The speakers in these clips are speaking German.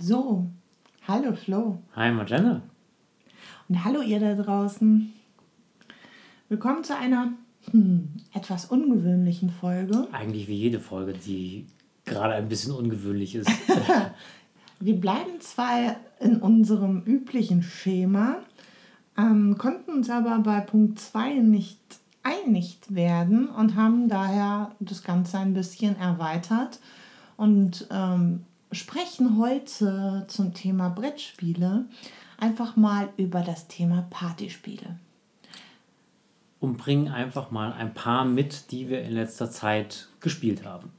So, hallo Flo. Hi Magenta. Und hallo ihr da draußen. Willkommen zu einer hm, etwas ungewöhnlichen Folge. Eigentlich wie jede Folge, die gerade ein bisschen ungewöhnlich ist. Wir bleiben zwar in unserem üblichen Schema, ähm, konnten uns aber bei Punkt 2 nicht einig werden und haben daher das Ganze ein bisschen erweitert und ähm, sprechen heute zum Thema Brettspiele einfach mal über das Thema Partyspiele. Und bringen einfach mal ein paar mit, die wir in letzter Zeit gespielt haben.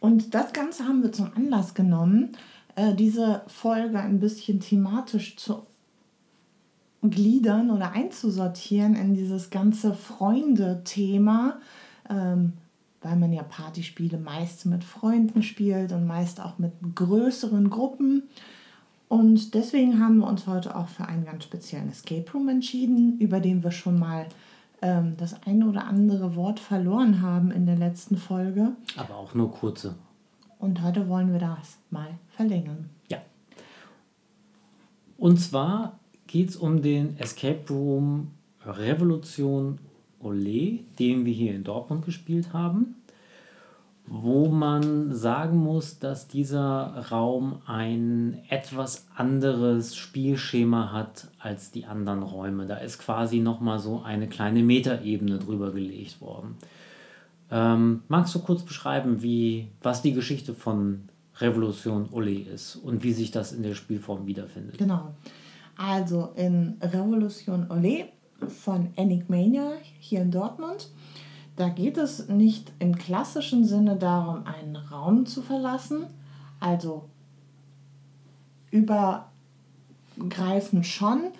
Und das Ganze haben wir zum Anlass genommen, äh, diese Folge ein bisschen thematisch zu gliedern oder einzusortieren in dieses ganze Freunde-Thema. Ähm, weil man ja Partyspiele meist mit Freunden spielt und meist auch mit größeren Gruppen. Und deswegen haben wir uns heute auch für einen ganz speziellen Escape Room entschieden, über den wir schon mal ähm, das eine oder andere Wort verloren haben in der letzten Folge. Aber auch nur kurze. Und heute wollen wir das mal verlängern. Ja. Und zwar geht es um den Escape Room Revolution Olé, den wir hier in Dortmund gespielt haben, wo man sagen muss, dass dieser Raum ein etwas anderes Spielschema hat als die anderen Räume. Da ist quasi nochmal so eine kleine Metaebene drüber gelegt worden. Ähm, magst du kurz beschreiben, wie, was die Geschichte von Revolution Olé ist und wie sich das in der Spielform wiederfindet? Genau. Also in Revolution Olé von Enigmania hier in Dortmund. Da geht es nicht im klassischen Sinne darum, einen Raum zu verlassen, also übergreifend schon,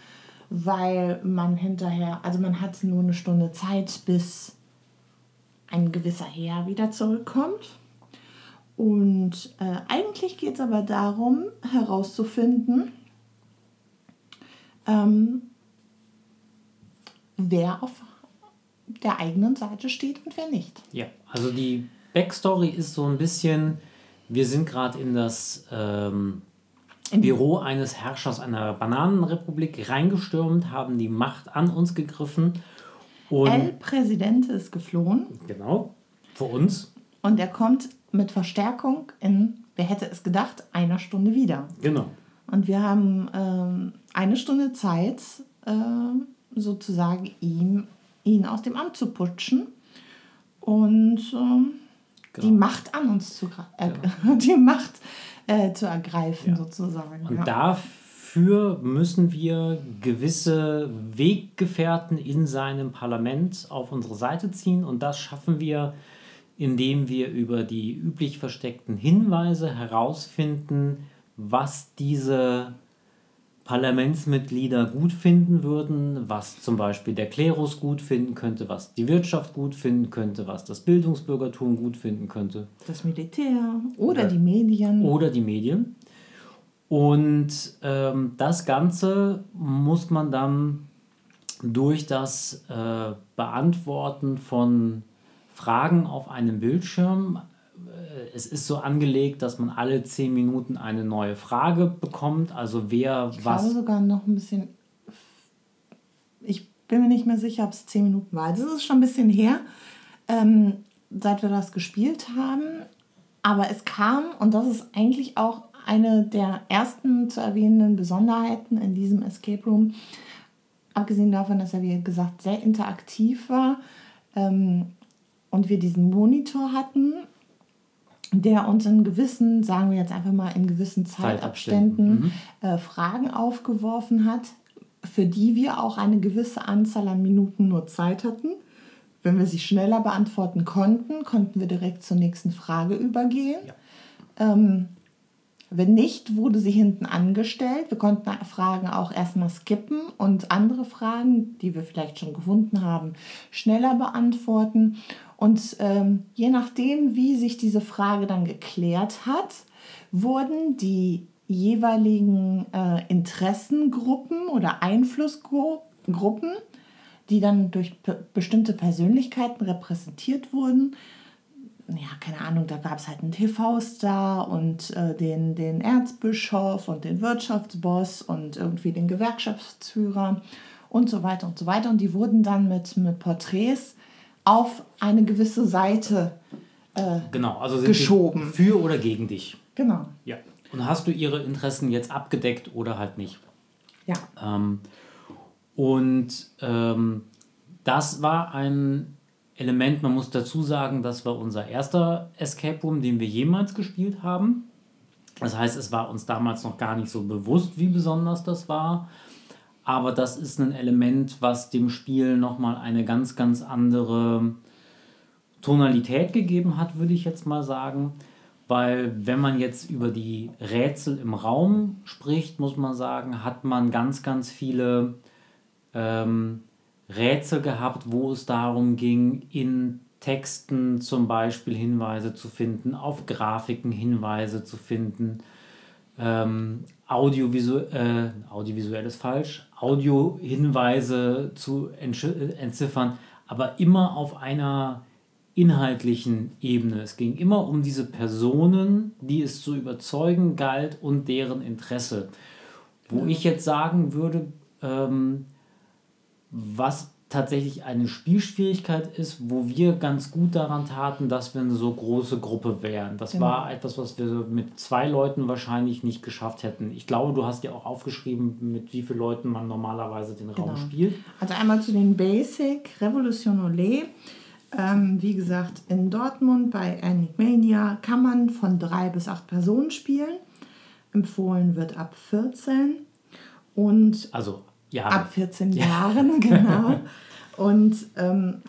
weil man hinterher, also man hat nur eine Stunde Zeit, bis ein gewisser Herr wieder zurückkommt. Und äh, eigentlich geht es aber darum, herauszufinden, ähm, wer auf der eigenen Seite steht und wer nicht. Ja, also die Backstory ist so ein bisschen, wir sind gerade in das ähm, Büro eines Herrschers einer Bananenrepublik reingestürmt, haben die Macht an uns gegriffen. Und El Präsident ist geflohen. Genau, für uns. Und er kommt mit Verstärkung in, wer hätte es gedacht, einer Stunde wieder. Genau. Und wir haben ähm, eine Stunde Zeit, äh, sozusagen ihm, ihn aus dem Amt zu putschen und ähm, genau. die Macht an uns zu äh, genau. die Macht äh, zu ergreifen ja. sozusagen. Und ja. dafür müssen wir gewisse Weggefährten in seinem Parlament auf unsere Seite ziehen und das schaffen wir, indem wir über die üblich versteckten Hinweise herausfinden, was diese Parlamentsmitglieder gut finden würden, was zum Beispiel der Klerus gut finden könnte, was die Wirtschaft gut finden könnte, was das Bildungsbürgertum gut finden könnte. Das Militär oder, oder die Medien. Oder die Medien. Und ähm, das Ganze muss man dann durch das äh, Beantworten von Fragen auf einem Bildschirm es ist so angelegt, dass man alle zehn Minuten eine neue Frage bekommt. Also wer ich was. Ich glaube sogar noch ein bisschen. Ich bin mir nicht mehr sicher, ob es zehn Minuten war. Das ist schon ein bisschen her, ähm, seit wir das gespielt haben. Aber es kam, und das ist eigentlich auch eine der ersten zu erwähnenden Besonderheiten in diesem Escape Room, abgesehen davon, dass er, wie gesagt, sehr interaktiv war ähm, und wir diesen Monitor hatten, der uns in gewissen, sagen wir jetzt einfach mal in gewissen Zeitabständen, mhm. äh, Fragen aufgeworfen hat, für die wir auch eine gewisse Anzahl an Minuten nur Zeit hatten. Wenn wir sie schneller beantworten konnten, konnten wir direkt zur nächsten Frage übergehen. Ja. Ähm, wenn nicht, wurde sie hinten angestellt. Wir konnten Fragen auch erstmal skippen und andere Fragen, die wir vielleicht schon gefunden haben, schneller beantworten. Und ähm, je nachdem, wie sich diese Frage dann geklärt hat, wurden die jeweiligen äh, Interessengruppen oder Einflussgruppen, die dann durch bestimmte Persönlichkeiten repräsentiert wurden, ja, keine Ahnung, da gab es halt einen TV-Star und äh, den, den Erzbischof und den Wirtschaftsboss und irgendwie den Gewerkschaftsführer und so weiter und so weiter. Und die wurden dann mit, mit Porträts auf eine gewisse Seite äh, genau, also geschoben. Für oder gegen dich. Genau. Ja. Und hast du ihre Interessen jetzt abgedeckt oder halt nicht? Ja. Ähm, und ähm, das war ein Element, man muss dazu sagen, das war unser erster Escape Room, den wir jemals gespielt haben. Das heißt, es war uns damals noch gar nicht so bewusst, wie besonders das war. Aber das ist ein Element, was dem Spiel nochmal eine ganz, ganz andere Tonalität gegeben hat, würde ich jetzt mal sagen. Weil wenn man jetzt über die Rätsel im Raum spricht, muss man sagen, hat man ganz, ganz viele ähm, Rätsel gehabt, wo es darum ging, in Texten zum Beispiel Hinweise zu finden, auf Grafiken Hinweise zu finden, ähm, Audiovisu äh, audiovisuell ist falsch, Audiohinweise zu entziffern, aber immer auf einer inhaltlichen Ebene. Es ging immer um diese Personen, die es zu überzeugen galt und deren Interesse. Wo ich jetzt sagen würde, ähm, was tatsächlich eine Spielschwierigkeit ist, wo wir ganz gut daran taten, dass wir eine so große Gruppe wären. Das genau. war etwas, was wir mit zwei Leuten wahrscheinlich nicht geschafft hätten. Ich glaube, du hast ja auch aufgeschrieben, mit wie vielen Leuten man normalerweise den genau. Raum spielt. Also einmal zu den Basic, Revolution Olé. Ähm, wie gesagt, in Dortmund bei Enigmania kann man von drei bis acht Personen spielen. Empfohlen wird ab 14. Und also Jahre. Ab 14 Jahren, genau. Und ähm,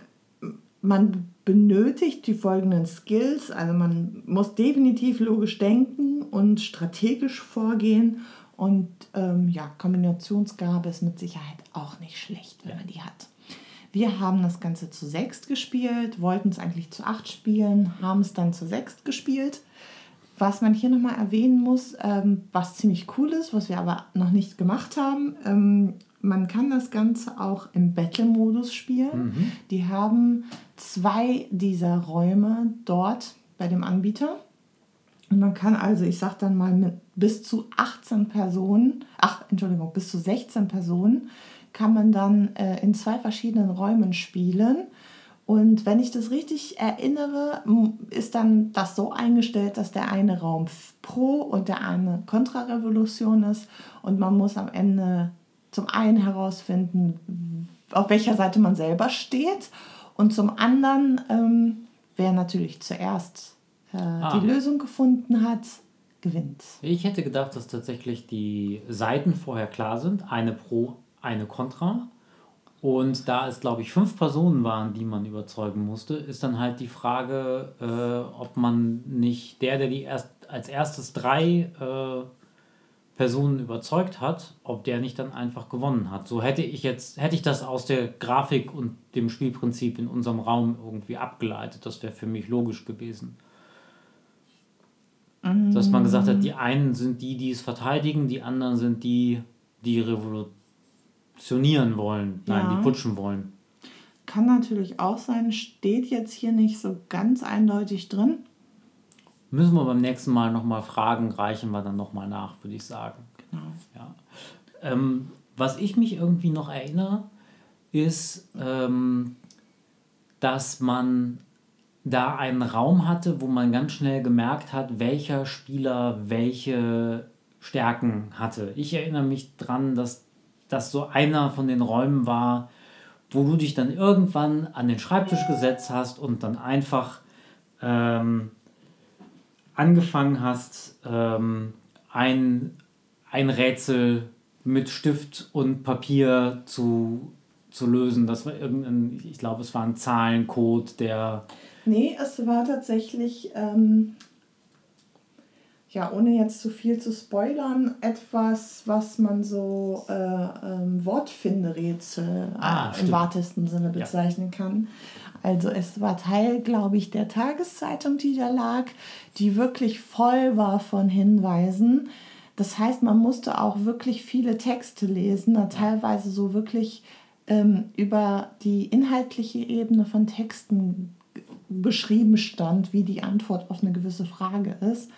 man benötigt die folgenden Skills. Also man muss definitiv logisch denken und strategisch vorgehen. Und ähm, ja, Kombinationsgabe ist mit Sicherheit auch nicht schlecht, wenn man die hat. Wir haben das Ganze zu sechst gespielt, wollten es eigentlich zu acht spielen, haben es dann zu sechst gespielt. Was man hier nochmal erwähnen muss, ähm, was ziemlich cool ist, was wir aber noch nicht gemacht haben, ähm, man kann das Ganze auch im Battle-Modus spielen. Mhm. Die haben zwei dieser Räume dort bei dem Anbieter. Und man kann also, ich sag dann mal, mit bis zu 18 Personen, ach, Entschuldigung, bis zu 16 Personen kann man dann äh, in zwei verschiedenen Räumen spielen. Und wenn ich das richtig erinnere, ist dann das so eingestellt, dass der eine Raum pro und der eine Kontrarevolution ist. Und man muss am Ende zum einen herausfinden, auf welcher Seite man selber steht und zum anderen, ähm, wer natürlich zuerst äh, ah. die Lösung gefunden hat, gewinnt. Ich hätte gedacht, dass tatsächlich die Seiten vorher klar sind, eine pro, eine contra. Und da es, glaube ich, fünf Personen waren, die man überzeugen musste, ist dann halt die Frage, äh, ob man nicht der, der die erst als erstes drei äh, Personen überzeugt hat, ob der nicht dann einfach gewonnen hat. So hätte ich jetzt, hätte ich das aus der Grafik und dem Spielprinzip in unserem Raum irgendwie abgeleitet. Das wäre für mich logisch gewesen. Mm. Dass man gesagt hat, die einen sind die, die es verteidigen, die anderen sind die, die revolutionieren wollen, nein, ja. die putschen wollen. Kann natürlich auch sein, steht jetzt hier nicht so ganz eindeutig drin. Müssen wir beim nächsten Mal nochmal fragen, reichen wir dann nochmal nach, würde ich sagen. Genau. Ja. Ähm, was ich mich irgendwie noch erinnere, ist, ähm, dass man da einen Raum hatte, wo man ganz schnell gemerkt hat, welcher Spieler welche Stärken hatte. Ich erinnere mich daran, dass das so einer von den Räumen war, wo du dich dann irgendwann an den Schreibtisch gesetzt hast und dann einfach ähm, angefangen hast, ähm, ein, ein Rätsel mit Stift und Papier zu, zu lösen. Das war irgendein, ich glaube, es war ein Zahlencode, der. Nee, es war tatsächlich, ähm, ja, ohne jetzt zu viel zu spoilern, etwas, was man so äh, ähm, Wortfinderätsel ah, im wahrsten Sinne bezeichnen ja. kann. Also es war Teil, glaube ich, der Tageszeitung, die da lag, die wirklich voll war von Hinweisen. Das heißt, man musste auch wirklich viele Texte lesen, teilweise so wirklich ähm, über die inhaltliche Ebene von Texten beschrieben stand, wie die Antwort auf eine gewisse Frage ist,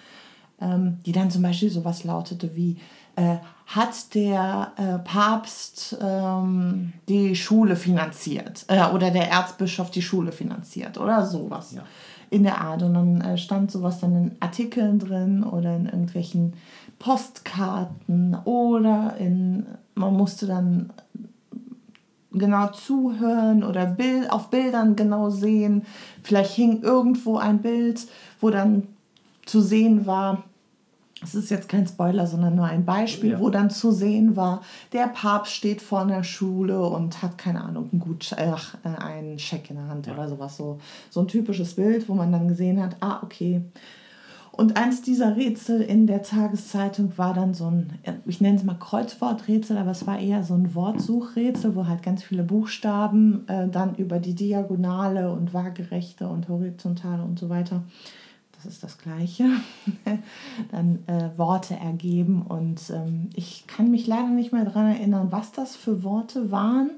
ähm, die dann zum Beispiel sowas lautete wie, äh, hat der äh, Papst ähm, die Schule finanziert äh, oder der Erzbischof die Schule finanziert oder sowas ja. in der Art. Und dann äh, stand sowas dann in Artikeln drin oder in irgendwelchen Postkarten oder in, man musste dann genau zuhören oder Bild, auf Bildern genau sehen. Vielleicht hing irgendwo ein Bild, wo dann zu sehen war, es ist jetzt kein Spoiler, sondern nur ein Beispiel, ja. wo dann zu sehen war, der Papst steht vor einer Schule und hat, keine Ahnung, einen, Gut äh, einen Scheck in der Hand ja. oder sowas. So, so ein typisches Bild, wo man dann gesehen hat, ah, okay. Und eins dieser Rätsel in der Tageszeitung war dann so ein, ich nenne es mal Kreuzworträtsel, aber es war eher so ein Wortsuchrätsel, wo halt ganz viele Buchstaben äh, dann über die Diagonale und Waagerechte und Horizontale und so weiter das ist das Gleiche, dann äh, Worte ergeben. Und ähm, ich kann mich leider nicht mehr daran erinnern, was das für Worte waren,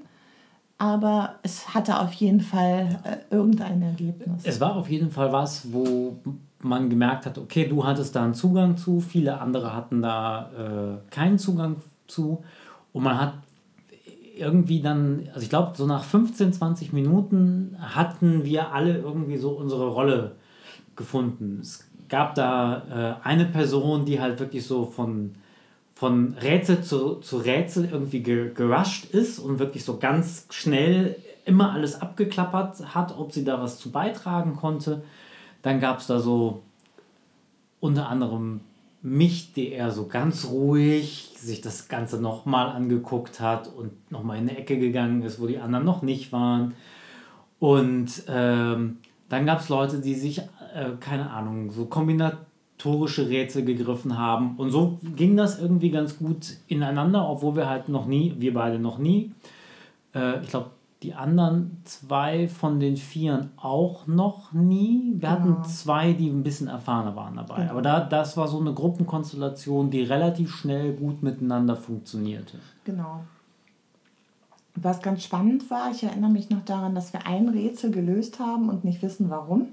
aber es hatte auf jeden Fall äh, irgendein Ergebnis. Es war auf jeden Fall was, wo man gemerkt hat, okay, du hattest da einen Zugang zu, viele andere hatten da äh, keinen Zugang zu. Und man hat irgendwie dann, also ich glaube, so nach 15, 20 Minuten hatten wir alle irgendwie so unsere Rolle gefunden. Es gab da äh, eine Person, die halt wirklich so von, von Rätsel zu, zu Rätsel irgendwie ge, gerusht ist und wirklich so ganz schnell immer alles abgeklappert hat, ob sie da was zu beitragen konnte. Dann gab es da so unter anderem mich, der so ganz ruhig sich das Ganze nochmal angeguckt hat und nochmal in eine Ecke gegangen ist, wo die anderen noch nicht waren. Und ähm, dann gab es Leute, die sich äh, keine Ahnung, so kombinatorische Rätsel gegriffen haben. Und so ging das irgendwie ganz gut ineinander, obwohl wir halt noch nie, wir beide noch nie, äh, ich glaube, die anderen zwei von den Vieren auch noch nie. Wir genau. hatten zwei, die ein bisschen erfahrener waren dabei. Genau. Aber da, das war so eine Gruppenkonstellation, die relativ schnell gut miteinander funktionierte. Genau. Was ganz spannend war, ich erinnere mich noch daran, dass wir ein Rätsel gelöst haben und nicht wissen warum.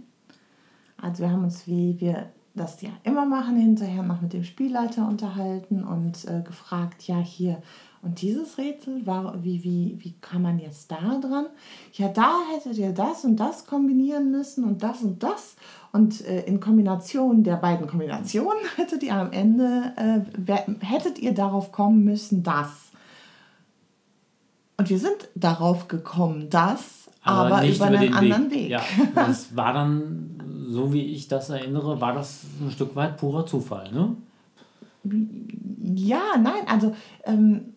Also wir haben uns, wie wir das ja immer machen, hinterher noch mit dem Spielleiter unterhalten und äh, gefragt, ja hier, und dieses Rätsel war, wie, wie, wie kann man jetzt da dran? Ja, da hättet ihr das und das kombinieren müssen und das und das. Und äh, in Kombination der beiden Kombinationen hättet ihr am Ende, äh, hättet ihr darauf kommen müssen, das. Und wir sind darauf gekommen, das, aber, aber über, über einen anderen Weg. Weg. Ja, das war dann so wie ich das erinnere, war das ein Stück weit purer Zufall, ne? Ja, nein, also ähm,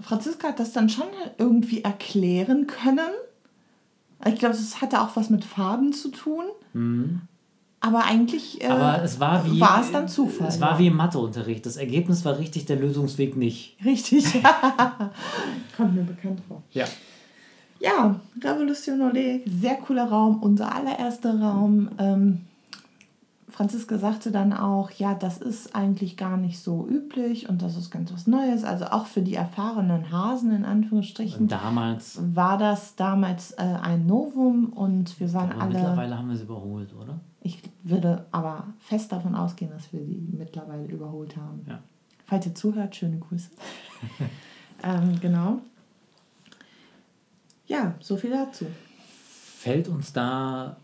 Franziska hat das dann schon irgendwie erklären können. Ich glaube, es hatte auch was mit Farben zu tun. Mhm. Aber eigentlich äh, Aber es war, wie, war es dann Zufall. Es war wie im Matheunterricht. Das Ergebnis war richtig, der Lösungsweg nicht. Richtig. Kommt mir bekannt vor. Ja. Ja, Revolution Ole, sehr cooler Raum, unser allererster Raum. Ähm, Franziska sagte dann auch, ja, das ist eigentlich gar nicht so üblich und das ist ganz was Neues. Also auch für die erfahrenen Hasen in Anführungsstrichen. damals war das damals äh, ein Novum und wir waren aber alle. Mittlerweile haben wir sie überholt, oder? Ich würde aber fest davon ausgehen, dass wir die mittlerweile überholt haben. Ja. Falls ihr zuhört, schöne Grüße. ähm, genau. Ja, so viel dazu. Fällt uns da,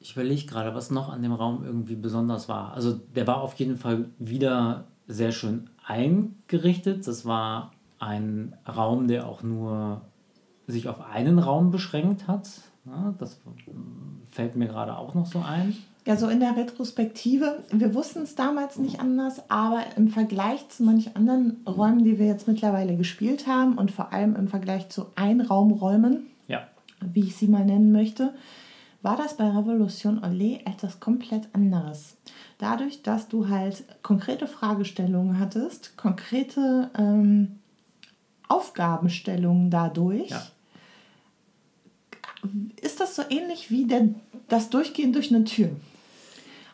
ich überlege gerade, was noch an dem Raum irgendwie besonders war. Also der war auf jeden Fall wieder sehr schön eingerichtet. Das war ein Raum, der auch nur sich auf einen Raum beschränkt hat. Ja, das fällt mir gerade auch noch so ein. Ja, so in der Retrospektive, wir wussten es damals nicht anders, aber im Vergleich zu manchen anderen Räumen, die wir jetzt mittlerweile gespielt haben und vor allem im Vergleich zu Einraumräumen, ja. wie ich sie mal nennen möchte, war das bei Revolution Olé etwas komplett anderes. Dadurch, dass du halt konkrete Fragestellungen hattest, konkrete ähm, Aufgabenstellungen dadurch, ja. Ist das so ähnlich wie der, das Durchgehen durch eine Tür.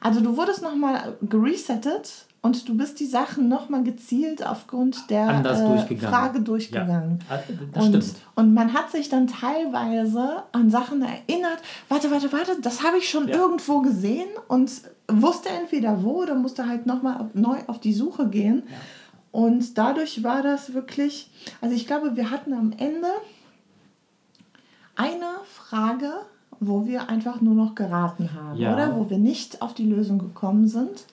Also du wurdest nochmal geresettet und du bist die Sachen nochmal gezielt aufgrund der äh, durchgegangen. Frage durchgegangen. Ja, ah, das und, stimmt. und man hat sich dann teilweise an Sachen erinnert, warte, warte, warte, das habe ich schon ja. irgendwo gesehen und wusste entweder wo oder musste halt nochmal neu auf die Suche gehen. Ja. Und dadurch war das wirklich, also ich glaube, wir hatten am Ende eine Frage, wo wir einfach nur noch geraten haben, ja. oder? Wo wir nicht auf die Lösung gekommen sind.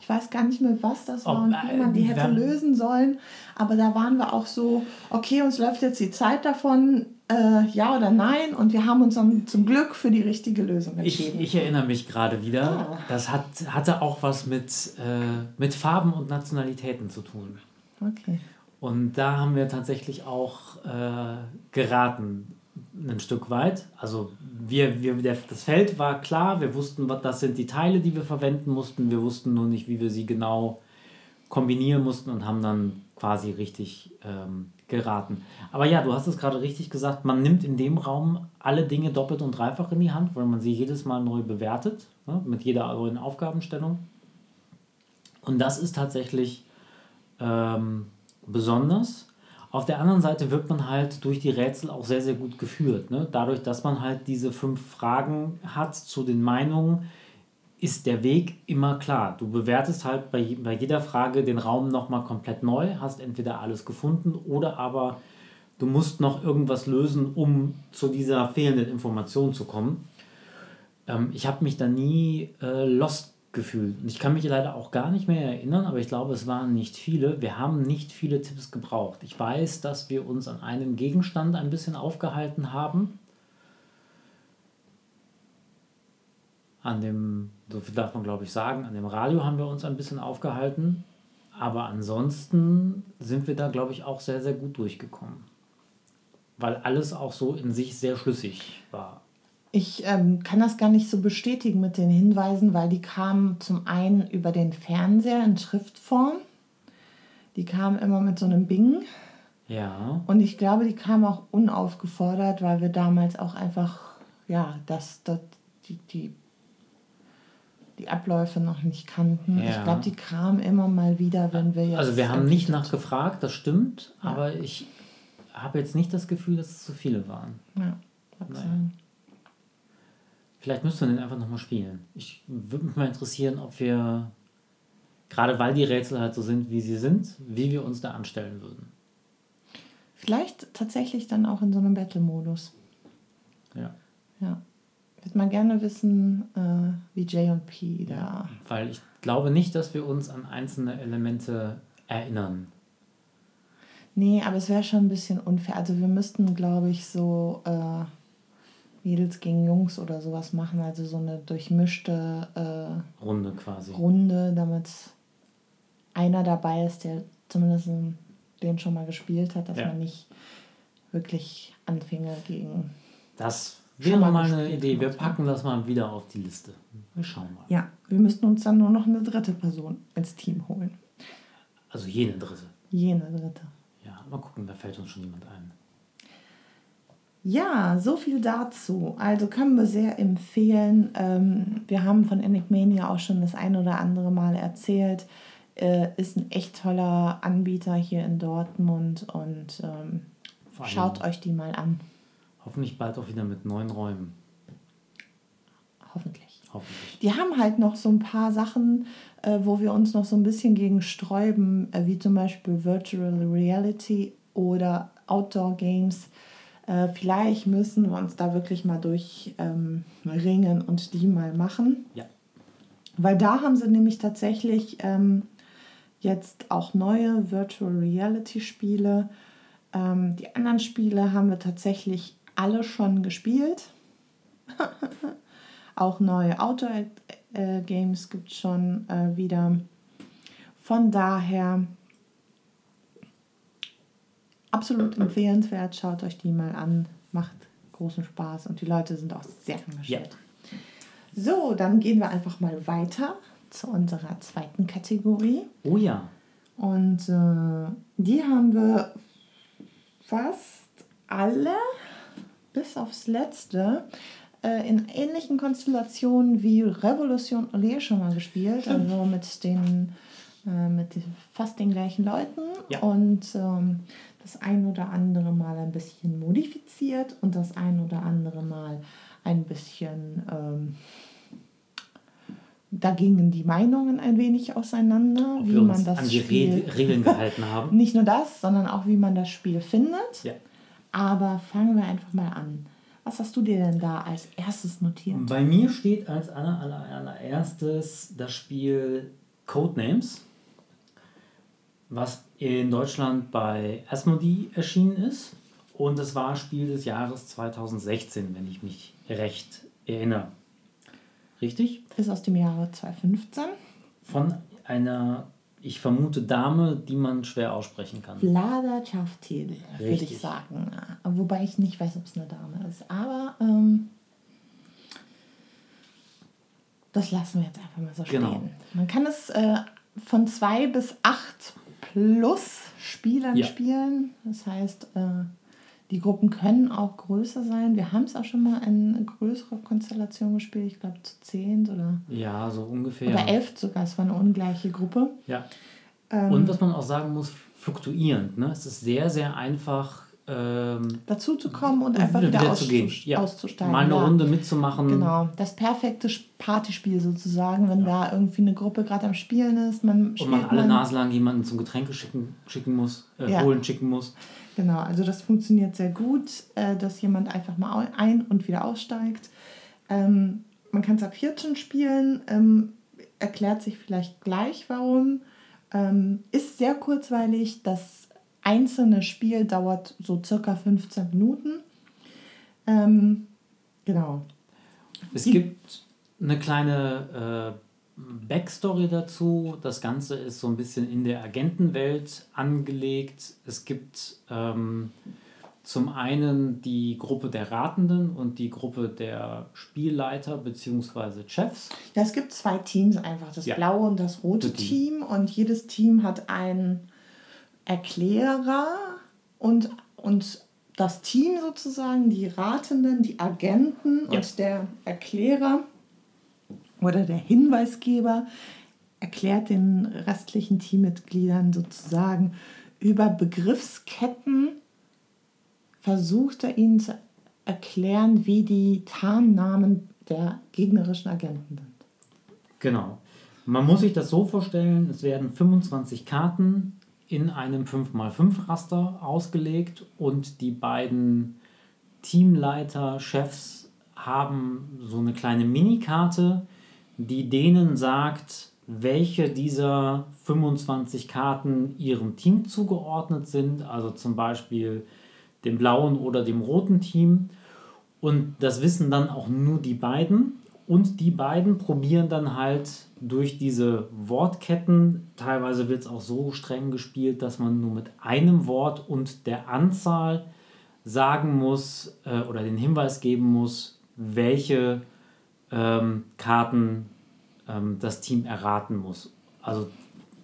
Ich weiß gar nicht mehr, was das war und wie man die hätte lösen sollen. Aber da waren wir auch so, okay, uns läuft jetzt die Zeit davon, äh, ja oder nein. Und wir haben uns dann zum Glück für die richtige Lösung entschieden. Ich, ich erinnere mich gerade wieder. Oh. Das hat, hatte auch was mit, äh, mit Farben und Nationalitäten zu tun. Okay. Und da haben wir tatsächlich auch äh, geraten ein Stück weit. Also wir, wir, der, das Feld war klar, wir wussten, was das sind die Teile, die wir verwenden mussten. Wir wussten nur nicht, wie wir sie genau kombinieren mussten und haben dann quasi richtig ähm, geraten. Aber ja, du hast es gerade richtig gesagt, man nimmt in dem Raum alle Dinge doppelt und dreifach in die Hand, weil man sie jedes Mal neu bewertet, ne, mit jeder neuen Aufgabenstellung. Und das ist tatsächlich ähm, besonders. Auf der anderen Seite wird man halt durch die Rätsel auch sehr, sehr gut geführt. Ne? Dadurch, dass man halt diese fünf Fragen hat zu den Meinungen, ist der Weg immer klar. Du bewertest halt bei, bei jeder Frage den Raum nochmal komplett neu, hast entweder alles gefunden oder aber du musst noch irgendwas lösen, um zu dieser fehlenden Information zu kommen. Ähm, ich habe mich da nie äh, lost gefühlt. Und ich kann mich leider auch gar nicht mehr erinnern, aber ich glaube, es waren nicht viele. Wir haben nicht viele Tipps gebraucht. Ich weiß, dass wir uns an einem Gegenstand ein bisschen aufgehalten haben. An dem, so viel darf man glaube ich sagen, an dem Radio haben wir uns ein bisschen aufgehalten. Aber ansonsten sind wir da, glaube ich, auch sehr, sehr gut durchgekommen. Weil alles auch so in sich sehr schlüssig war. Ich ähm, kann das gar nicht so bestätigen mit den Hinweisen, weil die kamen zum einen über den Fernseher in Schriftform. Die kamen immer mit so einem Bing. Ja. Und ich glaube, die kamen auch unaufgefordert, weil wir damals auch einfach, ja, das, das die, die, die Abläufe noch nicht kannten. Ja. Ich glaube, die kamen immer mal wieder, wenn wir jetzt. Also, wir haben nicht nachgefragt, das stimmt, ja. aber ich habe jetzt nicht das Gefühl, dass es zu viele waren. Ja, kann sein. Vielleicht müssten wir den einfach nochmal spielen. Ich würde mich mal interessieren, ob wir, gerade weil die Rätsel halt so sind, wie sie sind, wie wir uns da anstellen würden. Vielleicht tatsächlich dann auch in so einem Battle-Modus. Ja. Ja. Würde mal gerne wissen, äh, wie J und P da. Ja, weil ich glaube nicht, dass wir uns an einzelne Elemente erinnern. Nee, aber es wäre schon ein bisschen unfair. Also wir müssten, glaube ich, so. Äh, Mädels gegen Jungs oder sowas machen, also so eine durchmischte äh, Runde quasi. Runde, damit einer dabei ist, der zumindest den schon mal gespielt hat, dass ja. man nicht wirklich Anfänger gegen. Das wäre mal, mal eine Idee. Wir packen das mal wieder auf die Liste. Wir schauen mal. Ja, wir müssten uns dann nur noch eine dritte Person ins Team holen. Also jene dritte. Jene dritte. Ja, mal gucken, da fällt uns schon jemand ein. Ja, so viel dazu. Also können wir sehr empfehlen. Ähm, wir haben von Enigmania auch schon das ein oder andere Mal erzählt. Äh, ist ein echt toller Anbieter hier in Dortmund und ähm, schaut euch die mal an. Hoffentlich bald auch wieder mit neuen Räumen. Hoffentlich. Hoffentlich. Die haben halt noch so ein paar Sachen, äh, wo wir uns noch so ein bisschen gegen sträuben, äh, wie zum Beispiel Virtual Reality oder Outdoor Games äh, vielleicht müssen wir uns da wirklich mal durchringen ähm, und die mal machen. Ja. Weil da haben sie nämlich tatsächlich ähm, jetzt auch neue Virtual Reality Spiele. Ähm, die anderen Spiele haben wir tatsächlich alle schon gespielt. auch neue Outdoor äh, Games gibt es schon äh, wieder. Von daher absolut empfehlenswert. Schaut euch die mal an. Macht großen Spaß und die Leute sind auch sehr engagiert. Ja. So, dann gehen wir einfach mal weiter zu unserer zweiten Kategorie. Oh ja. Und äh, die haben wir fast alle, bis aufs letzte, äh, in ähnlichen Konstellationen wie Revolution Olé schon mal gespielt. Also mit den äh, mit fast den gleichen Leuten Ja. und ähm, das ein oder andere Mal ein bisschen modifiziert und das ein oder andere Mal ein bisschen. Ähm, da gingen die Meinungen ein wenig auseinander, Ob wie wir uns man das an die Spiel. Re Regeln gehalten haben. Nicht nur das, sondern auch wie man das Spiel findet. Ja. Aber fangen wir einfach mal an. Was hast du dir denn da als erstes notiert? Bei mir steht als aller, aller, allererstes das Spiel Codenames, was in Deutschland bei Asmodee erschienen ist. Und es war Spiel des Jahres 2016, wenn ich mich recht erinnere. Richtig? Ist aus dem Jahre 2015. Von einer, ich vermute, Dame, die man schwer aussprechen kann. Vlada Chavtil, würde ich sagen. Wobei ich nicht weiß, ob es eine Dame ist. Aber ähm, das lassen wir jetzt einfach mal so Genau. stehen. Man kann es äh, von zwei bis acht plus Spielern Ja. spielen. Das heißt, äh, die Gruppen können auch größer sein. Wir haben es auch schon mal in größerer Konstellation gespielt. Ich glaube zu zehn oder, Ja, so ungefähr. oder elf sogar. Es war eine ungleiche Gruppe. Ja. Ähm, Und was man auch sagen muss, fluktuierend. Ne? Es ist sehr, sehr einfach, ähm, dazu zu kommen und einfach wieder, wieder auszu- Ja. auszusteigen. Mal eine ja. Runde mitzumachen. Genau, das perfekte Partyspiel sozusagen, wenn da irgendwie eine Gruppe gerade am Spielen ist. Man Und man alle man- Nase lang jemanden zum Getränke schicken, schicken muss, äh, Ja. holen schicken muss. Genau, also das funktioniert sehr gut, äh, dass jemand einfach mal ein- und wieder aussteigt. Ähm, man kann es ab 14 spielen, ähm, erklärt sich vielleicht gleich warum. Ähm, ist sehr kurzweilig, das einzelne Spiel dauert so circa 15 Minuten. Ähm, genau. Es gibt eine kleine äh, Backstory dazu. Das Ganze ist so ein bisschen in der Agentenwelt angelegt. Es gibt ähm, zum einen die Gruppe der Ratenden und die Gruppe der Spielleiter bzw. Chefs. Ja, es gibt zwei Teams einfach, das Ja. blaue und das rote Das Team. Und jedes Team hat einen Erklärer und, und das Team sozusagen, die Ratenden, die Agenten Ja. und der Erklärer oder der Hinweisgeber erklärt den restlichen Teammitgliedern sozusagen über Begriffsketten, versucht er ihnen zu erklären, wie die Tarnnamen der gegnerischen Agenten sind. Genau. Man muss sich das so vorstellen, es werden 25 Karten in einem 5x5 Raster ausgelegt und die beiden Teamleiter, Chefs haben so eine kleine Minikarte, die denen sagt, welche dieser 25 Karten ihrem Team zugeordnet sind, also zum Beispiel dem blauen oder dem roten Team. Und das wissen dann auch nur die beiden. Und die beiden probieren dann halt durch diese Wortketten, teilweise wird es auch so streng gespielt, dass man nur mit einem Wort und der Anzahl sagen muss äh, oder den Hinweis geben muss, welche ähm, Karten ähm, das Team erraten muss. Also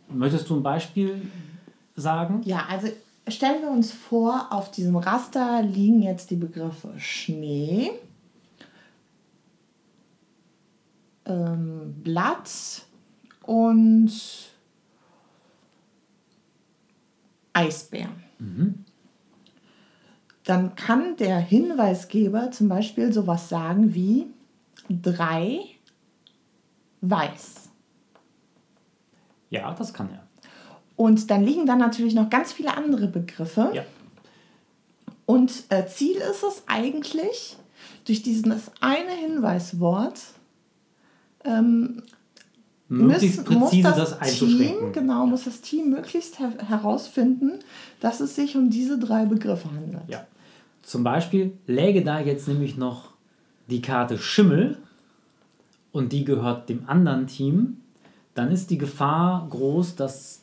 möchtest du ein Beispiel sagen? Ja, also stellen wir uns vor, auf diesem Raster liegen jetzt die Begriffe Schnee, ähm, Blatt und Eisbär. Dann kann der Hinweisgeber zum Beispiel sowas sagen wie drei weiß. Ja, das kann er. Und dann liegen dann natürlich noch ganz viele andere Begriffe. Ja. Und äh, Ziel ist es eigentlich, durch dieses eine Hinweiswort ähm, Möglichst müssen- präzise das, das, einzuschränken. Team, genau, muss das Team möglichst her herausfinden, dass es sich um diese drei Begriffe handelt. Ja. Zum Beispiel läge da jetzt nämlich noch die Karte Schimmel und die gehört dem anderen Team, dann ist die Gefahr groß, dass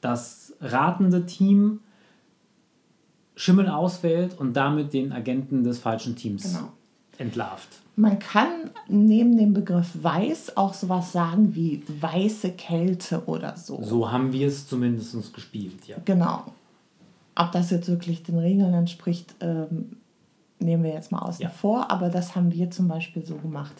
das ratende Team Schimmel auswählt und damit den Agenten des falschen Teams Genau. Entlarvt. Man kann neben dem Begriff weiß auch sowas sagen wie weiße Kälte oder so. So haben wir es zumindest gespielt, ja. Genau. Ob das jetzt wirklich den Regeln entspricht, ähm, nehmen wir jetzt mal außen Ja. vor, aber das haben wir zum Beispiel so gemacht.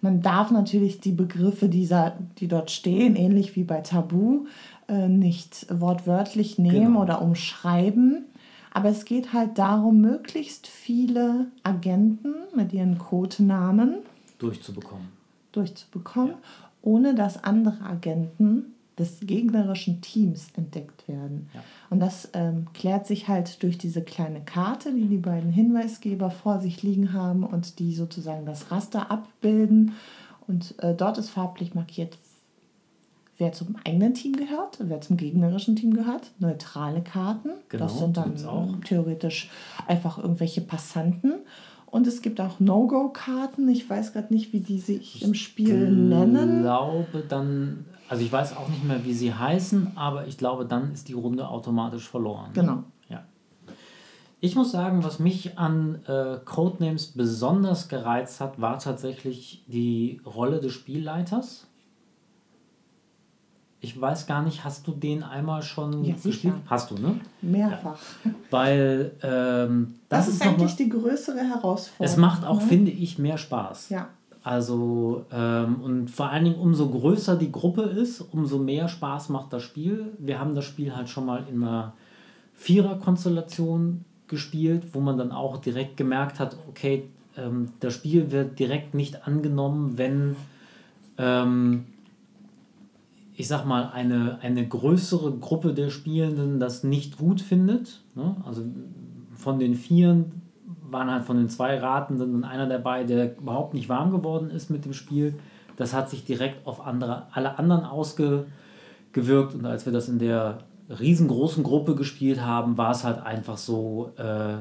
Man darf natürlich die Begriffe, dieser, die dort stehen, ähnlich wie bei Tabu, äh, nicht wortwörtlich nehmen genau. oder umschreiben. Aber es geht halt darum, möglichst viele Agenten mit ihren Codenamen durchzubekommen. Durchzubekommen, ja. ohne dass andere Agenten des gegnerischen Teams entdeckt werden. Ja. Und das ähm, klärt sich halt durch diese kleine Karte, die die beiden Hinweisgeber vor sich liegen haben und die sozusagen das Raster abbilden. Und äh, dort ist farblich markiert, wer zum eigenen Team gehört, wer zum gegnerischen Team gehört. Neutrale Karten. Genau, das sind dann theoretisch einfach irgendwelche Passanten. Und es gibt auch No-Go-Karten. Ich weiß gerade nicht, wie die sich ich im Spiel nennen. Ich glaube dann, also ich weiß auch nicht mehr, wie sie heißen, aber ich glaube, dann ist die Runde automatisch verloren. Genau. Ja. Ich muss sagen, was mich an äh, Codenames besonders gereizt hat, war tatsächlich die Rolle des Spielleiters. Ich weiß gar nicht, hast du den einmal schon ja, gespielt? Hast du, ne? Mehrfach. Ja. Weil ähm, das, das, ist, eigentlich die größere Herausforderung. Es macht auch, ne? finde ich, mehr Spaß. Ja. Also, ähm, und vor allen Dingen, umso größer die Gruppe ist, umso mehr Spaß macht das Spiel. Wir haben das Spiel halt schon mal in einer Vierer-Konstellation gespielt, wo man dann auch direkt gemerkt hat, okay, ähm, das Spiel wird direkt nicht angenommen, wenn ähm, ich sag mal, eine, eine größere Gruppe der Spielenden das nicht gut findet. Ne? Also von den Vieren waren halt von den zwei Ratenden und einer dabei, der überhaupt nicht warm geworden ist mit dem Spiel. Das hat sich direkt auf andere, alle anderen ausgewirkt. Und als wir das in der riesengroßen Gruppe gespielt haben, war es halt einfach so, äh,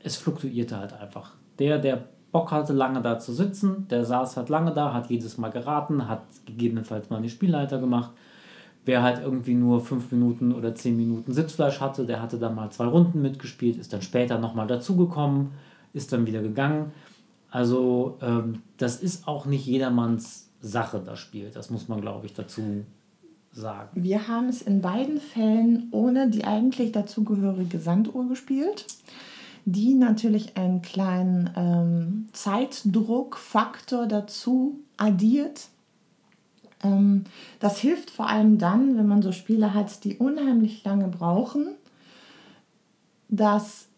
es fluktuierte halt einfach. Der, der Bock hatte, lange da zu sitzen. Der saß halt lange da, hat jedes Mal geraten, hat gegebenenfalls mal den Spielleiter gemacht. Wer halt irgendwie nur fünf Minuten oder zehn Minuten Sitzfleisch hatte, der hatte dann mal zwei Runden mitgespielt, ist dann später nochmal dazugekommen, ist dann wieder gegangen. Also ähm, das ist auch nicht jedermanns Sache, das Spiel. Das muss man, glaube ich, dazu sagen. Wir haben es in beiden Fällen ohne die eigentlich dazugehörige Sanduhr gespielt die natürlich einen kleinen ähm, Zeitdruckfaktor dazu addiert. Ähm, das hilft vor allem dann, wenn man so Spiele hat, die unheimlich lange brauchen. Das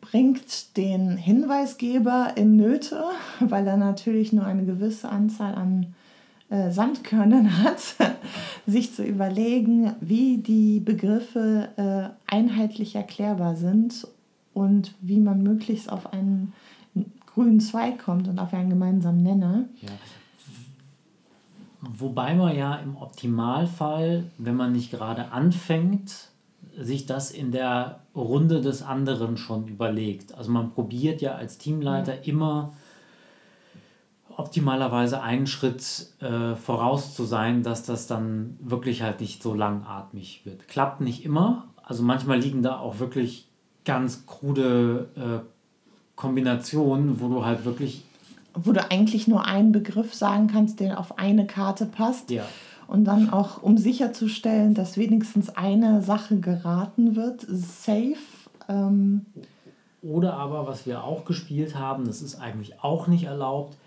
bringt den Hinweisgeber in Nöte, weil er natürlich nur eine gewisse Anzahl an äh, Sandkörnern hat, sich zu überlegen, wie die Begriffe äh, einheitlich erklärbar sind und wie man möglichst auf einen grünen Zweig kommt und auf einen gemeinsamen Nenner. Ja. Wobei man ja im Optimalfall, wenn man nicht gerade anfängt, sich das in der Runde des anderen schon überlegt. Also man probiert ja als Teamleiter ja. immer optimalerweise einen Schritt äh, voraus zu sein, dass das dann wirklich halt nicht so langatmig wird. Klappt nicht immer. Also manchmal liegen da auch wirklich ganz krude äh, Kombinationen, wo du halt wirklich. Wo du eigentlich nur einen Begriff sagen kannst, der auf eine Karte passt. Ja. Und dann auch, um sicherzustellen, dass wenigstens eine Sache geraten wird, safe. Ähm Oder aber, was wir auch gespielt haben, das ist eigentlich auch nicht erlaubt,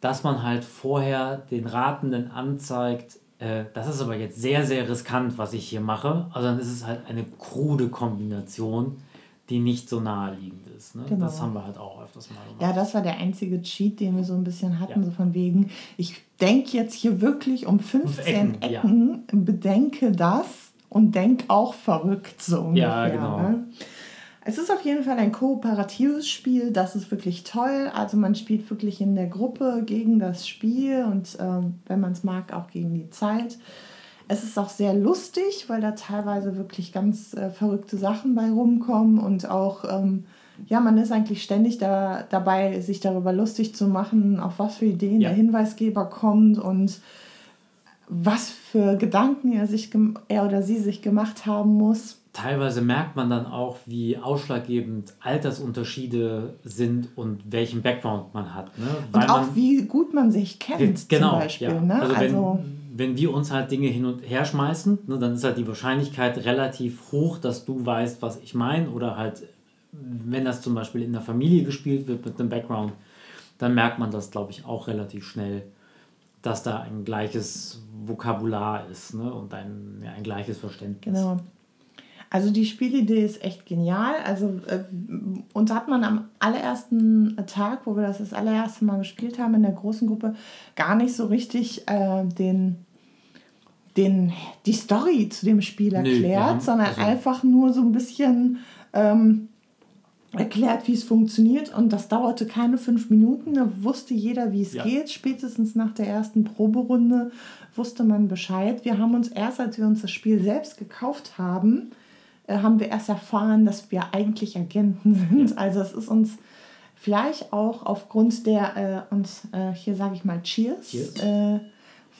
dass man halt vorher den Ratenden anzeigt, äh, das ist aber jetzt sehr, sehr riskant, was ich hier mache. Also dann ist es halt eine krude Kombination die nicht so naheliegend ist. Ne? Genau. Das haben wir halt auch öfters mal gemacht. Ja, das war der einzige Cheat, den wir so ein bisschen hatten, ja. so von wegen, ich denke jetzt hier wirklich um 15 Ecken, Ecken ja. bedenke das und denke auch verrückt so ungefähr. Ja, genau. Ne? Es ist auf jeden Fall ein kooperatives Spiel, das ist wirklich toll. Also man spielt wirklich in der Gruppe gegen das Spiel und ähm, wenn man es mag, auch gegen die Zeit. Es ist auch sehr lustig, weil da teilweise wirklich ganz äh, verrückte Sachen bei rumkommen und auch, ähm, ja, man ist eigentlich ständig da, dabei, sich darüber lustig zu machen, auf was für Ideen ja. der Hinweisgeber kommt und was für Gedanken er, sich, er oder sie sich gemacht haben muss. Teilweise merkt man dann auch, wie ausschlaggebend Altersunterschiede sind und welchen Background man hat. Ne? Weil und auch man, wie gut man sich kennt, genau, zum Beispiel. Ja. Ne? Also, also wenn wir uns halt Dinge hin und her schmeißen, ne, dann ist halt die Wahrscheinlichkeit relativ hoch, dass du weißt, was ich meine. Oder halt, wenn das zum Beispiel in der Familie gespielt wird mit einem Background, dann merkt man das, glaube ich, auch relativ schnell, dass da ein gleiches Vokabular ist ne? und ein, ja, ein gleiches Verständnis. Genau. Also die Spielidee ist echt genial. Also äh, uns hat man am allerersten Tag, wo wir das das allererste Mal gespielt haben in der großen Gruppe, gar nicht so richtig äh, den, den, die Story zu dem Spiel erklärt, haben, sondern also einfach nur so ein bisschen ähm, erklärt, wie es funktioniert. Und das dauerte keine fünf Minuten. Da wusste jeder, wie es ja. geht. Spätestens nach der ersten Proberunde wusste man Bescheid. Wir haben uns erst, als wir uns das Spiel selbst gekauft haben, äh, haben wir erst erfahren, dass wir eigentlich Agenten sind. Also es ist uns vielleicht auch aufgrund der äh, uns äh, hier sage ich mal Cheers, Cheers.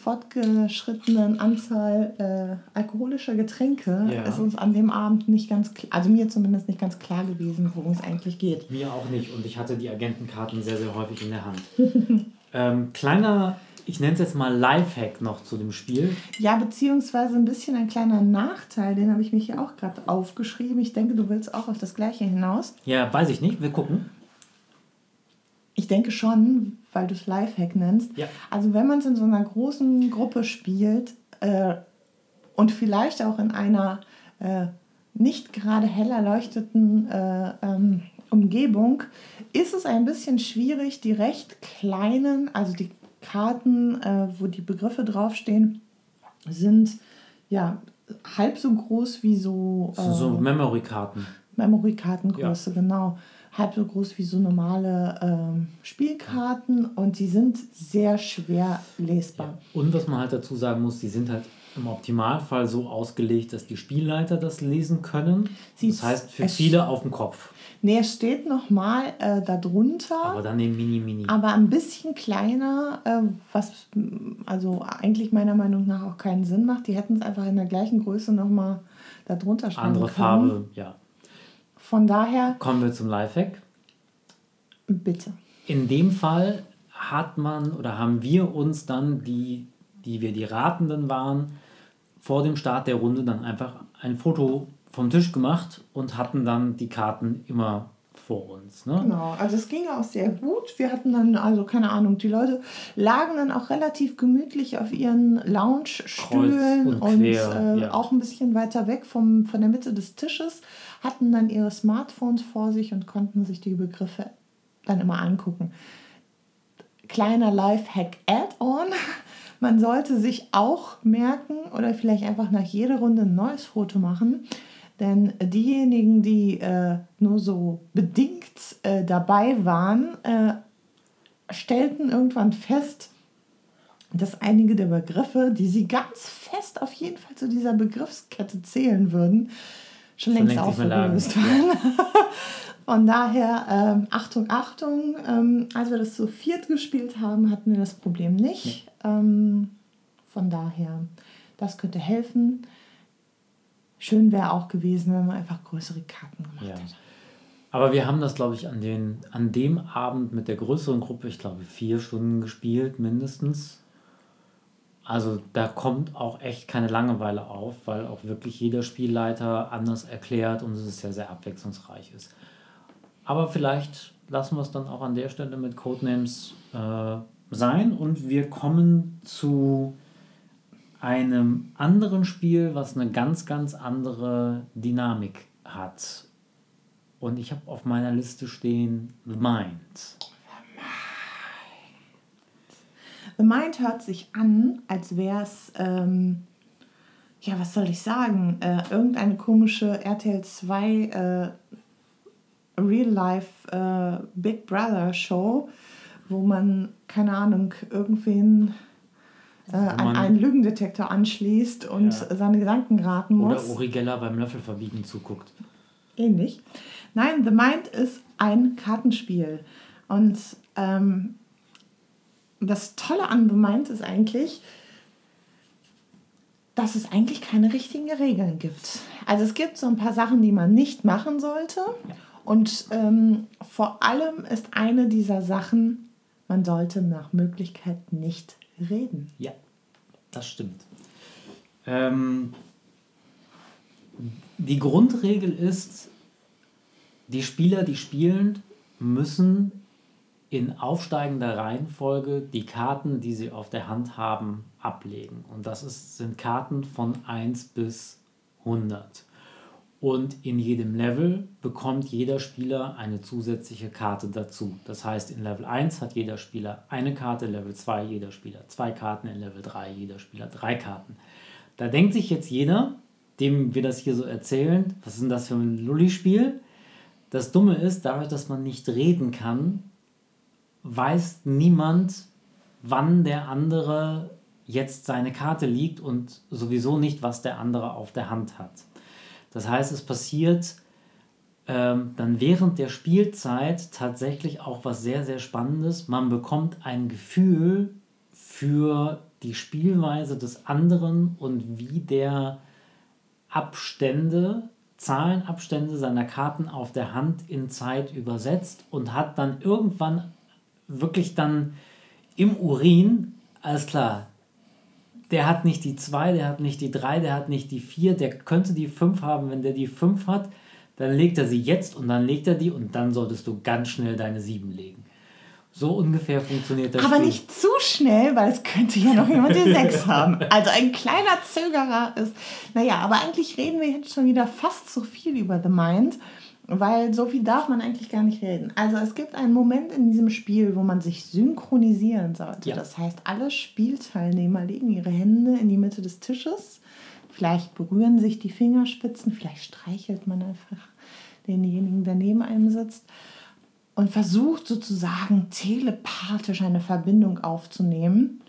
Fortgeschrittenen Anzahl äh, alkoholischer Getränke ja. ist uns an dem Abend nicht ganz klar, also mir zumindest nicht ganz klar gewesen, worum es eigentlich geht. Mir auch nicht und ich hatte die Agentenkarten sehr, sehr häufig in der Hand. ähm, kleiner ich nenne es jetzt mal Lifehack noch zu dem Spiel. Ja, beziehungsweise ein bisschen ein kleiner Nachteil, den habe ich mir hier auch gerade aufgeschrieben. Ich denke, du willst auch auf das Gleiche hinaus. Ja, weiß ich nicht. Wir gucken. Ich denke schon, weil du es Lifehack nennst. Ja. Also wenn man es in so einer großen Gruppe spielt äh, und vielleicht auch in einer äh, nicht gerade hell erleuchteten äh, ähm, Umgebung, ist es ein bisschen schwierig, die recht kleinen, also die Karten, äh, wo die Begriffe draufstehen, sind ja halb so groß wie so. Äh, so Memory-Karten. Memory-Kartengröße, ja. genau. Halb so groß wie so normale ähm, Spielkarten und die sind sehr schwer lesbar. Ja. Und was man halt dazu sagen muss, die sind halt im Optimalfall so ausgelegt, dass die Spielleiter das lesen können. Sieht's das heißt für viele auf dem Kopf. Nee, es steht nochmal äh, darunter. Aber dann den Mini-Mini. Aber ein bisschen kleiner, äh, was also eigentlich meiner Meinung nach auch keinen Sinn macht. Die hätten es einfach in der gleichen Größe nochmal darunter schreiben Andere können. Farbe, ja. Von daher. Kommen wir zum Lifehack. Bitte. In dem Fall hat man oder haben wir uns dann, die, die wir die Ratenden waren, vor dem Start der Runde dann einfach ein Foto vom Tisch gemacht und hatten dann die Karten immer vor uns. Ne? Genau, also es ging auch sehr gut. Wir hatten dann, also keine Ahnung, die Leute lagen dann auch relativ gemütlich auf ihren Lounge-Stühlen und, und äh, ja. auch ein bisschen weiter weg vom, von der Mitte des Tisches, hatten dann ihre Smartphones vor sich und konnten sich die Begriffe dann immer angucken. Kleiner Life-Hack-Add-on. Man sollte sich auch merken oder vielleicht einfach nach jeder Runde ein neues Foto machen denn diejenigen, die äh, nur so bedingt äh, dabei waren, äh, stellten irgendwann fest, dass einige der Begriffe, die sie ganz fest auf jeden Fall zu dieser Begriffskette zählen würden, schon, schon längst aufgelöst waren. Ja. Von daher, ähm, Achtung, Achtung, ähm, als wir das zu viert gespielt haben, hatten wir das Problem nicht. Ja. Ähm, von daher, das könnte helfen. Schön wäre auch gewesen, wenn man einfach größere Karten gemacht ja. hätte. Aber wir haben das, glaube ich, an, den, an dem Abend mit der größeren Gruppe, ich glaube, vier Stunden gespielt, mindestens. Also da kommt auch echt keine Langeweile auf, weil auch wirklich jeder Spielleiter anders erklärt und es sehr, sehr abwechslungsreich ist. Aber vielleicht lassen wir es dann auch an der Stelle mit Codenames äh, sein und wir kommen zu einem anderen Spiel, was eine ganz, ganz andere Dynamik hat. Und ich habe auf meiner Liste stehen The Mind. The Mind hört sich an, als wäre es, ähm, ja, was soll ich sagen, äh, irgendeine komische RTL 2 äh, Real-Life äh, Big Brother Show, wo man, keine Ahnung, irgendwen äh, an einen Lügendetektor anschließt und ja. seine Gedanken raten muss. Oder Uri Geller beim Löffelverbiegen zuguckt. Ähnlich. Nein, The Mind ist ein Kartenspiel. Und ähm, das Tolle an The Mind ist eigentlich, dass es eigentlich keine richtigen Regeln gibt. Also es gibt so ein paar Sachen, die man nicht machen sollte. Und ähm, vor allem ist eine dieser Sachen, man sollte nach Möglichkeit nicht reden. Ja, das stimmt. Ähm, die Grundregel ist, die Spieler, die spielen, müssen in aufsteigender Reihenfolge die Karten, die sie auf der Hand haben, ablegen. Und das ist, sind Karten von 1 bis 100. Und in jedem Level bekommt jeder Spieler eine zusätzliche Karte dazu. Das heißt, in Level 1 hat jeder Spieler eine Karte, Level 2 jeder Spieler zwei Karten, in Level 3 jeder Spieler drei Karten. Da denkt sich jetzt jeder, dem wir das hier so erzählen, was ist denn das für ein Lulli-Spiel? Das Dumme ist, dadurch, dass man nicht reden kann, weiß niemand, wann der andere jetzt seine Karte liegt und sowieso nicht, was der andere auf der Hand hat. Das heißt, es passiert ähm, dann während der Spielzeit tatsächlich auch was sehr, sehr Spannendes. Man bekommt ein Gefühl für die Spielweise des anderen und wie der Abstände, Zahlenabstände seiner Karten auf der Hand in Zeit übersetzt und hat dann irgendwann wirklich dann im Urin, alles klar, der hat nicht die 2, der hat nicht die 3, der hat nicht die 4, der könnte die 5 haben, wenn der die 5 hat, dann legt er sie jetzt und dann legt er die und dann solltest du ganz schnell deine 7 legen. So ungefähr funktioniert das. Aber Spiel. nicht zu schnell, weil es könnte ja noch jemand die 6 haben. Also ein kleiner Zögerer ist. Naja, aber eigentlich reden wir jetzt schon wieder fast zu viel über The Mind weil so viel darf man eigentlich gar nicht reden. Also es gibt einen Moment in diesem Spiel, wo man sich synchronisieren sollte. Ja. Das heißt, alle Spielteilnehmer legen ihre Hände in die Mitte des Tisches. Vielleicht berühren sich die Fingerspitzen, vielleicht streichelt man einfach denjenigen, der neben einem sitzt und versucht sozusagen telepathisch eine Verbindung aufzunehmen,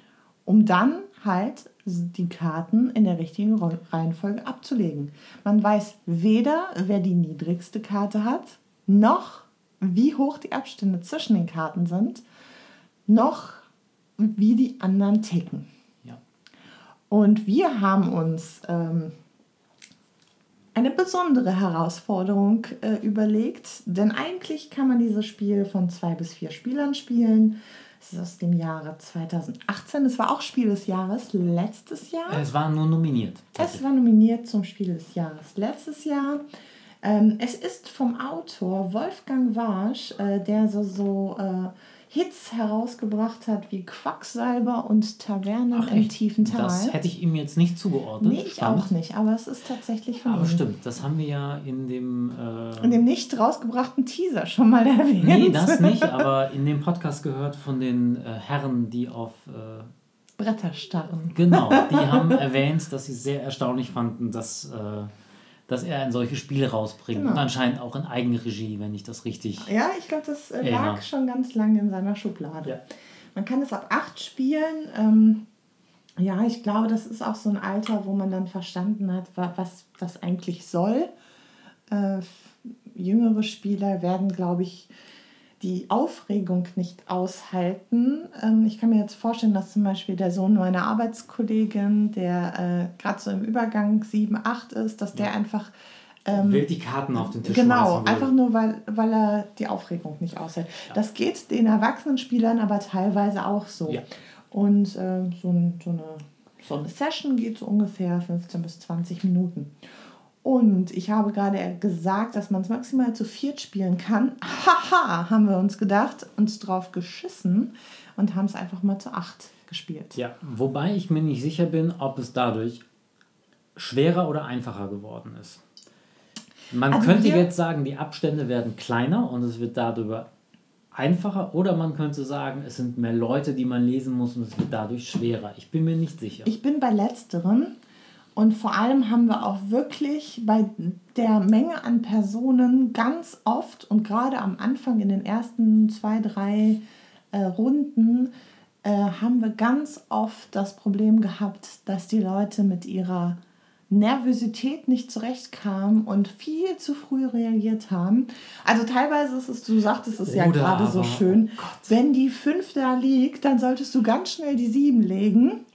um dann halt die Karten in der richtigen Reihenfolge abzulegen. Man weiß weder, wer die niedrigste Karte hat, noch wie hoch die Abstände zwischen den Karten sind, noch wie die anderen ticken. Ja. Und wir haben uns ähm, eine besondere Herausforderung äh, überlegt, denn eigentlich kann man dieses Spiel von zwei bis vier Spielern spielen. Es ist aus dem Jahre 2018. Es war auch Spiel des Jahres letztes Jahr. Es war nur nominiert. Es war nominiert zum Spiel des Jahres letztes Jahr. Ähm, es ist vom Autor Wolfgang Warsch, äh, der so, so äh, Hits herausgebracht hat wie Quacksalber und Tavernen Ach, im tiefen Tal. Das hätte ich ihm jetzt nicht zugeordnet. Nee, ich Spannend. auch nicht, aber es ist tatsächlich von Aber ihm. stimmt, das haben wir ja in dem... Äh in dem nicht rausgebrachten Teaser schon mal erwähnt. Nee, das nicht, aber in dem Podcast gehört von den äh, Herren, die auf... Äh, Bretter starren. Genau, die haben erwähnt, dass sie sehr erstaunlich fanden, dass... Äh, dass er ein solches Spiel rausbringt. Genau. Und anscheinend auch in Eigenregie, wenn ich das richtig. Ja, ich glaube, das äh, lag schon ganz lange in seiner Schublade. Ja. Man kann es ab acht spielen. Ähm, ja, ich glaube, das ist auch so ein Alter, wo man dann verstanden hat, was das eigentlich soll. Äh, jüngere Spieler werden, glaube ich, die Aufregung nicht aushalten. Ähm, ich kann mir jetzt vorstellen, dass zum Beispiel der Sohn meiner Arbeitskollegin, der äh, gerade so im Übergang 7, 8 ist, dass der ja. einfach. Ähm, Will die Karten auf den Tisch Genau, einfach nur, weil, weil er die Aufregung nicht aushält. Ja. Das geht den erwachsenen Spielern aber teilweise auch so. Ja. Und äh, so, so, eine, so eine Session geht so ungefähr 15 bis 20 Minuten. Und ich habe gerade gesagt, dass man es maximal zu viert spielen kann. Haha, haben wir uns gedacht, uns drauf geschissen und haben es einfach mal zu acht gespielt. Ja, wobei ich mir nicht sicher bin, ob es dadurch schwerer oder einfacher geworden ist. Man also könnte jetzt sagen, die Abstände werden kleiner und es wird darüber einfacher oder man könnte sagen, es sind mehr Leute, die man lesen muss und es wird dadurch schwerer. Ich bin mir nicht sicher. Ich bin bei letzterem. Und vor allem haben wir auch wirklich bei der Menge an Personen ganz oft und gerade am Anfang in den ersten zwei, drei äh, Runden äh, haben wir ganz oft das Problem gehabt, dass die Leute mit ihrer Nervosität nicht zurechtkamen und viel zu früh reagiert haben. Also teilweise ist es, du sagtest es ja gerade so schön, oh wenn die fünf da liegt, dann solltest du ganz schnell die sieben legen.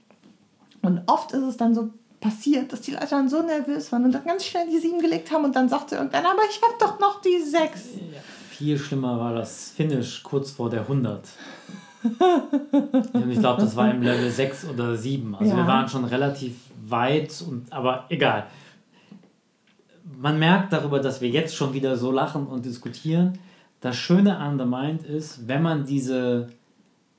Und oft ist es dann so passiert, dass die Leute dann so nervös waren und dann ganz schnell die sieben gelegt haben und dann sagte irgendeiner, aber ich habe doch noch die sechs. Ja, viel schlimmer war das Finish kurz vor der 100. und ich glaube, das war im Level 6 oder 7. Also ja. wir waren schon relativ weit, und, aber egal. Man merkt darüber, dass wir jetzt schon wieder so lachen und diskutieren, das Schöne an The Mind ist, wenn man diese,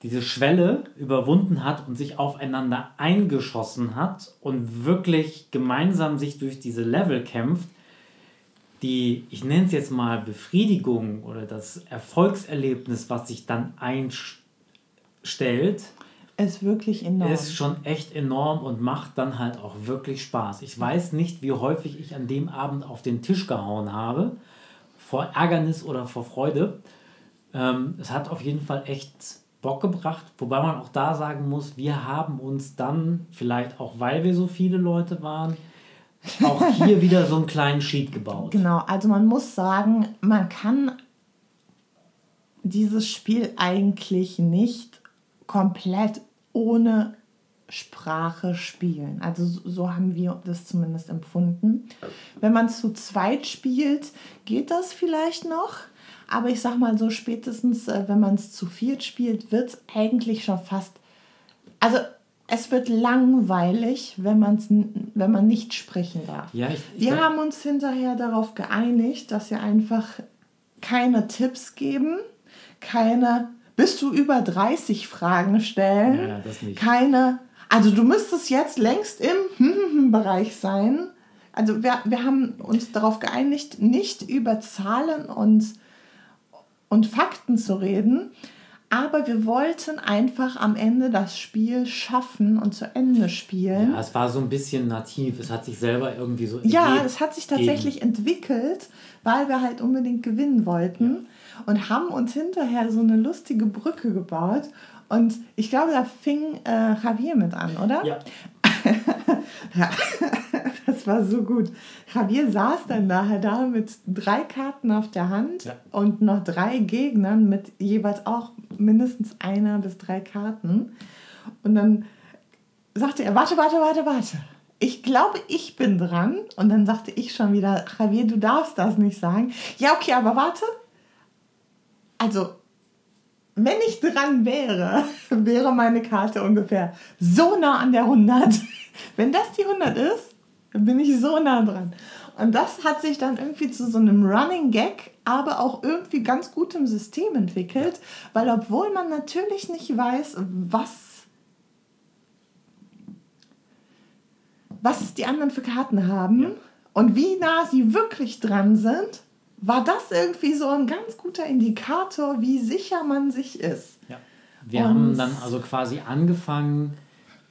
diese Schwelle überwunden hat und sich aufeinander eingeschossen hat und wirklich gemeinsam sich durch diese Level kämpft, die, ich nenne es jetzt mal Befriedigung oder das Erfolgserlebnis, was sich dann einstellt, ist wirklich enorm. Ist schon echt enorm und macht dann halt auch wirklich Spaß. Ich weiß nicht, wie häufig ich an dem Abend auf den Tisch gehauen habe, vor Ärgernis oder vor Freude. Ähm, es hat auf jeden Fall echt Bock gebracht, wobei man auch da sagen muss, wir haben uns dann, vielleicht auch weil wir so viele Leute waren, auch hier wieder so einen kleinen Sheet gebaut. Genau, also man muss sagen, man kann dieses Spiel eigentlich nicht komplett ohne Sprache spielen. Also so haben wir das zumindest empfunden. Wenn man zu zweit spielt, geht das vielleicht noch. Aber ich sag mal so, spätestens äh, wenn man es zu viert spielt, wird es eigentlich schon fast. Also es wird langweilig, wenn, man's, wenn man nicht sprechen darf. Ja, ich, wir ja. haben uns hinterher darauf geeinigt, dass wir einfach keine Tipps geben, keine bis du über 30 Fragen stellen. Ja, das nicht. Keine, also du müsstest jetzt längst im Bereich sein. Also wir, wir haben uns darauf geeinigt, nicht über Zahlen und, und Fakten zu reden, aber wir wollten einfach am Ende das Spiel schaffen und zu Ende spielen. Ja, es war so ein bisschen nativ. Es hat sich selber irgendwie so. Ja, es hat sich tatsächlich entwickelt, weil wir halt unbedingt gewinnen wollten. Ja und haben uns hinterher so eine lustige Brücke gebaut. Und ich glaube, da fing äh, Javier mit an, oder? Ja. das war so gut. Javier saß dann nachher da mit drei Karten auf der Hand ja. und noch drei Gegnern mit jeweils auch mindestens einer bis drei Karten. Und dann sagte er, warte, warte, warte, warte. Ich glaube, ich bin dran. Und dann sagte ich schon wieder, Javier, du darfst das nicht sagen. Ja, okay, aber warte, also, wenn ich dran wäre, wäre meine Karte ungefähr so nah an der 100. Wenn das die 100 ist, dann bin ich so nah dran. Und das hat sich dann irgendwie zu so einem Running Gag, aber auch irgendwie ganz gutem System entwickelt, weil obwohl man natürlich nicht weiß, was, was die anderen für Karten haben ja. und wie nah sie wirklich dran sind, war das irgendwie so ein ganz guter Indikator, wie sicher man sich ist. Ja. Wir Und haben dann also quasi angefangen,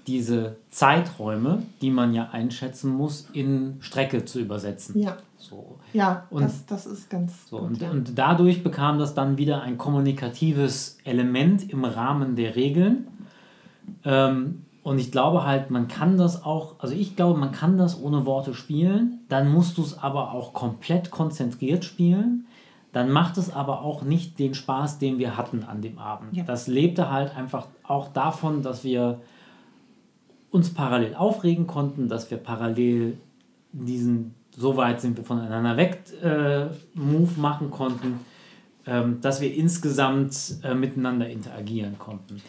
diese Zeiträume, die man ja einschätzen muss, in Strecke zu übersetzen. Ja. So. Ja, und das, das ist ganz so. Gut, und, ja. und dadurch bekam das dann wieder ein kommunikatives Element im Rahmen der Regeln. Ähm, und ich glaube halt, man kann das auch, also ich glaube, man kann das ohne Worte spielen. Dann musst du es aber auch komplett konzentriert spielen. Dann macht es aber auch nicht den Spaß, den wir hatten an dem Abend. Ja. Das lebte halt einfach auch davon, dass wir uns parallel aufregen konnten, dass wir parallel diesen, so weit sind wir voneinander weg, äh, Move machen konnten, ähm, dass wir insgesamt äh, miteinander interagieren konnten.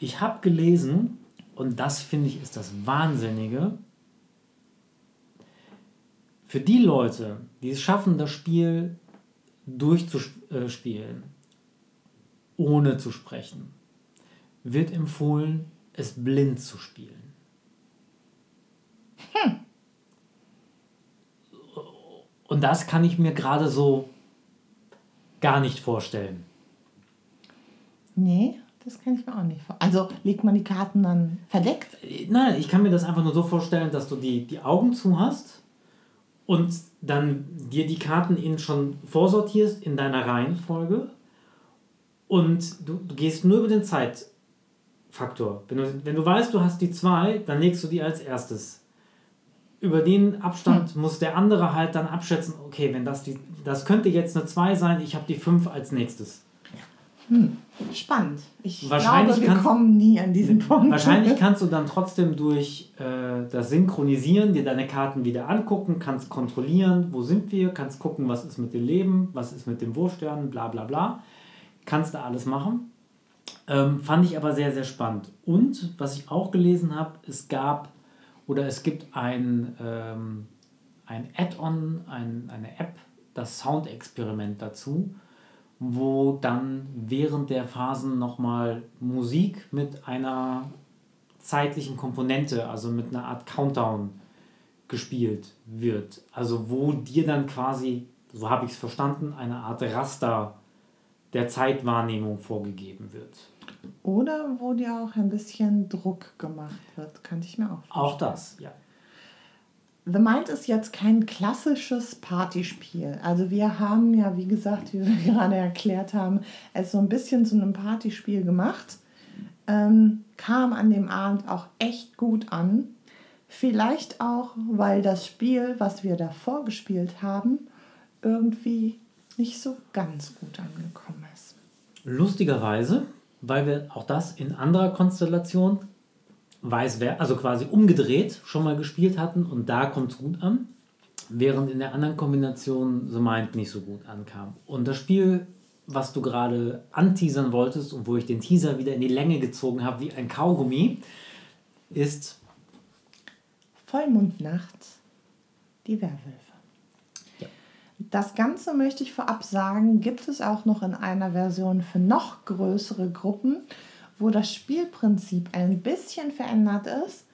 Ich habe gelesen, und das finde ich ist das Wahnsinnige. Für die Leute, die es schaffen, das Spiel durchzuspielen, ohne zu sprechen, wird empfohlen, es blind zu spielen. Hm. Und das kann ich mir gerade so gar nicht vorstellen. Nee. Das kann ich mir auch nicht vorstellen. Also legt man die Karten dann verdeckt? Nein, ich kann mir das einfach nur so vorstellen, dass du die, die Augen zu hast und dann dir die Karten in schon vorsortierst in deiner Reihenfolge und du, du gehst nur über den Zeitfaktor. Wenn du, wenn du weißt, du hast die zwei, dann legst du die als erstes. Über den Abstand hm. muss der andere halt dann abschätzen, okay, wenn das die, das könnte jetzt eine 2 sein, ich habe die 5 als nächstes. Hm. Spannend. Ich wahrscheinlich glaube, wir kannst, kommen nie an diesen Punkt. Wahrscheinlich kannst du dann trotzdem durch äh, das Synchronisieren dir deine Karten wieder angucken, kannst kontrollieren, wo sind wir, kannst gucken, was ist mit dem Leben, was ist mit den Wurfsternen, bla bla bla. Kannst du alles machen. Ähm, fand ich aber sehr, sehr spannend. Und was ich auch gelesen habe, es gab oder es gibt ein, ähm, ein Add-on, ein, eine App, das Soundexperiment dazu wo dann während der Phasen nochmal Musik mit einer zeitlichen Komponente, also mit einer Art Countdown gespielt wird. Also wo dir dann quasi, so habe ich es verstanden, eine Art Raster der Zeitwahrnehmung vorgegeben wird. Oder wo dir auch ein bisschen Druck gemacht wird, könnte ich mir auch vorstellen. Auch das, ja. The Mind ist jetzt kein klassisches Partyspiel. Also wir haben ja, wie gesagt, wie wir gerade erklärt haben, es so ein bisschen zu einem Partyspiel gemacht. Ähm, kam an dem Abend auch echt gut an. Vielleicht auch, weil das Spiel, was wir davor gespielt haben, irgendwie nicht so ganz gut angekommen ist. Lustigerweise, weil wir auch das in anderer Konstellation weiß wer, also quasi umgedreht schon mal gespielt hatten und da kommt es gut an, während in der anderen Kombination The Mind nicht so gut ankam. Und das Spiel, was du gerade anteasern wolltest und wo ich den Teaser wieder in die Länge gezogen habe wie ein Kaugummi, ist Vollmondnacht, die Werwölfe. Das Ganze möchte ich vorab sagen, gibt es auch noch in einer Version für noch größere Gruppen, wo das Spielprinzip ein bisschen verändert ist.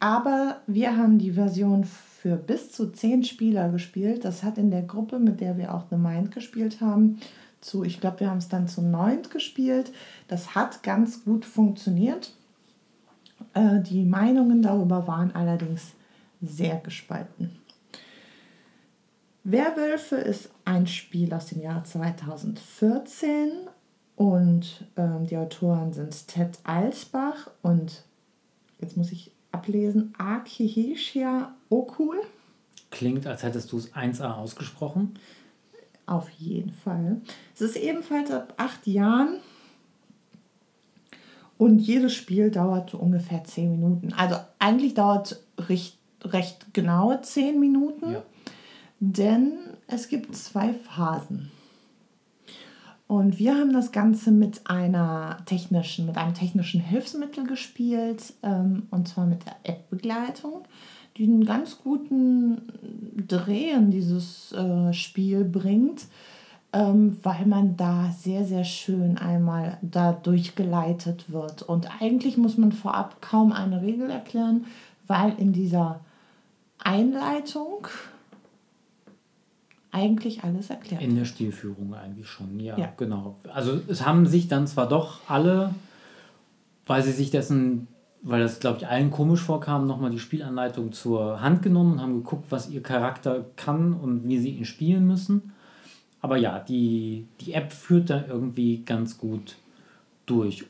Aber wir haben die Version für bis zu zehn Spieler gespielt. Das hat in der Gruppe, mit der wir auch The Mind gespielt haben, zu, ich glaube, wir haben es dann zu neunt gespielt. Das hat ganz gut funktioniert. Äh, die Meinungen darüber waren allerdings sehr gespalten. Werwölfe ist ein Spiel aus dem Jahr 2014 und ähm, die Autoren sind Ted Alsbach und jetzt muss ich ablesen, Akihishia Okul. Klingt, als hättest du es 1a ausgesprochen. Auf jeden Fall. Es ist ebenfalls ab acht Jahren und jedes Spiel dauert so ungefähr zehn Minuten. Also eigentlich dauert es recht, recht genaue zehn Minuten. Ja denn es gibt zwei Phasen. Und wir haben das Ganze mit einer technischen, mit einem technischen Hilfsmittel gespielt, ähm, und zwar mit der App-Begleitung, die einen ganz guten Dreh in dieses äh, Spiel bringt, ähm, weil man da sehr, sehr schön einmal da durchgeleitet wird. Und eigentlich muss man vorab kaum eine Regel erklären, weil in dieser Einleitung eigentlich alles erklärt. In der Stilführung eigentlich schon, ja, ja, genau. Also es haben sich dann zwar doch alle, weil sie sich dessen, weil das glaube ich allen komisch vorkam, nochmal die Spielanleitung zur Hand genommen und haben geguckt, was ihr Charakter kann und wie sie ihn spielen müssen. Aber ja, die, die App führt da irgendwie ganz gut durch.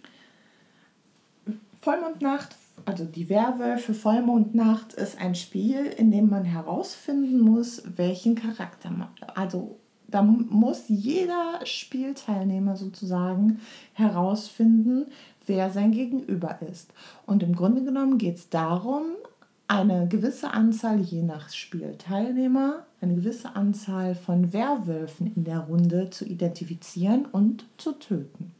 Vollmondnacht also die Werwölfe Vollmondnacht ist ein Spiel, in dem man herausfinden muss, welchen Charakter man. Also da muss jeder Spielteilnehmer sozusagen herausfinden, wer sein Gegenüber ist. Und im Grunde genommen geht es darum, eine gewisse Anzahl, je nach Spielteilnehmer, eine gewisse Anzahl von Werwölfen in der Runde zu identifizieren und zu töten.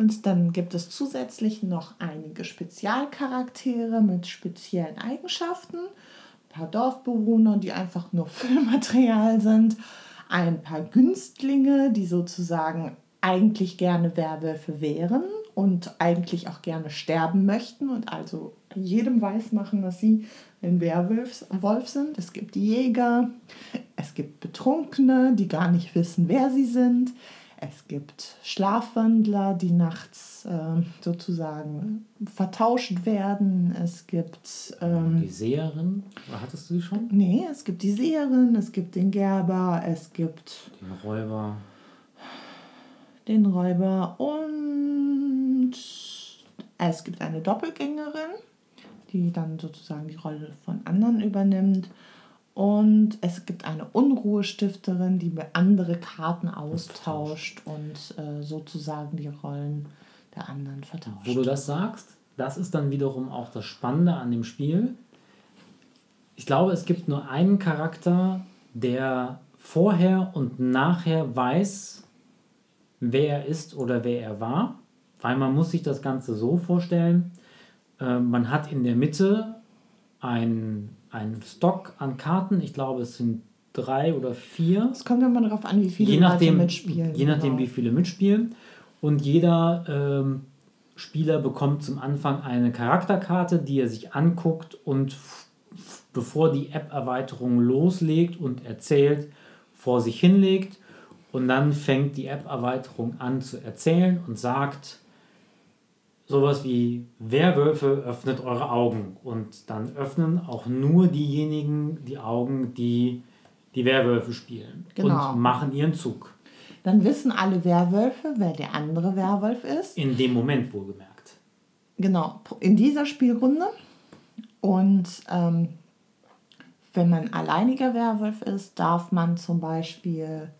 Und dann gibt es zusätzlich noch einige Spezialcharaktere mit speziellen Eigenschaften, ein paar Dorfbewohner, die einfach nur Füllmaterial sind, ein paar Günstlinge, die sozusagen eigentlich gerne Werwölfe wären und eigentlich auch gerne sterben möchten und also jedem weiß machen, dass sie ein Werwolf sind. Es gibt Jäger, es gibt Betrunkene, die gar nicht wissen, wer sie sind. Es gibt Schlafwandler, die nachts äh, sozusagen vertauscht werden. Es gibt. Ähm, die Seherin, hattest du die schon? Nee, es gibt die Seherin, es gibt den Gerber, es gibt. Den Räuber. Den Räuber und es gibt eine Doppelgängerin, die dann sozusagen die Rolle von anderen übernimmt. Und es gibt eine Unruhestifterin, die andere Karten austauscht und äh, sozusagen die Rollen der anderen vertauscht. Wo du das sagst, das ist dann wiederum auch das Spannende an dem Spiel. Ich glaube, es gibt nur einen Charakter, der vorher und nachher weiß, wer er ist oder wer er war. Weil man muss sich das Ganze so vorstellen, äh, man hat in der Mitte ein einen Stock an Karten. Ich glaube, es sind drei oder vier. Es kommt immer darauf an, wie viele je nachdem, Leute mitspielen. Je nachdem, genau. wie viele mitspielen. Und jeder ähm, Spieler bekommt zum Anfang eine Charakterkarte, die er sich anguckt und bevor die App-Erweiterung loslegt und erzählt, vor sich hinlegt. Und dann fängt die App-Erweiterung an zu erzählen und sagt sowas wie Werwölfe öffnet eure Augen. Und dann öffnen auch nur diejenigen die Augen, die die Werwölfe spielen Genau. und machen ihren Zug. Dann wissen alle Werwölfe, wer der andere Werwolf ist. In dem Moment wohlgemerkt. Genau, in dieser Spielrunde. Und ähm, wenn man alleiniger Werwolf ist, darf man zum Beispiel,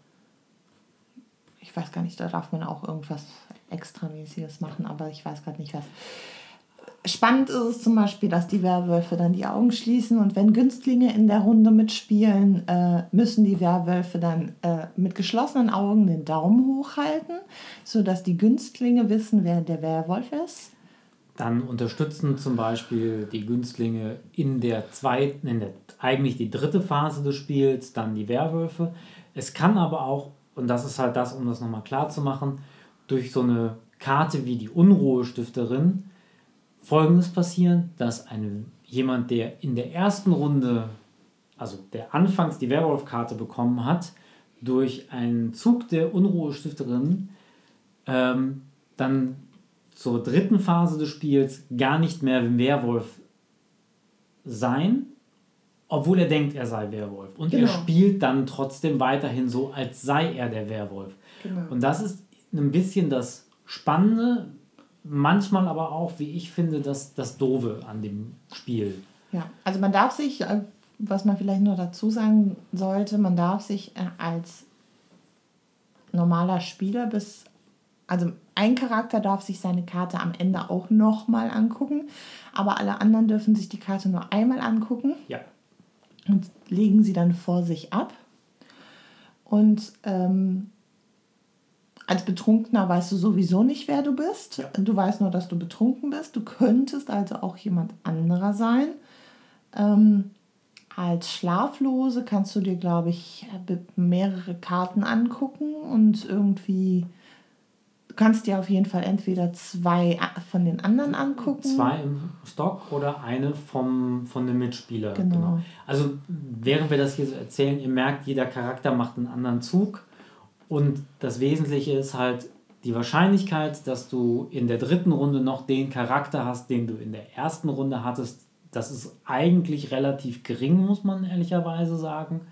ich weiß gar nicht, da darf man auch irgendwas extramäßiges machen, aber ich weiß gerade nicht was. Spannend ist es zum Beispiel, dass die Werwölfe dann die Augen schließen und wenn Günstlinge in der Runde mitspielen, äh, müssen die Werwölfe dann äh, mit geschlossenen Augen den Daumen hochhalten, sodass die Günstlinge wissen, wer der Werwolf ist. Dann unterstützen zum Beispiel die Günstlinge in der zweiten, in der eigentlich die dritte Phase des Spiels, dann die Werwölfe. Es kann aber auch, und das ist halt das, um das nochmal klar zu machen, durch so eine Karte wie die Unruhestifterin folgendes passieren, dass eine, jemand, der in der ersten Runde, also der anfangs die Werwolf-Karte bekommen hat, durch einen Zug der Unruhestifterin ähm, dann zur dritten Phase des Spiels gar nicht mehr Werwolf sein, obwohl er denkt, er sei Werwolf. Und er Genau. spielt dann trotzdem weiterhin so, als sei er der Werwolf. Genau. Und das ist ein bisschen das Spannende, manchmal aber auch, wie ich finde, das, das Doofe an dem Spiel. Ja, also man darf sich, äh, was man vielleicht noch dazu sagen sollte, man darf sich äh, als normaler Spieler bis, also ein Charakter darf sich seine Karte am Ende auch nochmal angucken, aber alle anderen dürfen sich die Karte nur einmal angucken Ja. und legen sie dann vor sich ab. Und ähm, als Betrunkener weißt du sowieso nicht, wer du bist. Ja. Du weißt nur, dass du betrunken bist. Du könntest also auch jemand anderer sein. Ähm, als Schlaflose kannst du dir, glaube ich, mehrere Karten angucken und irgendwie. Du kannst dir auf jeden Fall entweder zwei von den anderen angucken. Zwei im Stock oder eine vom, von dem Mitspieler. Genau. Also während wir das hier so erzählen, ihr merkt, jeder Charakter macht einen anderen Zug. Und das Wesentliche ist halt die Wahrscheinlichkeit, dass du in der dritten Runde noch den Charakter hast, den du in der ersten Runde hattest. Das ist eigentlich relativ gering, muss man ehrlicherweise sagen.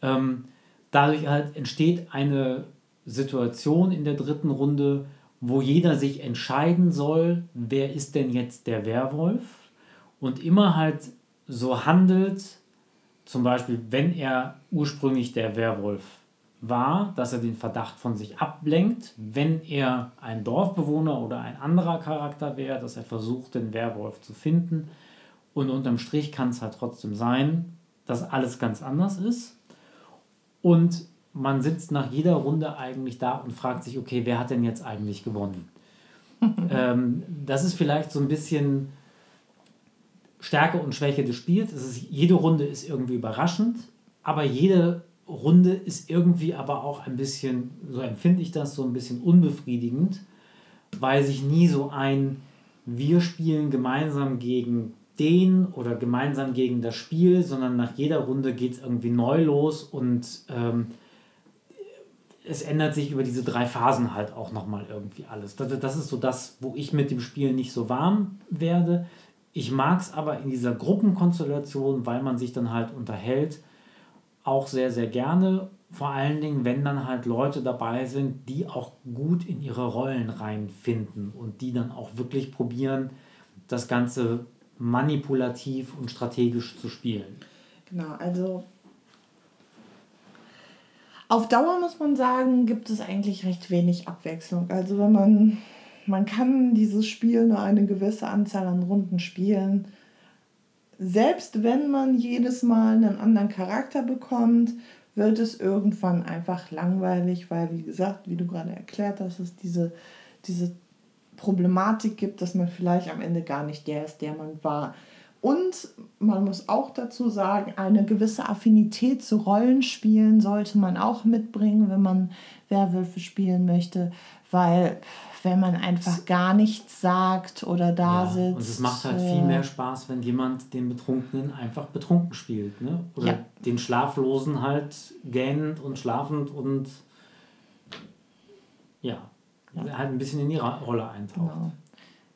Ähm, dadurch halt entsteht eine Situation in der dritten Runde, wo jeder sich entscheiden soll, wer ist denn jetzt der Werwolf und immer halt so handelt, zum Beispiel, wenn er ursprünglich der Werwolf war, dass er den Verdacht von sich ablenkt, wenn er ein Dorfbewohner oder ein anderer Charakter wäre, dass er versucht, den Werwolf zu finden. Und unterm Strich kann es halt trotzdem sein, dass alles ganz anders ist. Und man sitzt nach jeder Runde eigentlich da und fragt sich, okay, wer hat denn jetzt eigentlich gewonnen? ähm, das ist vielleicht so ein bisschen Stärke und Schwäche des Spiels. Es ist, jede Runde ist irgendwie überraschend, aber jede Runde ist irgendwie aber auch ein bisschen, so empfinde ich das, so ein bisschen unbefriedigend, weil sich nie so ein, wir spielen gemeinsam gegen den oder gemeinsam gegen das Spiel, sondern nach jeder Runde geht es irgendwie neu los und ähm, es ändert sich über diese drei Phasen halt auch nochmal irgendwie alles. Das, das ist so das, wo ich mit dem Spiel nicht so warm werde. Ich mag es aber in dieser Gruppenkonstellation, weil man sich dann halt unterhält, auch sehr, sehr gerne. Vor allen Dingen, wenn dann halt Leute dabei sind, die auch gut in ihre Rollen reinfinden und die dann auch wirklich probieren, das Ganze manipulativ und strategisch zu spielen. Genau, also auf Dauer muss man sagen, gibt es eigentlich recht wenig Abwechslung. Also wenn man, man kann dieses Spiel nur eine gewisse Anzahl an Runden spielen. Selbst wenn man jedes Mal einen anderen Charakter bekommt, wird es irgendwann einfach langweilig, weil, wie gesagt, wie du gerade erklärt hast, es diese, diese Problematik gibt, dass man vielleicht am Ende gar nicht der ist, der man war. und man muss auch dazu sagen, eine gewisse Affinität zu Rollenspielen sollte man auch mitbringen, wenn man Werwölfe spielen möchte, weil wenn man einfach gar nichts sagt oder da ja, sitzt. Und es macht halt viel mehr Spaß, wenn jemand den Betrunkenen einfach betrunken spielt. Ne? Oder ja. den Schlaflosen halt gähnend und schlafend und ja, ja. halt ein bisschen in die Rolle eintaucht. Genau.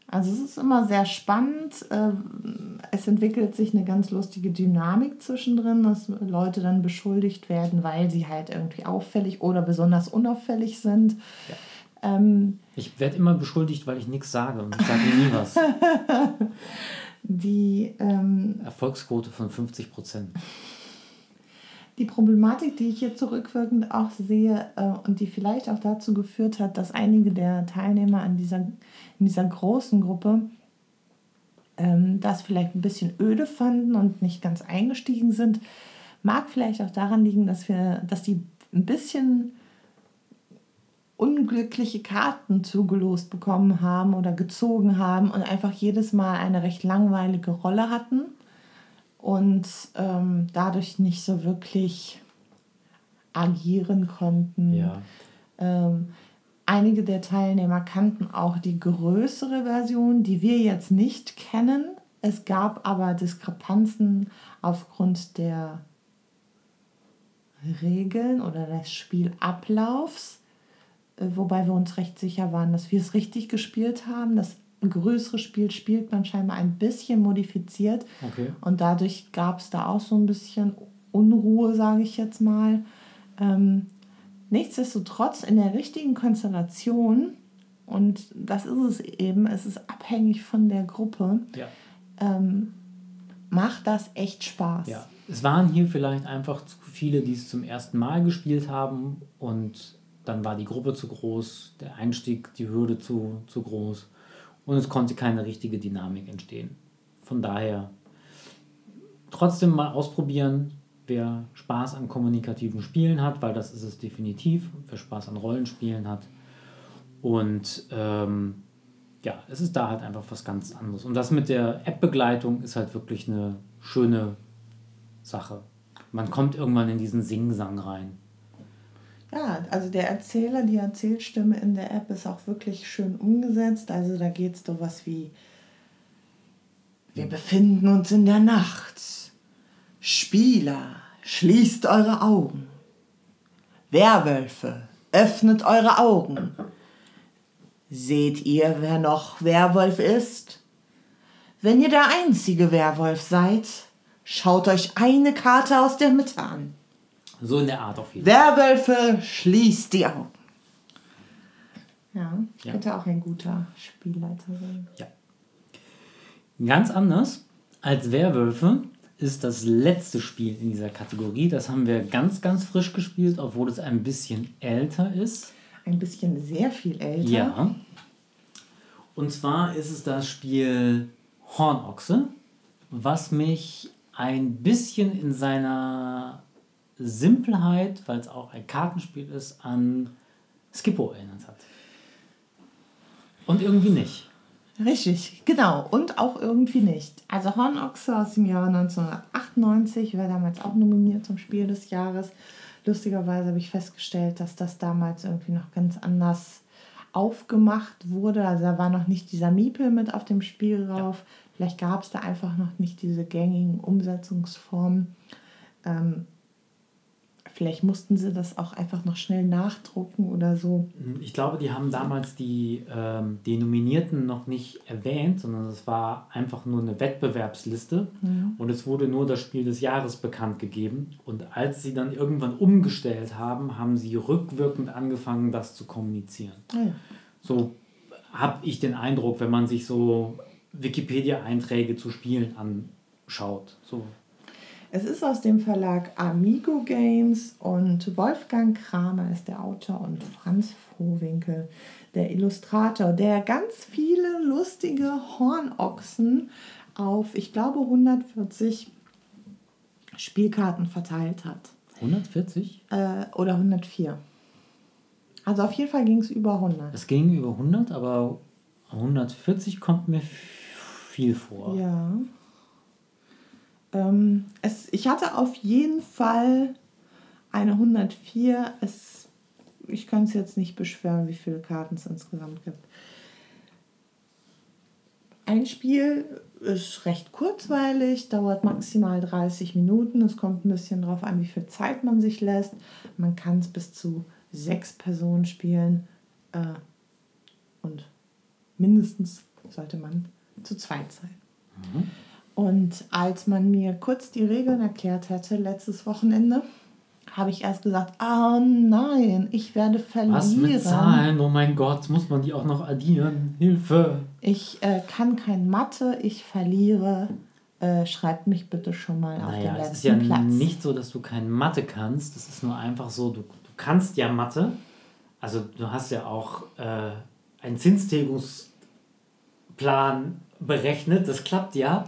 Also es ist immer sehr spannend. Ähm, es entwickelt sich eine ganz lustige Dynamik zwischendrin, dass Leute dann beschuldigt werden, weil sie halt irgendwie auffällig oder besonders unauffällig sind. Ja. Ähm, ich werde immer beschuldigt, weil ich nichts sage und ich sage nie was. Die ähm, Erfolgsquote von 50 Prozent. Die Problematik, die ich hier zurückwirkend auch sehe äh, und die vielleicht auch dazu geführt hat, dass einige der Teilnehmer an dieser, in dieser großen Gruppe ähm, das vielleicht ein bisschen öde fanden und nicht ganz eingestiegen sind, mag vielleicht auch daran liegen, dass wir, dass die ein bisschen unglückliche Karten zugelost bekommen haben oder gezogen haben und einfach jedes Mal eine recht langweilige Rolle hatten und ähm, dadurch nicht so wirklich agieren konnten. Ja. Ähm, einige der Teilnehmer kannten auch die größere Version, die wir jetzt nicht kennen. Es gab aber Diskrepanzen aufgrund der Regeln oder des Spielablaufs, wobei wir uns recht sicher waren, dass wir es richtig gespielt haben. Das größere Spiel spielt man scheinbar ein bisschen modifiziert. Okay. Und dadurch gab es da auch so ein bisschen Unruhe, sage ich jetzt mal. Ähm, nichtsdestotrotz in der richtigen Konstellation, und das ist es eben, es ist abhängig von der Gruppe, ja. ähm, macht das echt Spaß. Ja. Es waren hier vielleicht einfach zu viele, die es zum ersten Mal gespielt haben und dann war die Gruppe zu groß, der Einstieg, die Hürde zu, zu groß und es konnte keine richtige Dynamik entstehen. Von daher trotzdem mal ausprobieren, wer Spaß an kommunikativen Spielen hat, weil das ist es definitiv, wer Spaß an Rollenspielen hat. Und ähm, ja, es ist da halt einfach was ganz anderes. Und das mit der App-Begleitung ist halt wirklich eine schöne Sache. Man kommt irgendwann in diesen Singsang rein. Ja, also der Erzähler, die Erzählstimme in der App ist auch wirklich schön umgesetzt. Also da geht es so was wie, wir befinden uns in der Nacht. Spieler, schließt eure Augen. Werwölfe, öffnet eure Augen. Seht ihr, wer noch Werwolf ist? Wenn ihr der einzige Werwolf seid, schaut euch eine Karte aus der Mitte an. So in der Art auf jeden Fall. Werwölfe, schließt die Augen. Ja, ja. könnte auch ein guter Spielleiter sein. Ja. Ganz anders als Werwölfe ist das letzte Spiel in dieser Kategorie. Das haben wir ganz, ganz frisch gespielt, obwohl es ein bisschen älter ist. Ein bisschen sehr viel älter. Ja. Und zwar ist es das Spiel Hornochse, was mich ein bisschen in seiner Simpelheit, weil es auch ein Kartenspiel ist, an Skippo erinnert hat. Und irgendwie nicht. Richtig, genau. Und auch irgendwie nicht. Also Hornochse aus dem Jahre 1998 war damals auch nominiert zum Spiel des Jahres. Lustigerweise habe ich festgestellt, dass das damals irgendwie noch ganz anders aufgemacht wurde. Also da war noch nicht dieser Miepel mit auf dem Spiel drauf. Ja. Vielleicht gab es da einfach noch nicht diese gängigen Umsetzungsformen. Ähm, Vielleicht mussten sie das auch einfach noch schnell nachdrucken oder so. Ich glaube, die haben damals die, ähm, die Nominierten noch nicht erwähnt, sondern es war einfach nur eine Wettbewerbsliste mhm. und es wurde nur das Spiel des Jahres bekannt gegeben. Und als sie dann irgendwann umgestellt haben, haben sie rückwirkend angefangen, das zu kommunizieren. Ah ja. So habe ich den Eindruck, wenn man sich so Wikipedia-Einträge zu Spielen anschaut. So es ist aus dem Verlag Amigo Games und Wolfgang Kramer ist der Autor und Franz Frohwinkel der Illustrator, der ganz viele lustige Hornochsen auf, ich glaube, 140 Spielkarten verteilt hat. 140? Äh, oder 104. Also auf jeden Fall ging es über 100. Es ging über 100, aber 140 kommt mir viel vor. Ja. Ähm, es, ich hatte auf jeden Fall eine 104. Es, ich kann es jetzt nicht beschweren, wie viele Karten es insgesamt gibt. Ein Spiel ist recht kurzweilig, dauert maximal 30 Minuten. Es kommt ein bisschen darauf an, wie viel Zeit man sich lässt. Man kann es bis zu sechs Personen spielen äh, und mindestens sollte man zu zweit sein. Mhm. Und als man mir kurz die Regeln erklärt hatte, letztes Wochenende, habe ich erst gesagt, oh nein, ich werde verlieren. Was mit Zahlen? Oh mein Gott, muss man die auch noch addieren? Hilfe! Ich äh, kann kein Mathe, ich verliere. Äh, schreibt mich bitte schon mal naja, auf den letzten Platz. Es ist ja Platz. nicht so, dass du kein Mathe kannst. Es ist nur einfach so, du, du kannst ja Mathe. Also du hast ja auch äh, einen Zinstilgungsplan berechnet, das klappt ja.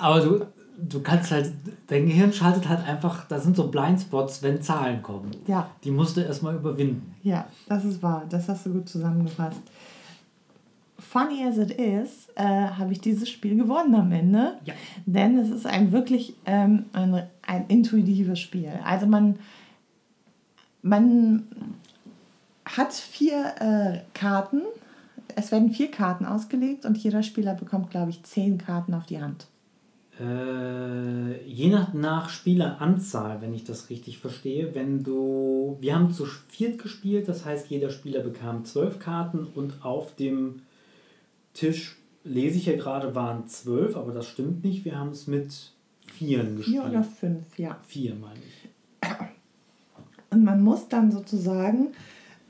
Aber du, du kannst halt, dein Gehirn schaltet halt einfach, da sind so Blindspots, wenn Zahlen kommen. Ja. Die musst du erstmal überwinden. Ja, das ist wahr. Das hast du gut zusammengefasst. Funny as it is, äh, habe ich dieses Spiel gewonnen am Ende. Ja. Denn es ist ein wirklich ähm, ein, ein intuitives Spiel. Also man, man hat vier äh, Karten. Es werden vier Karten ausgelegt und jeder Spieler bekommt, glaube ich, zehn Karten auf die Hand. Äh, je nach, nach Spieleranzahl, wenn ich das richtig verstehe, wenn du. Wir haben zu viert gespielt, das heißt, jeder Spieler bekam zwölf Karten und auf dem Tisch, lese ich ja gerade, waren zwölf, aber das stimmt nicht. Wir haben es mit Vieren gespielt. Vier oder fünf, ja. Vier, meine ich. Und man muss dann sozusagen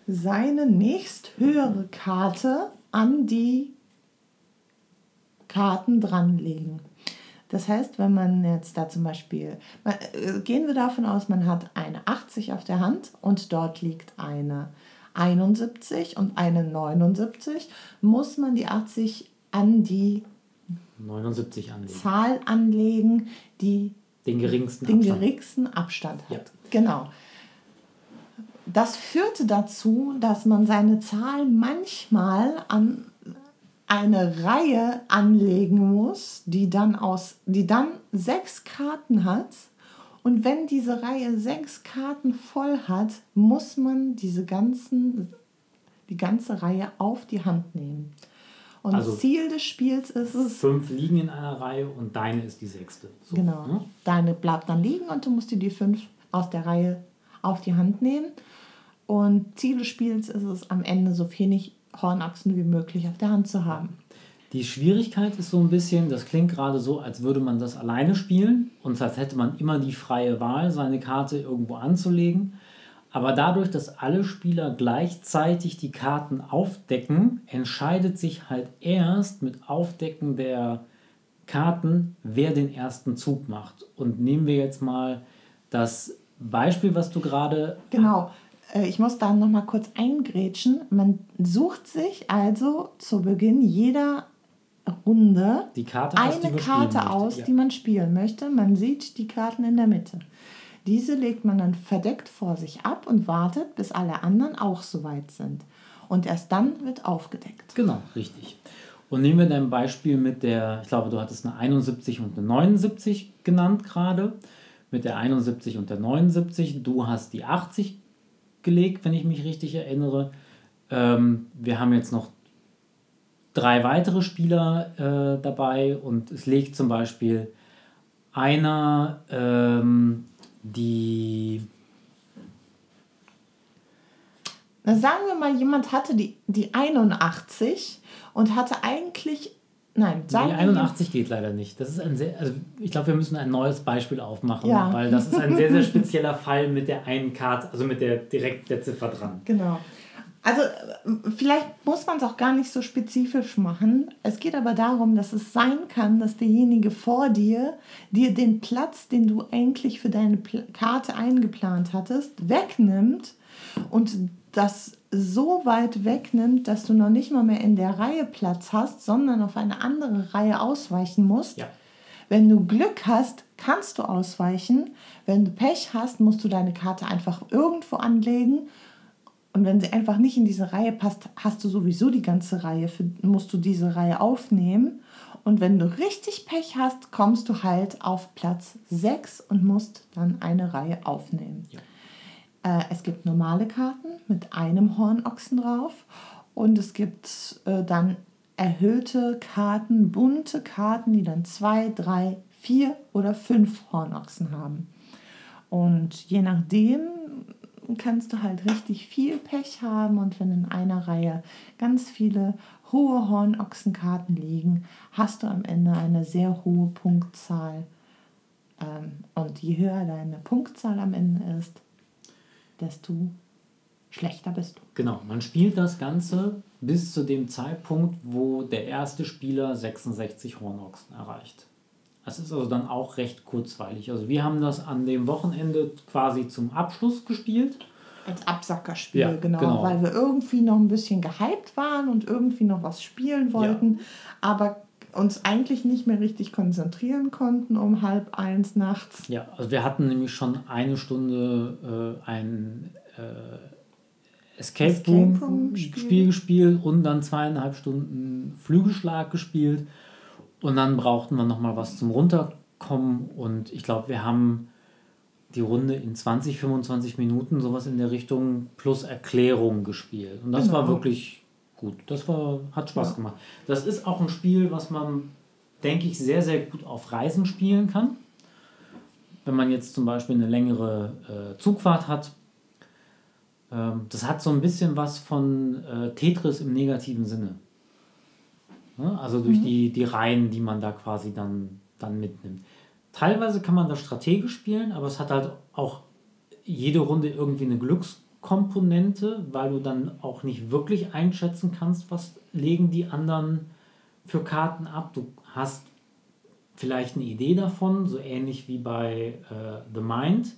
seine nächsthöhere Karte an die Karten dranlegen. Das heißt, wenn man jetzt da zum Beispiel, äh, gehen wir davon aus, man hat eine 80 auf der Hand und dort liegt eine 71 und eine 79, muss man die 80 an die 79 anlegen. Zahl anlegen, die den geringsten den Abstand, geringsten Abstand hat. Ja. Genau. Das führte dazu, dass man seine Zahl manchmal an eine Reihe anlegen muss, die dann aus, die dann sechs Karten hat. Und wenn diese Reihe sechs Karten voll hat, muss man diese ganzen, die ganze Reihe auf die Hand nehmen. Und also Ziel des Spiels ist es. Fünf liegen in einer Reihe und deine ist die sechste. So, genau. Ne? Deine bleibt dann liegen und du musst dir die fünf aus der Reihe auf die Hand nehmen. Und Ziel des Spiels ist es, am Ende so wenig Hornachsen wie möglich auf der Hand zu haben. Die Schwierigkeit ist so ein bisschen, das klingt gerade so, als würde man das alleine spielen und als hätte man immer die freie Wahl, seine Karte irgendwo anzulegen. Aber dadurch, dass alle Spieler gleichzeitig die Karten aufdecken, entscheidet sich halt erst mit Aufdecken der Karten, wer den ersten Zug macht. Und nehmen wir jetzt mal das Beispiel, was du gerade. Genau. Äh, ich muss da noch mal kurz eingrätschen. Man sucht sich also zu Beginn jeder Runde die Karte eine Karte aus, ja. die man spielen möchte. Man sieht die Karten in der Mitte. Diese legt man dann verdeckt vor sich ab und wartet, bis alle anderen auch soweit sind. Und erst dann wird aufgedeckt. Genau, richtig. Und nehmen wir dein Beispiel mit der, ich glaube, du hattest eine 71 und eine 79 genannt gerade. Mit der 71 und der 79. Du hast die 80 gelegt, wenn ich mich richtig erinnere. Ähm, wir haben jetzt noch drei weitere Spieler äh, dabei und es legt zum Beispiel einer ähm, die. Na, sagen wir mal, jemand hatte die, die 81 und hatte eigentlich Nein, sagen Die 81 geht leider nicht. Das ist ein sehr, also ich glaube, wir müssen ein neues Beispiel aufmachen, ja. weil das ist ein sehr, sehr spezieller Fall mit der einen Karte, also mit der direkt der Ziffer dran. Genau. Also vielleicht muss man es auch gar nicht so spezifisch machen. Es geht aber darum, dass es sein kann, dass derjenige vor dir dir den Platz, den du eigentlich für deine Karte eingeplant hattest, wegnimmt und das so weit wegnimmt, dass du noch nicht mal mehr in der Reihe Platz hast, sondern auf eine andere Reihe ausweichen musst. Ja. Wenn du Glück hast, kannst du ausweichen. Wenn du Pech hast, musst du deine Karte einfach irgendwo anlegen. Und wenn sie einfach nicht in diese Reihe passt, hast du sowieso die ganze Reihe, musst du diese Reihe aufnehmen. Und wenn du richtig Pech hast, kommst du halt auf Platz 6 und musst dann eine Reihe aufnehmen. Ja. Äh, es gibt normale Karten mit einem Hornochsen drauf und es gibt äh, dann erhöhte Karten, bunte Karten, die dann zwei, drei, vier oder fünf Hornochsen haben. Und je nachdem kannst du halt richtig viel Pech haben und wenn in einer Reihe ganz viele hohe Hornochsenkarten liegen, hast du am Ende eine sehr hohe Punktzahl. Ähm, und je höher deine Punktzahl am Ende ist, desto schlechter bist du. Genau, man spielt das Ganze bis zu dem Zeitpunkt, wo der erste Spieler 66 Hornochsen erreicht. Das ist also dann auch recht kurzweilig. Also wir haben das an dem Wochenende quasi zum Abschluss gespielt. Als Absackerspiel, Ja, genau, genau. Weil wir irgendwie noch ein bisschen gehypt waren und irgendwie noch was spielen wollten, aber uns eigentlich nicht mehr richtig konzentrieren konnten um halb eins nachts. Ja, also wir hatten nämlich schon eine Stunde äh, ein äh, Escape, Escape Room, Room Spiel. Spiel. gespielt und dann zweieinhalb Stunden Flügelschlag gespielt. Und dann brauchten wir nochmal was zum Runterkommen. Und ich glaube, wir haben die Runde in 20, 25 Minuten sowas in der Richtung plus Erklärung gespielt. Und das Genau. war wirklich gut. Das war, hat Spaß Ja. gemacht. Das ist auch ein Spiel, was man, denke ich, sehr, sehr gut auf Reisen spielen kann. Wenn man jetzt zum Beispiel eine längere äh, Zugfahrt hat. Ähm, das hat so ein bisschen was von äh, Tetris im negativen Sinne. Ne? Also durch die, die Reihen, die man da quasi dann, dann mitnimmt. Teilweise kann man das strategisch spielen, aber es hat halt auch jede Runde irgendwie eine Glückskomponente, weil du dann auch nicht wirklich einschätzen kannst, was legen die anderen für Karten ab. Du hast vielleicht eine Idee davon, so ähnlich wie bei äh, The Mind.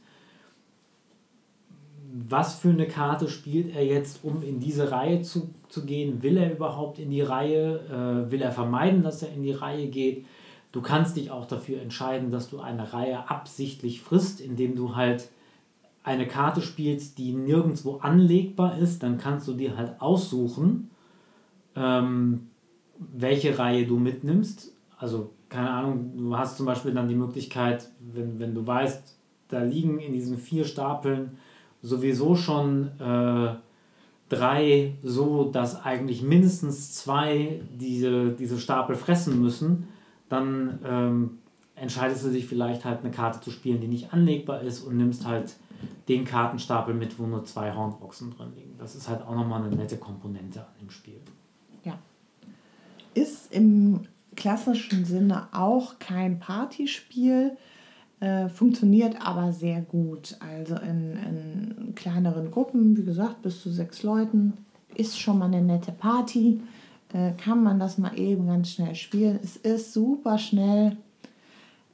Was für eine Karte spielt er jetzt, um in diese Reihe zu, zu gehen? Will er überhaupt in die Reihe? Äh, will er vermeiden, dass er in die Reihe geht? Du kannst dich auch dafür entscheiden, dass du eine Reihe absichtlich frisst, indem du halt eine Karte spielst, die nirgendwo anlegbar ist. Dann kannst du dir halt aussuchen, ähm, welche Reihe du mitnimmst. Also, keine Ahnung, du hast zum Beispiel dann die Möglichkeit, wenn, wenn du weißt, da liegen in diesen vier Stapeln sowieso schon äh, drei so, dass eigentlich mindestens zwei diese, diese Stapel fressen müssen, dann ähm, entscheidest du dich vielleicht halt eine Karte zu spielen, die nicht anlegbar ist und nimmst halt den Kartenstapel mit, wo nur zwei Hornboxen drin liegen. Das ist halt auch nochmal eine nette Komponente an dem Spiel. Ja. Ist im klassischen Sinne auch kein Partyspiel, äh, funktioniert aber sehr gut. Also in, in kleineren Gruppen, wie gesagt, bis zu sechs Leuten, ist schon mal eine nette Party. Äh, kann man das mal eben ganz schnell spielen. Es ist super schnell.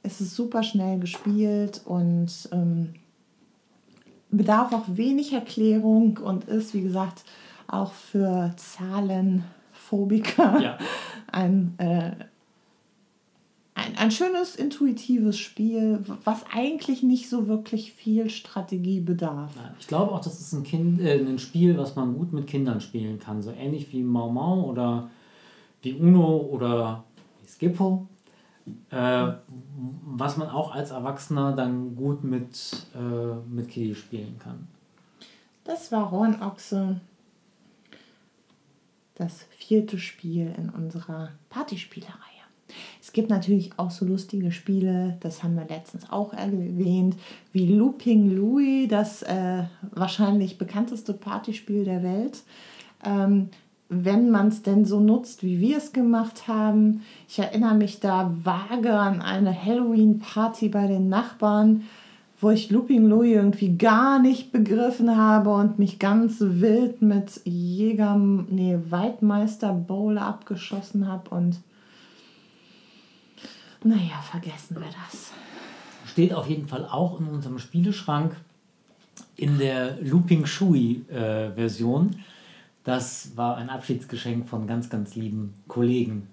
Es ist super schnell gespielt und ähm, bedarf auch wenig Erklärung und ist, wie gesagt, auch für Zahlenphobiker Ja. ein, äh, ein, ein schönes, intuitives Spiel, was eigentlich nicht so wirklich viel Strategie bedarf. Ich glaube auch, das ist ein, kind, äh, ein Spiel, was man gut mit Kindern spielen kann. So ähnlich wie Mau Mau oder wie Uno oder wie Skippo. Äh, was man auch als Erwachsener dann gut mit, äh, mit Kiddies spielen kann. Das war Hornochse, das vierte Spiel in unserer Partyspielereihe. Es gibt natürlich auch so lustige Spiele, das haben wir letztens auch erwähnt, wie Looping Louis, das äh, wahrscheinlich bekannteste Partyspiel der Welt. Ähm, wenn man es denn so nutzt, wie wir es gemacht haben. Ich erinnere mich da vage an eine Halloween-Party bei den Nachbarn, wo ich Looping Louis irgendwie gar nicht begriffen habe und mich ganz wild mit Jäger, nee, Waldmeister Bowler abgeschossen habe und naja, vergessen wir das. Steht auf jeden Fall auch in unserem Spieleschrank in der Looping Shui äh. Das war ein Abschiedsgeschenk von ganz, ganz lieben Kollegen.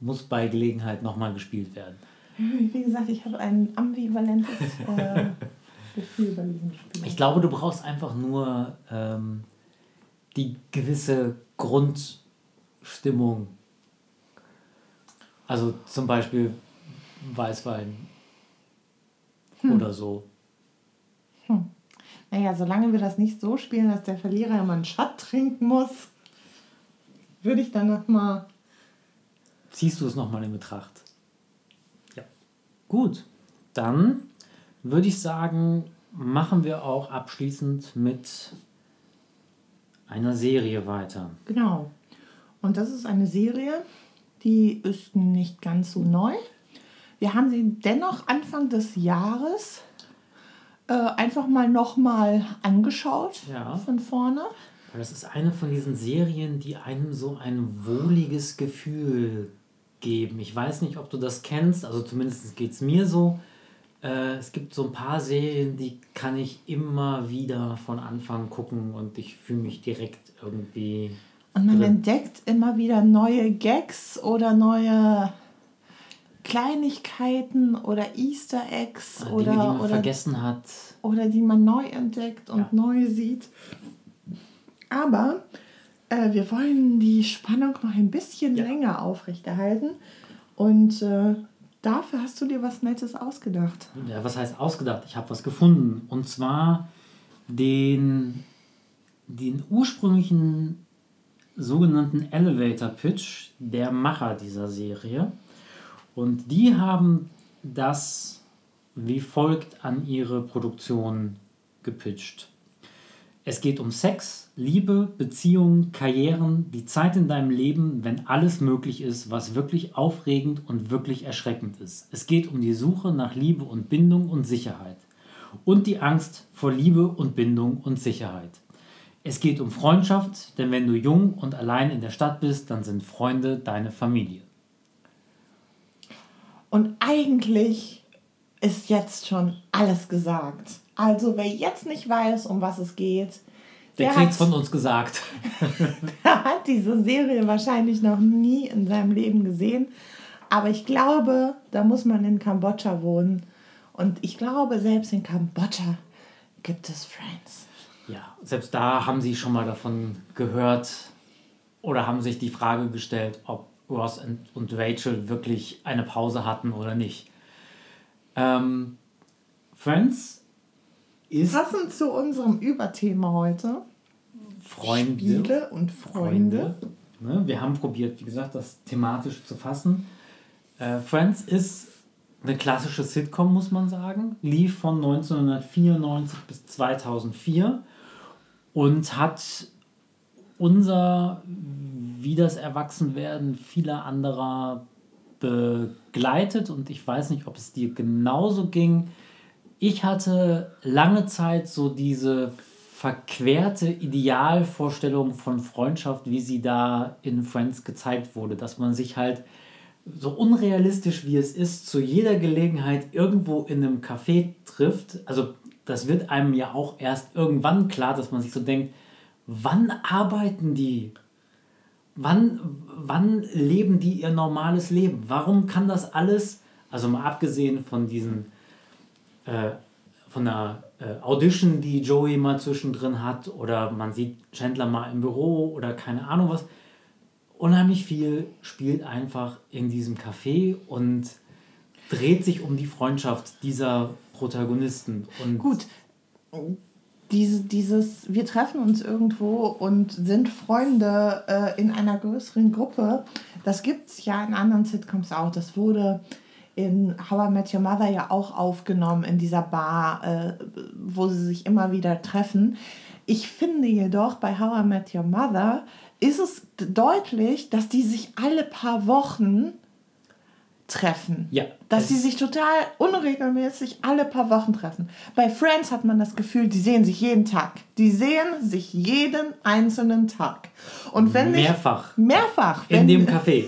Muss bei Gelegenheit nochmal gespielt werden. Wie gesagt, ich habe ein ambivalentes äh, Gefühl bei diesem Spiel. Ich glaube, du brauchst einfach nur ähm, die gewisse Grundstimmung. Also zum Beispiel Weißwein Hm. oder so. Naja, solange wir das nicht so spielen, dass der Verlierer immer einen Shot trinken muss, würde ich dann nochmal. Ziehst du es nochmal in Betracht? Ja. Gut, dann würde ich sagen, machen wir auch abschließend mit einer Serie weiter. Genau. Und das ist eine Serie, die ist nicht ganz so neu. Wir haben sie dennoch Anfang des Jahres äh, einfach mal nochmal angeschaut Ja. von vorne. Das ist eine von diesen Serien, die einem so ein wohliges Gefühl geben. Ich weiß nicht, ob du das kennst, also zumindest geht es mir so. Äh, es gibt so ein paar Serien, die kann ich immer wieder von Anfang gucken und ich fühle mich direkt irgendwie. Und man drin. entdeckt immer wieder neue Gags oder neue Kleinigkeiten oder Easter Eggs Dinge, oder, die man oder, vergessen hat. oder die man neu entdeckt und Ja. neu sieht. Aber äh, wir wollen die Spannung noch ein bisschen Ja. länger aufrechterhalten. Und äh, dafür hast du dir was Nettes ausgedacht. Ja, was heißt ausgedacht? Ich habe was gefunden. Und zwar den, den ursprünglichen sogenannten Elevator Pitch der Macher dieser Serie. Und die haben das wie folgt an ihre Produktion gepitcht. Es geht um Sex, Liebe, Beziehungen, Karrieren, die Zeit in deinem Leben, wenn alles möglich ist, was wirklich aufregend und wirklich erschreckend ist. Es geht um die Suche nach Liebe und Bindung und Sicherheit. Und die Angst vor Liebe und Bindung und Sicherheit. Es geht um Freundschaft, denn wenn du jung und allein in der Stadt bist, dann sind Freunde deine Familie. Und eigentlich ist jetzt schon alles gesagt. Also wer jetzt nicht weiß, um was es geht, Der der kriegt's hat, von uns gesagt. der hat diese Serie wahrscheinlich noch nie in seinem Leben gesehen. Aber ich glaube, da muss man in Kambodscha wohnen. Und ich glaube, selbst in Kambodscha gibt es Friends. Ja, selbst da haben sie schon mal davon gehört oder haben sich die Frage gestellt, ob Ross und- und Rachel wirklich eine Pause hatten oder nicht. Ähm, Friends ist Passend zu unserem Überthema heute, Freunde. Spiele und Freunde. Ne? Wir haben probiert, wie gesagt, das thematisch zu fassen. Äh, Friends ist eine klassische Sitcom, muss man sagen. Lief von 1994 bis 2004 und hat unser, wie das Erwachsenwerden vieler anderer begleitet. Und ich weiß nicht, ob es dir genauso ging. Ich hatte lange Zeit so diese verquerte Idealvorstellung von Freundschaft, wie sie da in Friends gezeigt wurde, dass man sich halt so unrealistisch wie es ist, zu jeder Gelegenheit irgendwo in einem Café trifft. Also das wird einem ja auch erst irgendwann klar, dass man sich so denkt, wann arbeiten die? Wann, wann leben die ihr normales Leben? Warum kann das alles, also mal abgesehen von diesen, äh, von der äh, Audition, die Joey mal zwischendrin hat, oder man sieht Chandler mal im Büro oder keine Ahnung was, unheimlich viel spielt einfach in diesem Café und dreht sich um die Freundschaft dieser Protagonisten. Und Gut, diese, dieses, wir treffen uns irgendwo und sind Freunde äh, in einer größeren Gruppe, das gibt es ja in anderen Sitcoms auch. Das wurde in How I Met Your Mother ja auch aufgenommen, in dieser Bar, äh, wo sie sich immer wieder treffen. Ich finde jedoch, bei How I Met Your Mother ist es deutlich, dass die sich alle paar Wochen treffen. Ja, Dass sie sich total unregelmäßig alle paar Wochen treffen. Bei Friends hat man das Gefühl, die sehen sich jeden Tag. Die sehen sich jeden einzelnen Tag. Und wenn nicht- Mehrfach. mehrfach. in wenn- dem Café.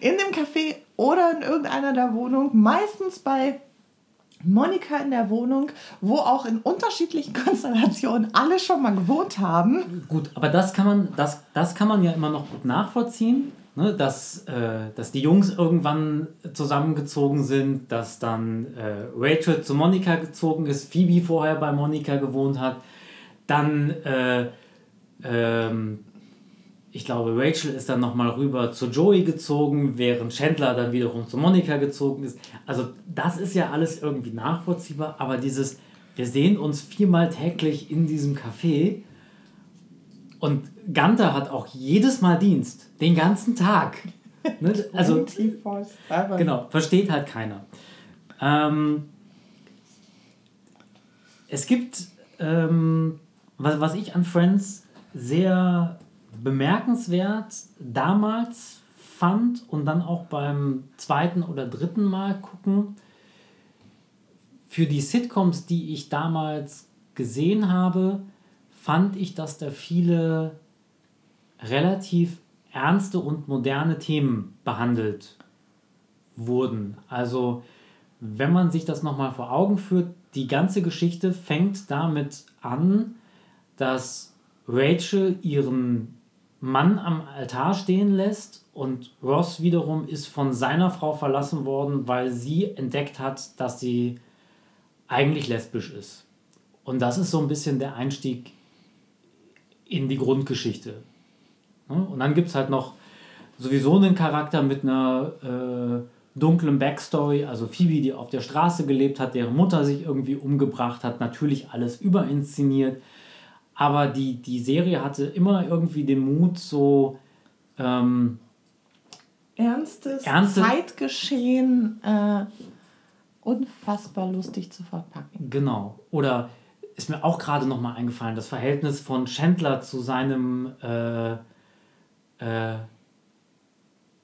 in dem Café oder in irgendeiner der Wohnung, meistens bei Monika in der Wohnung, wo auch in unterschiedlichen Konstellationen alle schon mal gewohnt haben. Gut, aber das kann man, das, das kann man ja immer noch gut nachvollziehen, ne? dass, äh, dass die Jungs irgendwann zusammengezogen sind, dass dann äh, Rachel zu Monika gezogen ist, Phoebe vorher bei Monika gewohnt hat, dann äh, ähm, ich glaube, Rachel ist dann nochmal rüber zu Joey gezogen, während Chandler dann wiederum zu Monika gezogen ist. Also das ist ja alles irgendwie nachvollziehbar, aber dieses, wir sehen uns viermal täglich in diesem Café und Gunther hat auch jedes Mal Dienst, den ganzen Tag. Ne? Also, genau, versteht halt keiner. Ähm, es gibt, ähm, was, was ich an Friends sehr bemerkenswert damals fand und dann auch beim zweiten oder dritten Mal gucken, für die Sitcoms, die ich damals gesehen habe, fand ich, dass da viele relativ ernste und moderne Themen behandelt wurden. Also wenn man sich das nochmal vor Augen führt, die ganze Geschichte fängt damit an, dass Rachel ihren Mann am Altar stehen lässt und Ross wiederum ist von seiner Frau verlassen worden, weil sie entdeckt hat, dass sie eigentlich lesbisch ist. Und das ist so ein bisschen der Einstieg in die Grundgeschichte. Und dann gibt es halt noch sowieso einen Charakter mit einer äh, dunklen Backstory, also Phoebe, die auf der Straße gelebt hat, deren Mutter sich irgendwie umgebracht hat, natürlich alles überinszeniert. Aber die, die Serie hatte immer irgendwie den Mut, so ähm, ernstes ernste, Zeitgeschehen äh, unfassbar lustig zu verpacken. Genau. Oder ist mir auch gerade noch mal eingefallen, das Verhältnis von Chandler zu seinem äh, äh,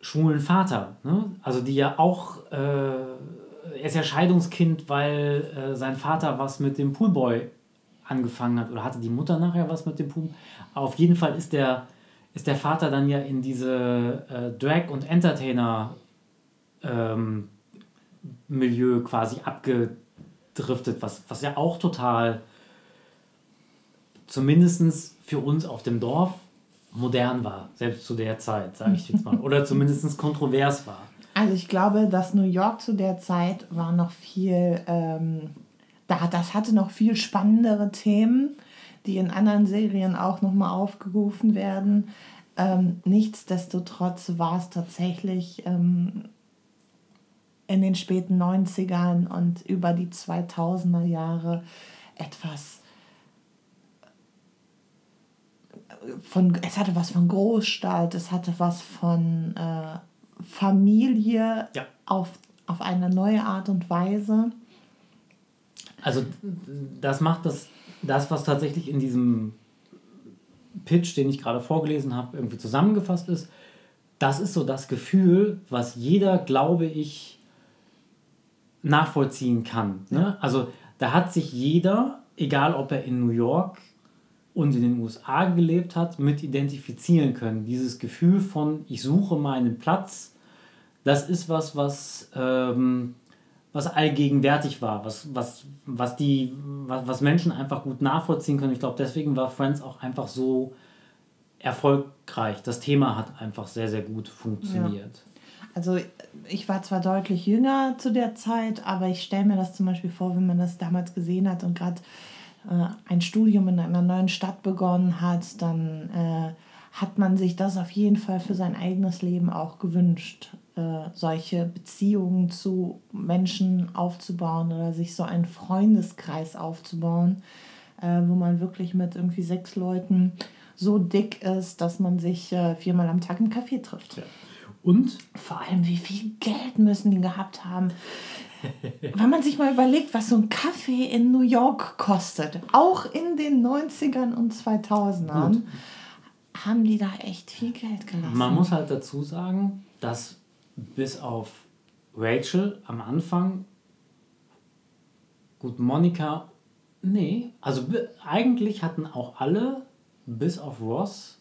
schwulen Vater. Ne? Also die ja auch, äh, er ist ja Scheidungskind, weil äh, sein Vater was mit dem Poolboy angefangen hat oder hatte die Mutter nachher was mit dem Pool. Auf jeden Fall ist der, ist der Vater dann ja in diese äh, Drag- und Entertainer ähm, quasi abgedriftet, was, was ja auch total zumindest für uns auf dem Dorf modern war, selbst zu der Zeit, sage ich jetzt mal. Oder zumindest kontrovers war. Also ich glaube, dass New York zu der Zeit war noch viel, ähm, da, das hatte noch viel spannendere Themen, die in anderen Serien auch nochmal aufgerufen werden. Ähm, nichtsdestotrotz war es tatsächlich ähm, in den späten 90ern und über die 2000er Jahre etwas von, es hatte was von Großstadt, es hatte was von äh, Familie ja. auf, auf eine neue Art und Weise. Also das macht das, das, was tatsächlich in diesem Pitch, den ich gerade vorgelesen habe, irgendwie zusammengefasst ist, das ist so das Gefühl, was jeder, glaube ich, nachvollziehen kann. Ne? Also da hat sich jeder, egal ob er in New York und in den USA gelebt hat, mit identifizieren können. Dieses Gefühl von, ich suche meinen Platz, das ist was, was, ähm, was allgegenwärtig war, was, was, was, die, was, was Menschen einfach gut nachvollziehen können. Ich glaube, deswegen war Friends auch einfach so erfolgreich. Das Thema hat einfach sehr, sehr gut funktioniert. Ja. Also ich war zwar deutlich jünger zu der Zeit, aber ich stelle mir das zum Beispiel vor, wenn man das damals gesehen hat und gerade äh, ein Studium in einer neuen Stadt begonnen hat, dann äh, hat man sich das auf jeden Fall für sein eigenes Leben auch gewünscht, äh, solche Beziehungen zu Menschen aufzubauen oder sich so einen Freundeskreis aufzubauen, äh, wo man wirklich mit irgendwie sechs Leuten so dick ist, dass man sich äh, viermal am Tag im Café trifft. Ja. Und? Vor allem, wie viel Geld müssen die gehabt haben? Wenn man sich mal überlegt, was so ein Kaffee in New York kostet, auch in den 90ern und 2000ern, Gut. haben die da echt viel Geld gelassen. Man muss halt dazu sagen, dass bis auf Rachel am Anfang, gut, Monika, nee, also eigentlich hatten auch alle, bis auf Ross,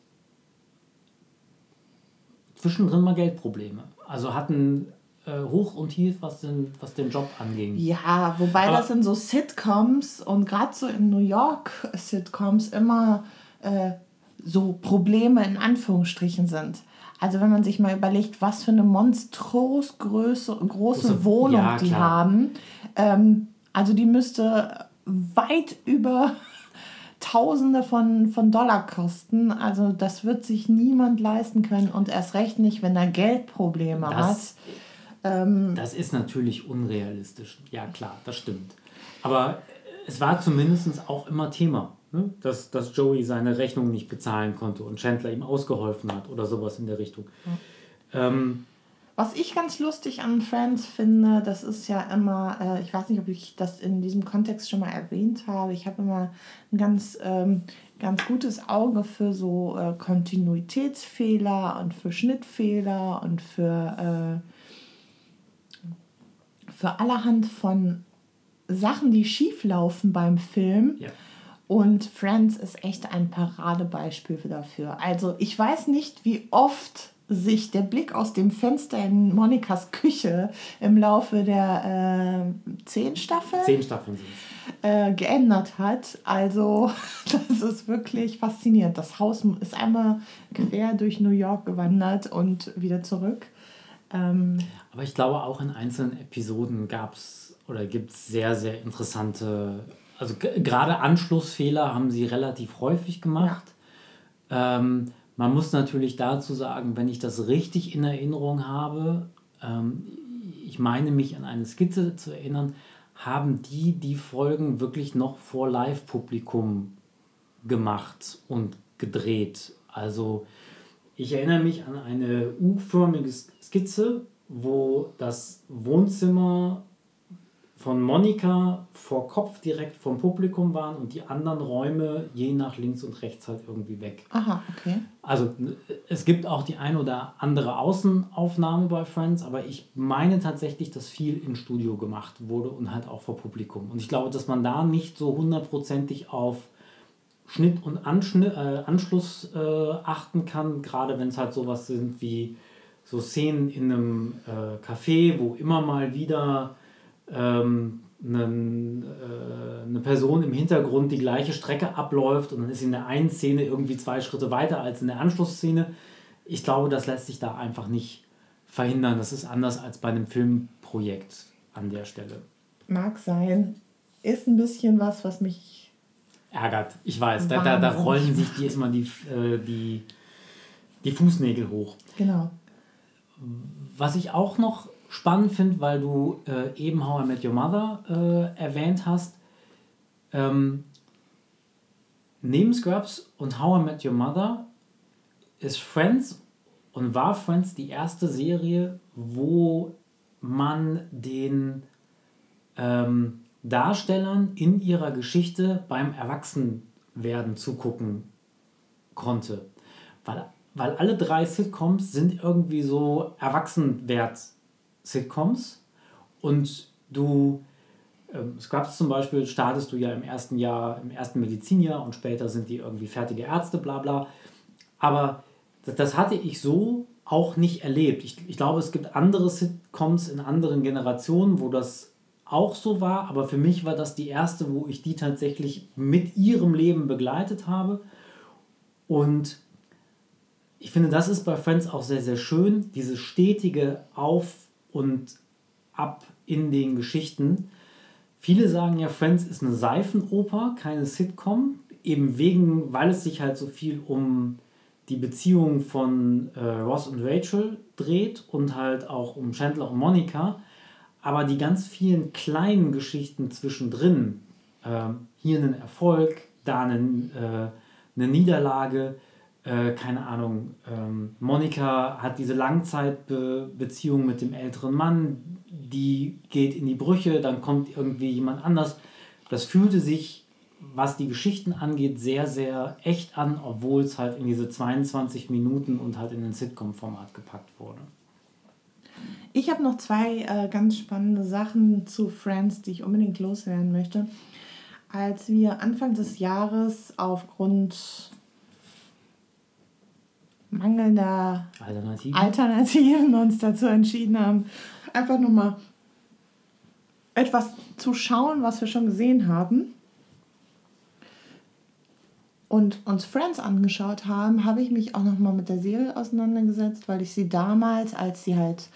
zwischendrin mal Geldprobleme. Also hatten äh, hoch und tief, was den, was den Job anging. Ja, wobei Aber das in so Sitcoms und gerade so in New York Sitcoms immer äh, so Probleme in Anführungsstrichen sind. Also wenn man sich mal überlegt, was für eine monströs große, große Wohnung ja, die haben. Ähm, also die müsste weit über Tausende von, von Dollar kosten. Also das wird sich niemand leisten können und erst recht nicht, wenn er Geldprobleme Das- hat. Ähm, Das ist natürlich unrealistisch. Ja, klar, das stimmt. Aber es war zumindest auch immer Thema, ne? dass, dass Joey seine Rechnung nicht bezahlen konnte und Chandler ihm ausgeholfen hat oder sowas in der Richtung. Ähm, Was ich ganz lustig an Friends finde, das ist ja immer, äh, ich weiß nicht, ob ich das in diesem Kontext schon mal erwähnt habe, ich habe immer ein ganz, ähm, ganz gutes Auge für so äh, Kontinuitätsfehler und für Schnittfehler und für, äh, für allerhand von Sachen, die schief laufen beim Film. ja. Und Friends ist echt ein Paradebeispiel dafür. Also ich weiß nicht, wie oft sich der Blick aus dem Fenster in Monikas Küche im Laufe der äh, zehn Staffeln Zehn Staffeln äh, geändert hat. Also das ist wirklich faszinierend. Das Haus ist einmal quer durch New York gewandert und wieder zurück. Ähm, Aber ich glaube, auch in einzelnen Episoden gab es oder gibt es sehr, sehr interessante, also gerade Anschlussfehler haben sie relativ häufig gemacht. Ähm, man muss natürlich dazu sagen, wenn ich das richtig in Erinnerung habe, ähm, ich meine mich an eine Skizze zu erinnern, haben die die Folgen wirklich noch vor Live-Publikum gemacht und gedreht. Also ich erinnere mich an eine U-förmige Skizze, wo das Wohnzimmer von Monika vor Kopf direkt vom Publikum waren und die anderen Räume je nach links und rechts halt irgendwie weg. aha, okay. Also es gibt auch die ein oder andere Außenaufnahme bei Friends, aber ich meine tatsächlich, dass viel im Studio gemacht wurde und halt auch vor Publikum. Und ich glaube, dass man da nicht so hundertprozentig auf Schnitt und Anschnitt, äh, Anschluss äh, achten kann, gerade wenn es halt sowas sind wie so Szenen in einem äh, Café, wo immer mal wieder ähm, einen, äh, eine Person im Hintergrund die gleiche Strecke abläuft und dann ist sie in der einen Szene irgendwie zwei Schritte weiter als in der Anschlussszene. Ich glaube, das lässt sich da einfach nicht verhindern. Das ist anders als bei einem Filmprojekt an der Stelle. Mag sein. Ist ein bisschen was, was mich Ärgert, ich weiß. Da, da, da rollen sich die jetzt mal die, äh, die, die Fußnägel hoch. genau. Was ich auch noch spannend finde, weil du äh, eben How I Met Your Mother äh, erwähnt hast, ähm, neben Scrubs und How I Met Your Mother ist Friends und war Friends die erste Serie, wo man den ähm, Darstellern in ihrer Geschichte beim Erwachsenwerden zugucken konnte. Weil, weil alle drei Sitcoms sind irgendwie so Erwachsenwert-Sitcoms und du, ähm, Scrubs zum Beispiel, startest du ja im ersten Jahr, im ersten Medizinjahr und später sind die irgendwie fertige Ärzte, bla bla. Aber das, das hatte ich so auch nicht erlebt. Ich, ich glaube, es gibt andere Sitcoms in anderen Generationen, wo das auch so war, aber für mich war das die erste, wo ich die tatsächlich mit ihrem Leben begleitet habe. Und ich finde, das ist bei Friends auch sehr, sehr schön, dieses stetige Auf und Ab in den Geschichten. Viele sagen ja, Friends ist eine Seifenoper, keine Sitcom, eben wegen, weil es sich halt so viel um die Beziehung von äh, Ross und Rachel dreht und halt auch um Chandler und Monica. Aber die ganz vielen kleinen Geschichten zwischendrin, ähm, hier einen Erfolg, da einen, äh, eine Niederlage, äh, keine Ahnung, ähm, Monika hat diese Langzeitbeziehung mit dem älteren Mann, die geht in die Brüche, dann kommt irgendwie jemand anders. Das fühlte sich, was die Geschichten angeht, sehr, sehr echt an, obwohl es halt in diese 22 Minuten und halt in den Sitcom-Format gepackt wurde. Ich habe noch zwei äh, ganz spannende Sachen zu Friends, die ich unbedingt loswerden möchte. Als wir Anfang des Jahres aufgrund mangelnder Alternativ. Alternativen uns dazu entschieden haben, einfach nur mal etwas zu schauen, was wir schon gesehen haben und uns Friends angeschaut haben, habe ich mich auch noch mal mit der Serie auseinandergesetzt, weil ich sie damals, als sie halt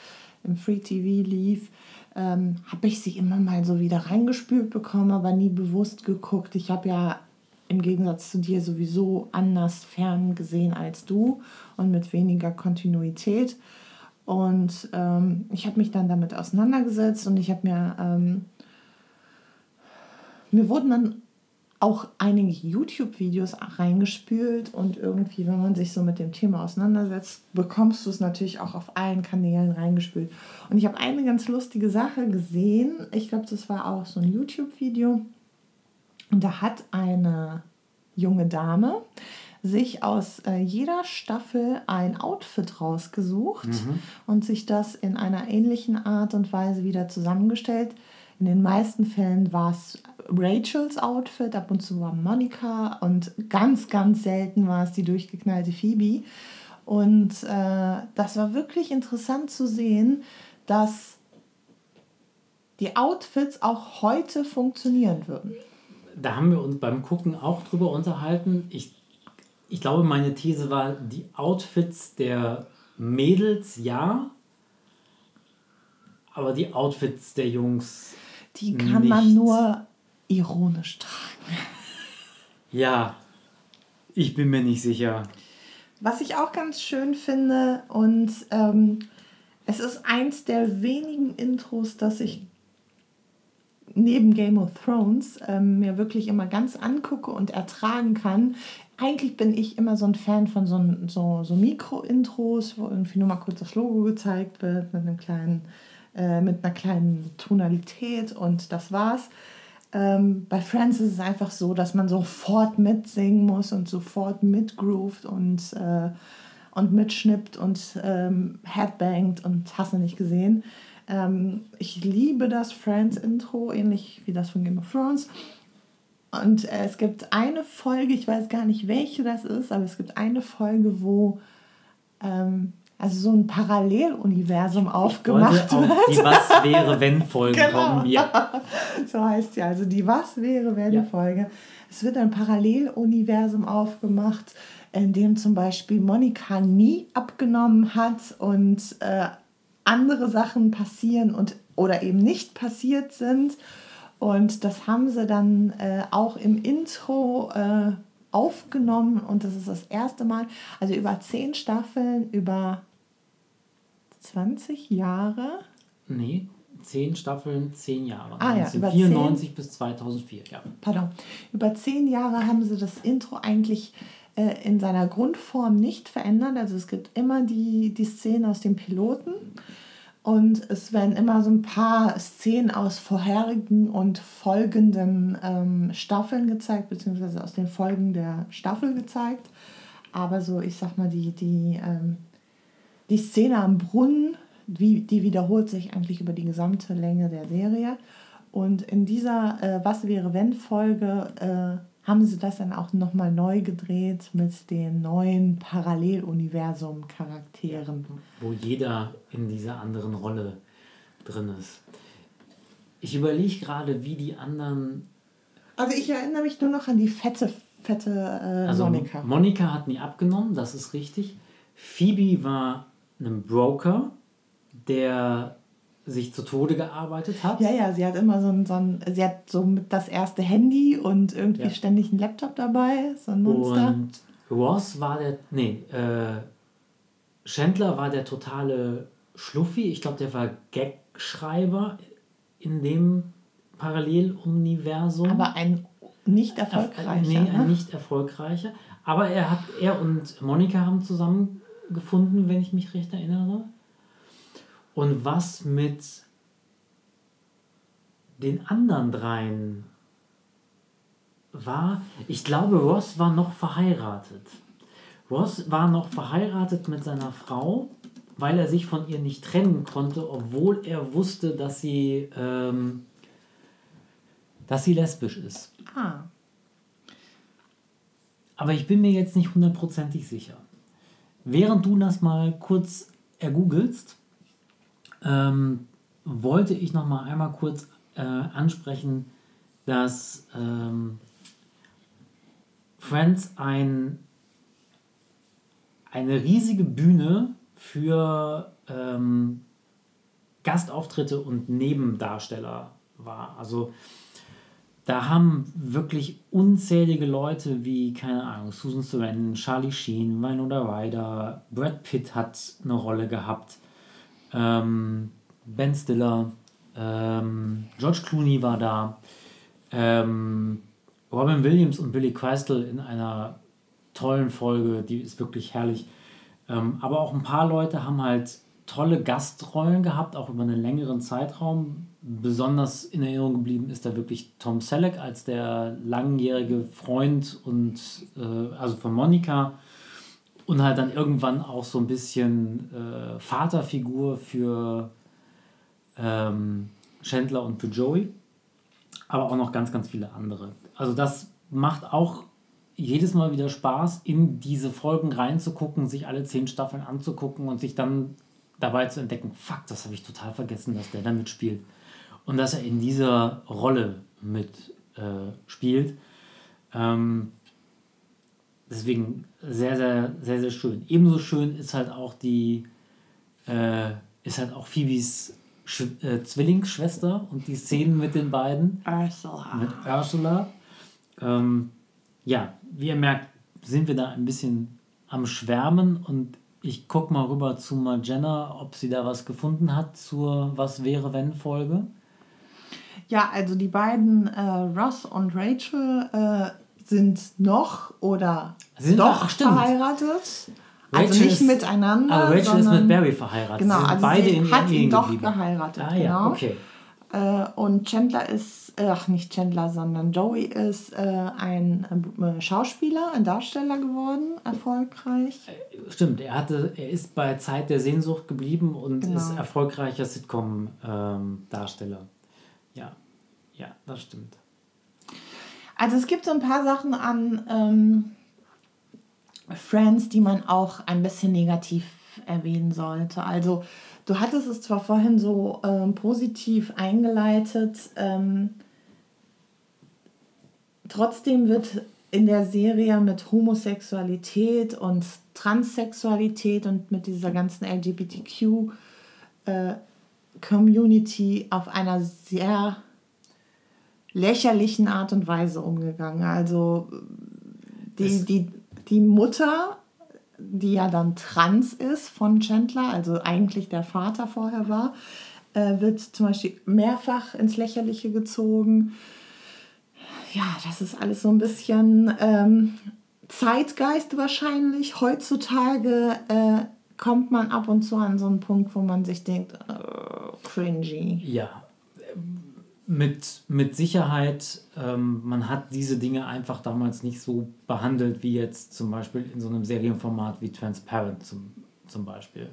im Free TV lief, ähm, habe ich sie immer mal so wieder reingespült bekommen, aber nie bewusst geguckt. Ich habe ja im Gegensatz zu dir sowieso anders fern gesehen als du und mit weniger Kontinuität. Und ähm, ich habe mich dann damit auseinandergesetzt und ich habe mir, ähm, mir wurden dann auch einige YouTube-Videos reingespült und irgendwie, wenn man sich so mit dem Thema auseinandersetzt, bekommst du es natürlich auch auf allen Kanälen reingespült. Und ich habe eine ganz lustige Sache gesehen. Ich glaube, das war auch so ein YouTube-Video. Und da hat eine junge Dame sich aus äh, jeder Staffel ein Outfit rausgesucht mhm. und sich das in einer ähnlichen Art und Weise wieder zusammengestellt. In den meisten Fällen war es Rachels Outfit, ab und zu war Monika und ganz, ganz selten war es die durchgeknallte Phoebe. Und äh, das war wirklich interessant zu sehen, dass die Outfits auch heute funktionieren würden. Da haben wir uns beim Gucken auch drüber unterhalten. Ich, ich glaube, meine These war, die Outfits der Mädels ja, aber die Outfits der Jungs. Die kann nicht. man nur ironisch tragen. Ja, ich bin mir nicht sicher. Was ich auch ganz schön finde und ähm, es ist eins der wenigen Intros, das ich neben Game of Thrones ähm, mir wirklich immer ganz angucke und ertragen kann. Eigentlich bin ich immer so ein Fan von so, so, so Mikro-Intros, wo irgendwie nur mal kurz das Logo gezeigt wird mit einem kleinen, äh, mit einer kleinen Tonalität und das war's. Ähm, bei Friends ist es einfach so, dass man sofort mitsingen muss und sofort mitgroovt und, äh, und mitschnippt und ähm, headbangt und hast du nicht gesehen. Ähm, ich liebe das Friends-Intro, ähnlich wie das von Game of Thrones. Und äh, es gibt eine Folge, ich weiß gar nicht, welche das ist, aber es gibt eine Folge, wo ähm, also so ein Paralleluniversum aufgemacht wird. Die Was wäre wenn Folge genau. kommen. Ja. So heißt sie also die Was wäre wenn ja. Folge. Es wird ein Paralleluniversum aufgemacht, in dem zum Beispiel Monika nie abgenommen hat und äh, andere Sachen passieren und oder eben nicht passiert sind. Und das haben sie dann äh, auch im Intro äh, aufgenommen und das ist das erste Mal, also über zehn Staffeln, über 20 Jahre? Nee, 10 Staffeln, 10 Jahre. Ah, ja, 1994 bis 2004, ja. Pardon. Über 10 Jahre haben sie das Intro eigentlich äh, in seiner Grundform nicht verändert. Also es gibt immer die, die Szenen aus dem Piloten. Und es werden immer so ein paar Szenen aus vorherigen und folgenden ähm, Staffeln gezeigt, beziehungsweise aus den Folgen der Staffel gezeigt. Aber so, ich sag mal, die, die ähm, die Szene am Brunnen, die, die wiederholt sich eigentlich über die gesamte Länge der Serie. Und in dieser äh, Was wäre wenn Folge äh, haben sie das dann auch nochmal neu gedreht mit den neuen Paralleluniversum-Charakteren. Wo jeder in dieser anderen Rolle drin ist. Ich überlege gerade, wie die anderen. Also ich erinnere mich nur noch an die fette, fette äh, also Monika. Monika hat nie abgenommen, das ist richtig. Phoebe war einem Broker, der sich zu Tode gearbeitet hat. Ja, ja, sie hat immer so ein, so ein sie hat so mit das erste Handy und irgendwie ja. ständig einen Laptop dabei, so ein Monster. Und Ross war der, nee, äh, Chandler war der totale Schluffi. Ich glaube, der war Gagschreiber in dem Paralleluniversum. Aber ein nicht erfolgreicher. Nee, ein ne? nicht erfolgreicher. Aber er hat, er und Monika haben zusammen gefunden, wenn ich mich recht erinnere. Und was mit den anderen dreien war, ich glaube, Ross war noch verheiratet. Ross war noch verheiratet mit seiner Frau, weil er sich von ihr nicht trennen konnte, obwohl er wusste, dass sie, ähm, dass sie lesbisch ist. Ah. Aber ich bin mir jetzt nicht hundertprozentig sicher. Während du das mal kurz ergoogelst, ähm, wollte ich noch mal einmal kurz äh, ansprechen, dass ähm, Friends ein, eine riesige Bühne für ähm, Gastauftritte und Nebendarsteller war. Also da haben wirklich unzählige Leute wie, keine Ahnung, Susan Sarandon, Charlie Sheen, Winona Ryder, Brad Pitt hat eine Rolle gehabt, ähm, Ben Stiller, ähm, George Clooney war da, ähm, Robin Williams und Billy Crystal in einer tollen Folge, die ist wirklich herrlich. Ähm, aber auch ein paar Leute haben halt tolle Gastrollen gehabt, auch über einen längeren Zeitraum. Besonders in Erinnerung geblieben ist da wirklich Tom Selleck als der langjährige Freund und äh, also von Monika und halt dann irgendwann auch so ein bisschen äh, Vaterfigur für ähm, Chandler und für Joey, aber auch noch ganz, ganz viele andere. Also das macht auch jedes Mal wieder Spaß, in diese Folgen reinzugucken, sich alle zehn Staffeln anzugucken und sich dann dabei zu entdecken, fuck, das habe ich total vergessen, dass der da mitspielt. Und dass er in dieser Rolle mitspielt. Äh, spielt. ähm, deswegen sehr, sehr, sehr, sehr schön. Ebenso schön ist halt auch die, äh, ist halt auch Phoebes Sch äh, Zwillingsschwester und die Szenen mit den beiden. Ursula. Mit Ursula. Ähm, ja, wie ihr merkt, sind wir da ein bisschen am Schwärmen und ich gucke mal rüber zu Margenna, ob sie da was gefunden hat zur Was wäre wenn Folge. Ja, also die beiden äh, Ross und Rachel äh, sind noch oder sind doch verheiratet. Rachel also nicht ist, miteinander. Aber Rachel ist mit Barry verheiratet. Genau, sie also beide sie in hat ihn doch geblieben. geheiratet. Ah, genau. ja, okay. Äh, und Chandler ist, äh, ach nicht Chandler, sondern Joey ist äh, ein äh, Schauspieler, ein Darsteller geworden, erfolgreich. Äh, stimmt, er, hatte, er ist bei Zeit der Sehnsucht geblieben und genau. ist erfolgreicher Sitcom-Darsteller. Ähm, ja, ja, das stimmt. Also es gibt so ein paar Sachen an ähm, Friends, die man auch ein bisschen negativ erwähnen sollte. Also Du hattest es zwar vorhin so ähm, positiv eingeleitet, ähm, trotzdem wird in der Serie mit Homosexualität und Transsexualität und mit dieser ganzen LGBTQ äh, Community auf einer sehr lächerlichen Art und Weise umgegangen. Also die, die, die Mutter die ja dann trans ist von Chandler, also eigentlich der Vater vorher war, äh, wird zum Beispiel mehrfach ins Lächerliche gezogen. Ja, das ist alles so ein bisschen ähm, Zeitgeist wahrscheinlich. Heutzutage äh, kommt man ab und zu an so einen Punkt, wo man sich denkt, äh, cringy. Ja, mit, mit Sicherheit, ähm, man hat diese Dinge einfach damals nicht so behandelt wie jetzt zum Beispiel in so einem Serienformat wie Transparent zum, zum Beispiel.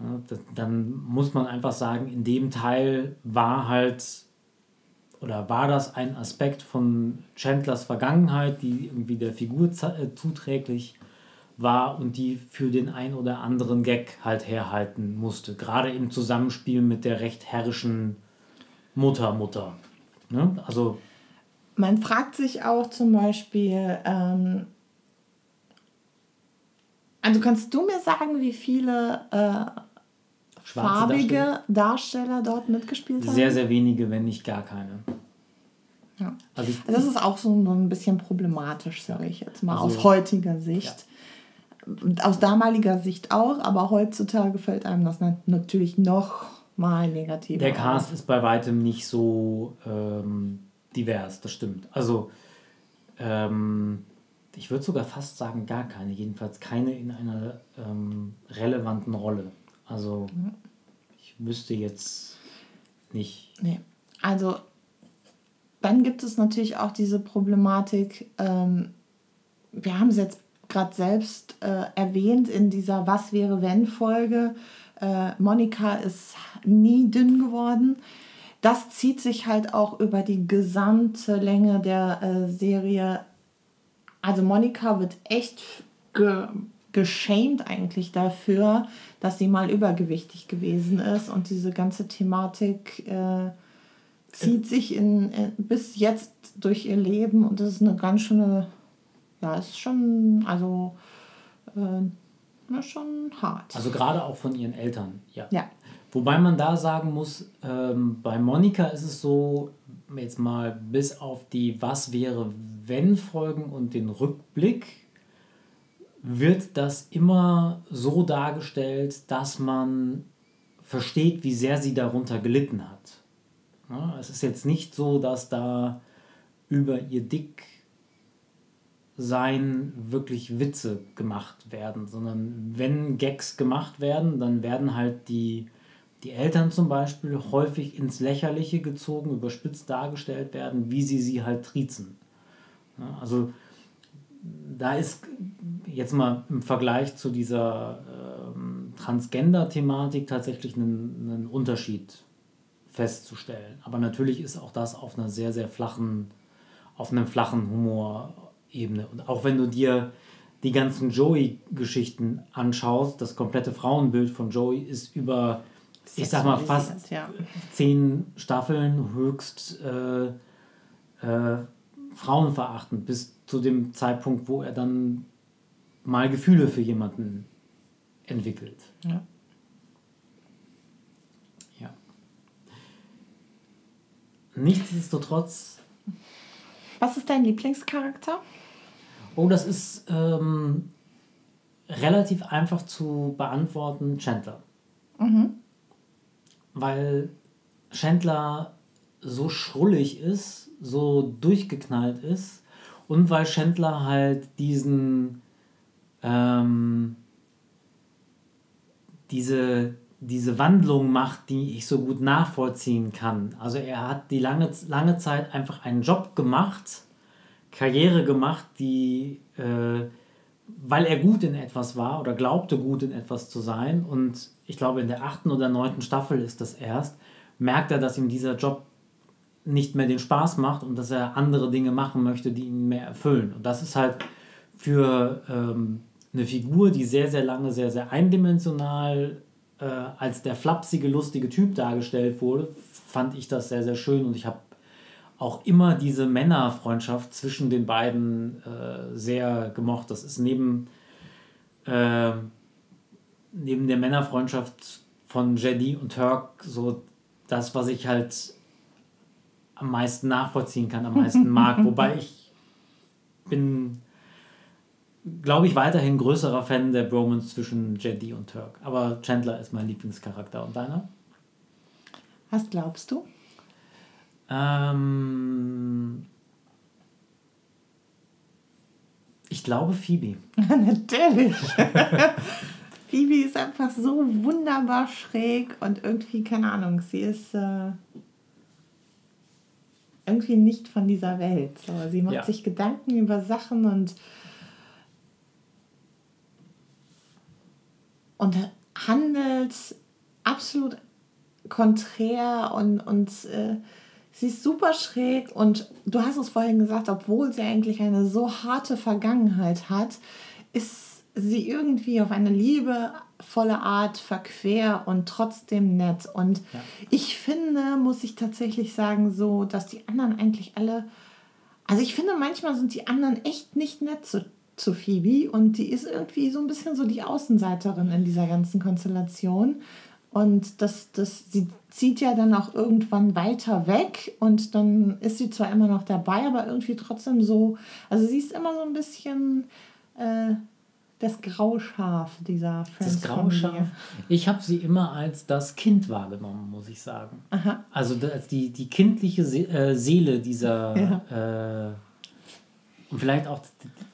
Ja, das, dann muss man einfach sagen, in dem Teil war halt oder war das ein Aspekt von Chandlers Vergangenheit, die irgendwie der Figur äh, zuträglich war und die für den ein oder anderen Gag halt herhalten musste. Gerade im Zusammenspiel mit der recht herrischen Mutter, Mutter. Ne? Also man fragt sich auch zum Beispiel, ähm, also kannst du mir sagen, wie viele äh, farbige Darsteller? Darsteller? dort mitgespielt haben? Sehr, sehr wenige, wenn nicht gar keine. Ja. Also, ich, also das ist auch so ein bisschen problematisch, sage ich jetzt mal, also, aus heutiger Sicht. Ja. Aus damaliger Sicht auch, aber heutzutage fällt einem das natürlich noch mal negativ. Der Cast ist bei weitem nicht so ähm, divers, das stimmt. Also, ähm, ich würde sogar fast sagen, gar keine, jedenfalls keine in einer ähm, relevanten Rolle. Also, ich wüsste jetzt nicht. Nee. Also, dann gibt es natürlich auch diese Problematik, ähm, wir haben es jetzt gerade selbst äh, erwähnt in dieser Was wäre wenn Folge. Äh, Monika ist nie dünn geworden. Das zieht sich halt auch über die gesamte Länge der äh, Serie. Also Monika wird echt ge geschämt eigentlich dafür, dass sie mal übergewichtig gewesen ist und diese ganze Thematik äh, zieht sich in, in, bis jetzt durch ihr Leben und das ist eine ganz schöne, ja, ist schon, also äh, schon hart. Also gerade auch von ihren Eltern, ja. Ja. Wobei man da sagen muss, ähm, bei Monika ist es so, jetzt mal bis auf die Was wäre wenn Folgen und den Rückblick, wird das immer so dargestellt, dass man versteht, wie sehr sie darunter gelitten hat. Ja, es ist jetzt nicht so, dass da über ihr Dicksein wirklich Witze gemacht werden, sondern wenn Gags gemacht werden, dann werden halt die, die Eltern zum Beispiel häufig ins Lächerliche gezogen, überspitzt dargestellt werden, wie sie sie halt triezen. Ja, also da ist jetzt mal im Vergleich zu dieser ähm, Transgender-Thematik tatsächlich ein, Unterschied festzustellen. Aber natürlich ist auch das auf einer sehr, sehr flachen, auf einem flachen Humorebene. Und auch wenn du dir die ganzen Joey-Geschichten anschaust, das komplette Frauenbild von Joey ist über, ich sag mal, fast ja. zehn Staffeln höchst äh, äh, frauenverachtend, bis zu dem Zeitpunkt, wo er dann mal Gefühle für jemanden entwickelt. Ja. ja. Nichtsdestotrotz. Was ist dein Lieblingscharakter? Oh, das ist ähm, relativ einfach zu beantworten, Chandler. Mhm. Weil Chandler so schrullig ist, so durchgeknallt ist und weil Chandler halt diesen ähm, diese, diese Wandlung macht, die ich so gut nachvollziehen kann. Also er hat die lange, lange Zeit einfach einen Job gemacht, Karriere gemacht, die, äh, weil er gut in etwas war oder glaubte gut in etwas zu sein. Und ich glaube, in der achten oder neunten Staffel ist das erst, merkt er, dass ihm dieser Job nicht mehr den Spaß macht und dass er andere Dinge machen möchte, die ihn mehr erfüllen. Und das ist halt für ähm, eine Figur, die sehr, sehr lange, sehr, sehr eindimensional äh, als der flapsige, lustige Typ dargestellt wurde, fand ich das sehr, sehr schön und ich habe auch immer diese Männerfreundschaft zwischen den beiden äh, sehr gemocht. Das ist neben, äh, neben der Männerfreundschaft von Jedi und Turk so das, was ich halt am meisten nachvollziehen kann, am meisten mag. Wobei ich bin, glaube ich, weiterhin größerer Fan der Bromance zwischen Jedi und Turk. Aber Chandler ist mein Lieblingscharakter. Und deiner? Was glaubst du? Ähm, ich glaube Phoebe. Natürlich. Phoebe ist einfach so wunderbar schräg und irgendwie, keine Ahnung, sie ist. Äh irgendwie nicht von dieser Welt. So, sie macht ja. sich Gedanken über Sachen und, und handelt absolut konträr und, und äh, sie ist super schräg und du hast es vorhin gesagt, obwohl sie eigentlich eine so harte Vergangenheit hat, ist sie irgendwie auf eine Liebe volle Art verquer und trotzdem nett. Und ja. ich finde, muss ich tatsächlich sagen, so, dass die anderen eigentlich alle. Also ich finde, manchmal sind die anderen echt nicht nett zu, zu Phoebe und die ist irgendwie so ein bisschen so die Außenseiterin in dieser ganzen Konstellation. Und das, das, sie zieht ja dann auch irgendwann weiter weg und dann ist sie zwar immer noch dabei, aber irgendwie trotzdem so, also sie ist immer so ein bisschen äh, das Grauschaf dieser Friends. Das Grauschaf. Ich habe sie immer als das Kind wahrgenommen, muss ich sagen. Aha. Also als die, die kindliche äh, Seele dieser ja. äh, und vielleicht auch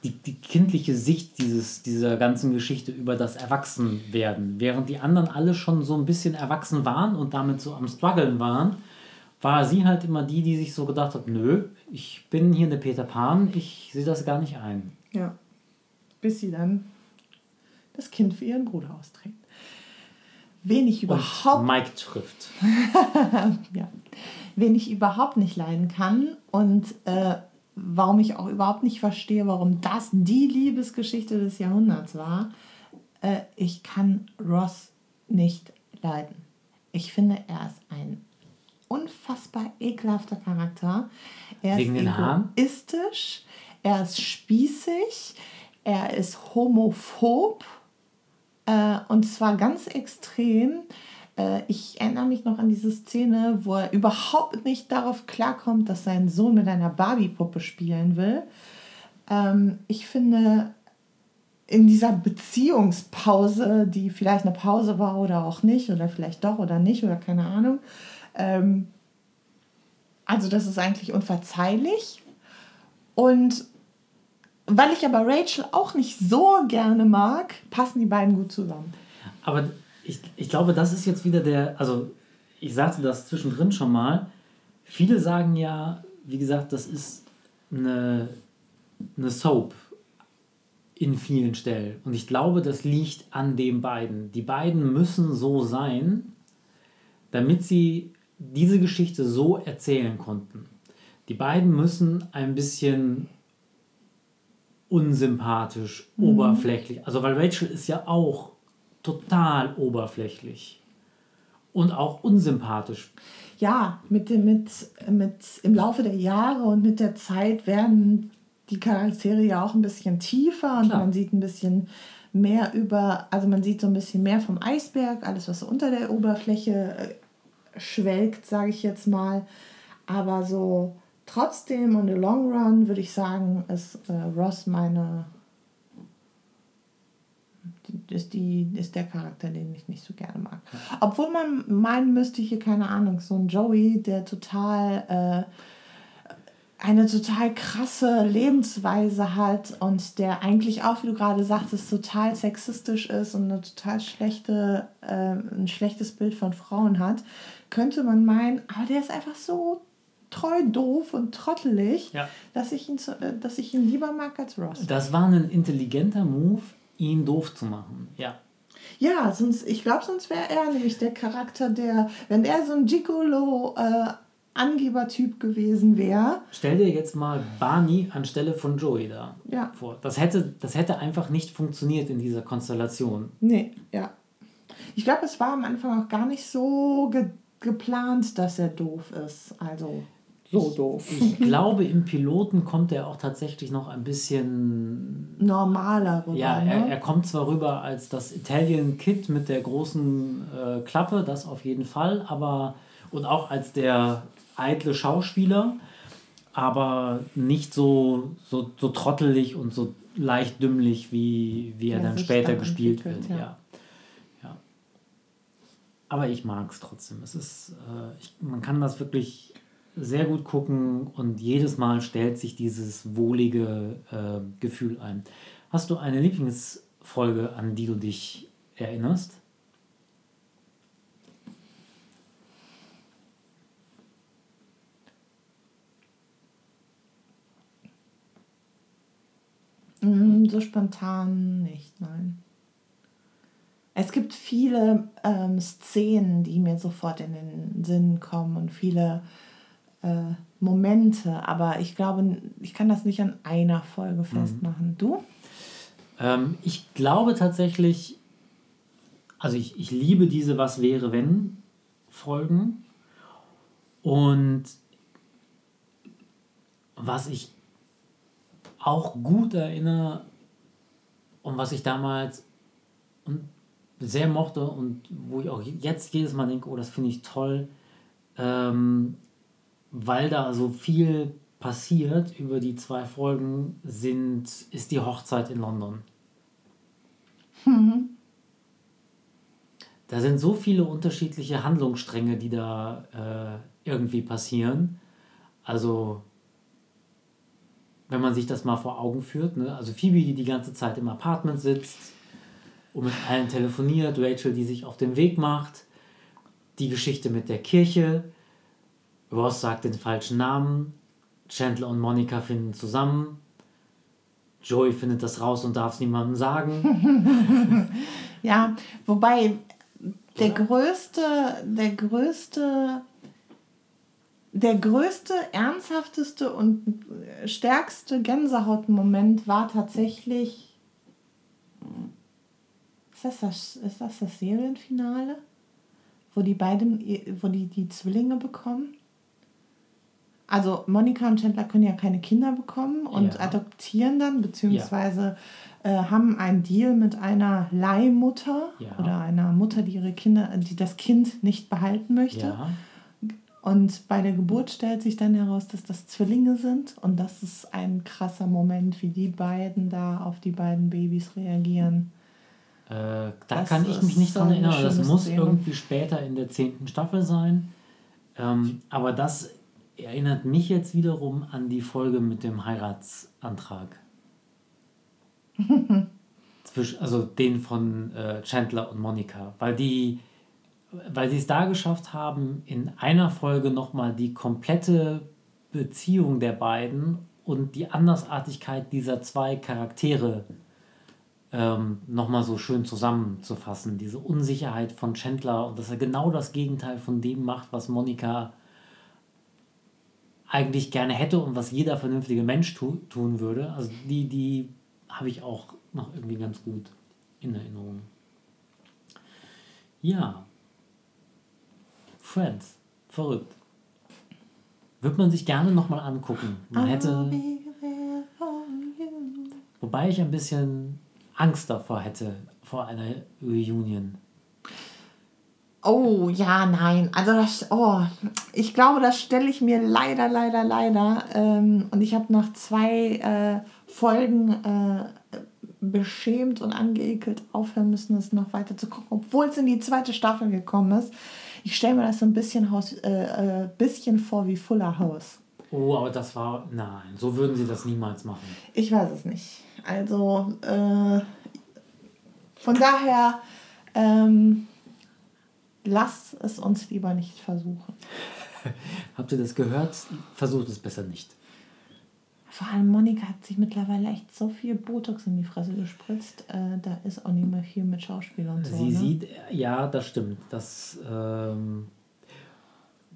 die, die kindliche Sicht dieses, dieser ganzen Geschichte über das Erwachsenwerden. Während die anderen alle schon so ein bisschen erwachsen waren und damit so am struggeln waren, war sie halt immer die, die sich so gedacht hat, nö, ich bin hier eine Peter Pan, ich sehe das gar nicht ein. Ja. Bis sie dann das Kind für ihren Bruder austrägt. Wen ich überhaupt. Und Mike trifft. ja. Wen ich überhaupt nicht leiden kann und äh, warum ich auch überhaupt nicht verstehe, warum das die Liebesgeschichte des Jahrhunderts war. Äh, ich kann Ross nicht leiden. Ich finde, er ist ein unfassbar ekelhafter Charakter. Er Wegen ist egoistisch, er ist spießig, er ist homophob äh, und zwar ganz extrem. Äh, ich erinnere mich noch an diese Szene, wo er überhaupt nicht darauf klarkommt, dass sein Sohn mit einer Barbie-Puppe spielen will. Ähm, ich finde, in dieser Beziehungspause, die vielleicht eine Pause war oder auch nicht, oder vielleicht doch oder nicht, oder keine Ahnung, ähm, also das ist eigentlich unverzeihlich. Und weil ich aber Rachel auch nicht so gerne mag, passen die beiden gut zusammen. Aber ich, ich glaube, das ist jetzt wieder der, also ich sagte das zwischendrin schon mal, viele sagen ja, wie gesagt, das ist eine, eine Soap in vielen Stellen. Und ich glaube, das liegt an den beiden. Die beiden müssen so sein, damit sie diese Geschichte so erzählen konnten. Die beiden müssen ein bisschen unsympathisch, mhm. oberflächlich. Also weil Rachel ist ja auch total oberflächlich und auch unsympathisch. Ja, mit, dem, mit, mit im Laufe der Jahre und mit der Zeit werden die Charaktere ja auch ein bisschen tiefer und Klar. man sieht ein bisschen mehr über, also man sieht so ein bisschen mehr vom Eisberg, alles was so unter der Oberfläche äh, schwelgt, sage ich jetzt mal. Aber so trotzdem und the long run würde ich sagen, ist äh, Ross meine ist, die, ist der Charakter, den ich nicht so gerne mag. Obwohl man meinen müsste, hier, keine Ahnung, so ein Joey, der total äh, eine total krasse Lebensweise hat und der eigentlich auch, wie du gerade sagtest, total sexistisch ist und eine total schlechte, äh, ein schlechtes Bild von Frauen hat, könnte man meinen, aber der ist einfach so treu doof und trottelig, ja. dass, ich ihn, äh, dass ich ihn lieber mag als Ross. Das war ein intelligenter Move, ihn doof zu machen, ja. Ja, sonst, ich glaube, sonst wäre er nämlich der Charakter, der, wenn er so ein Gigolo äh, Angebertyp gewesen wäre. Stell dir jetzt mal Barney anstelle von Joey da ja. vor. Das hätte, das hätte einfach nicht funktioniert in dieser Konstellation. Nee, ja. Ich glaube, es war am Anfang auch gar nicht so ge geplant, dass er doof ist. Also so doof. Ich glaube, im Piloten kommt er auch tatsächlich noch ein bisschen normaler rüber. Ja, er, ne? er kommt zwar rüber als das Italian Kid mit der großen äh, Klappe, das auf jeden Fall, aber und auch als der eitle Schauspieler, aber nicht so, so, so trottelig und so leicht dümmlich, wie, wie er ja, dann später gespielt wird. Ja. ja. ja. Aber ich mag es trotzdem. Es ist, äh, ich, man kann das wirklich sehr gut gucken und jedes Mal stellt sich dieses wohlige äh, Gefühl ein. Hast du eine Lieblingsfolge, an die du dich erinnerst? Mm, so spontan nicht, nein. Es gibt viele ähm, Szenen, die mir sofort in den Sinn kommen und viele äh, Momente, aber ich glaube, ich kann das nicht an einer Folge mhm. festmachen. Mhm. Du? Ähm, ich glaube tatsächlich, also ich, ich liebe diese Was wäre wenn Folgen und was ich auch gut erinnere und was ich damals sehr mochte und wo ich auch jetzt jedes Mal denke, oh, das finde ich toll, ähm, weil da so viel passiert über die zwei Folgen, sind, ist die Hochzeit in London. Mhm. Da sind so viele unterschiedliche Handlungsstränge, die da äh, irgendwie passieren. Also, wenn man sich das mal vor Augen führt, ne? also Phoebe, die die ganze Zeit im Apartment sitzt und mit allen telefoniert, Rachel, die sich auf den Weg macht, die Geschichte mit der Kirche, Ross sagt den falschen Namen, Chandler und Monika finden zusammen, Joey findet das raus und darf es niemandem sagen. ja, wobei der größte, der größte, der größte, ernsthafteste und stärkste Gänsehautmoment war tatsächlich. Ist das das, ist das, das Serienfinale? Wo die beiden, wo die die Zwillinge bekommen? Also Monika und Chandler können ja keine Kinder bekommen und Ja. adoptieren dann, beziehungsweise äh, haben einen Deal mit einer Leihmutter Ja. oder einer Mutter, die ihre Kinder, die das Kind nicht behalten möchte. Ja. Und bei der Geburt stellt sich dann heraus, dass das Zwillinge sind. Und das ist ein krasser Moment, wie die beiden da auf die beiden Babys reagieren. Äh, da Das kann ich mich nicht dran erinnern. Das schöne muss Szene. irgendwie später in der zehnten Staffel sein. Ähm, aber das erinnert mich jetzt wiederum an die Folge mit dem Heiratsantrag. Zwischen, also den von äh, Chandler und Monika. Weil die, weil sie es da geschafft haben, in einer Folge nochmal die komplette Beziehung der beiden und die Andersartigkeit dieser zwei Charaktere ähm, nochmal so schön zusammenzufassen. Diese Unsicherheit von Chandler und dass er genau das Gegenteil von dem macht, was Monika eigentlich gerne hätte und was jeder vernünftige Mensch tu tun würde. Also die, die habe ich auch noch irgendwie ganz gut in Erinnerung. Ja. Friends. Verrückt. Wird man sich gerne nochmal angucken. Man hätte. Wobei ich ein bisschen Angst davor hätte, vor einer Reunion. Oh, ja, nein. Also, das, oh, ich glaube, das stelle ich mir leider, leider, leider. Ähm, und ich habe nach zwei äh, Folgen äh, beschämt und angeekelt aufhören müssen, es noch weiter zu gucken, obwohl es in die zweite Staffel gekommen ist. Ich stelle mir das so ein bisschen, Haus, äh, äh, bisschen vor wie Fuller House. Oh, aber das war. Nein, so würden sie das niemals machen. Ich weiß es nicht. Also, äh, von daher, ähm, lass es uns lieber nicht versuchen. Habt ihr das gehört? Versucht es besser nicht. Vor allem Monika hat sich mittlerweile echt so viel Botox in die Fresse gespritzt. Äh, da ist auch nicht mehr viel mit Schauspiel und so. Sie ne? sieht, ja, das stimmt. Das, ähm,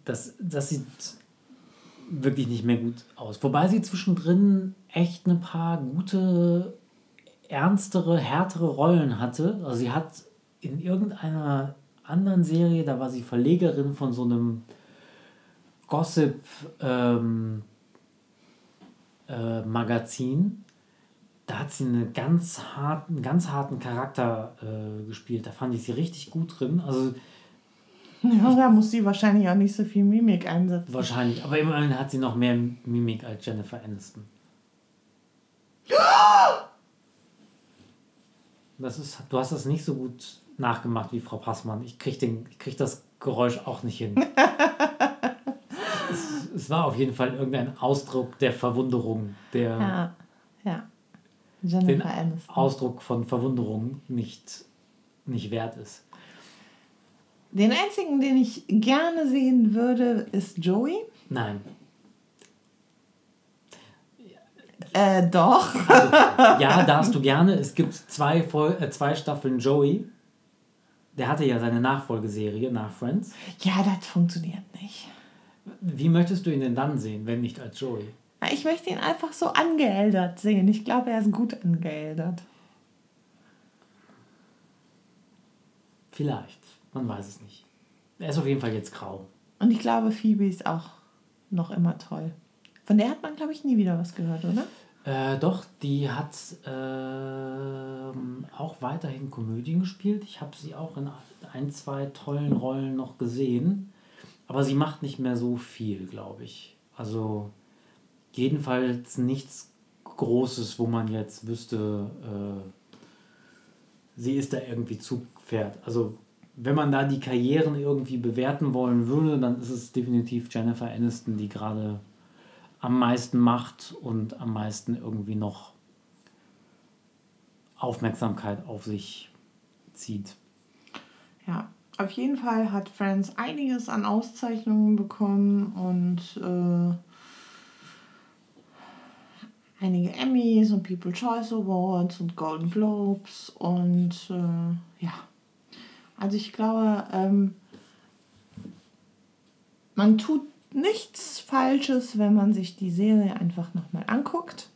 das, das sieht wirklich nicht mehr gut aus. Wobei sie zwischendrin echt ein paar gute, ernstere, härtere Rollen hatte. Also sie hat in irgendeiner anderen Serie, da war sie Verlegerin von so einem Gossip ähm, äh, Magazin. Da hat sie eine ganz harten, einen ganz harten Charakter äh, gespielt. Da fand ich sie richtig gut drin. Also Ja, da muss sie wahrscheinlich auch nicht so viel Mimik einsetzen. wahrscheinlich. Aber immerhin hat sie noch mehr Mimik als Jennifer Aniston. Das ist, du hast das nicht so gut nachgemacht wie Frau Passmann. Ich krieg, den, ich krieg das Geräusch auch nicht hin. es, es war auf jeden Fall irgendein Ausdruck der Verwunderung, der Ja, ja. den Aniston. Ausdruck von Verwunderung nicht, nicht wert ist. Den einzigen, den ich gerne sehen würde, ist Joey. Nein. Äh, doch. Ja, darfst du gerne. Es gibt zwei, äh, zwei Staffeln Joey. Der hatte ja seine Nachfolgeserie nach Friends. Ja, das funktioniert nicht. Wie möchtest du ihn denn dann sehen, wenn nicht als Joey? Ich möchte ihn einfach so angeeldert sehen. Ich glaube, er ist gut angeeldert. Vielleicht. Man weiß es nicht. Er ist auf jeden Fall jetzt grau. Und ich glaube, Phoebe ist auch noch immer toll. Von der hat man, glaube ich, nie wieder was gehört, oder? Äh, doch, die hat ähm, auch weiterhin Komödien gespielt. Ich habe sie auch in ein, zwei tollen Rollen noch gesehen. Aber sie macht nicht mehr so viel, glaube ich. Also jedenfalls nichts Großes, wo man jetzt wüsste, äh, sie ist da irgendwie Zugpferd. Also wenn man da die Karrieren irgendwie bewerten wollen würde, dann ist es definitiv Jennifer Aniston, die gerade am meisten macht und am meisten irgendwie noch Aufmerksamkeit auf sich zieht. Ja, auf jeden Fall hat Friends einiges an Auszeichnungen bekommen und äh, einige Emmys und People Choice Awards und Golden Globes und äh, ja, also ich glaube, ähm, man tut nichts Falsches, wenn man sich die Serie einfach nochmal anguckt.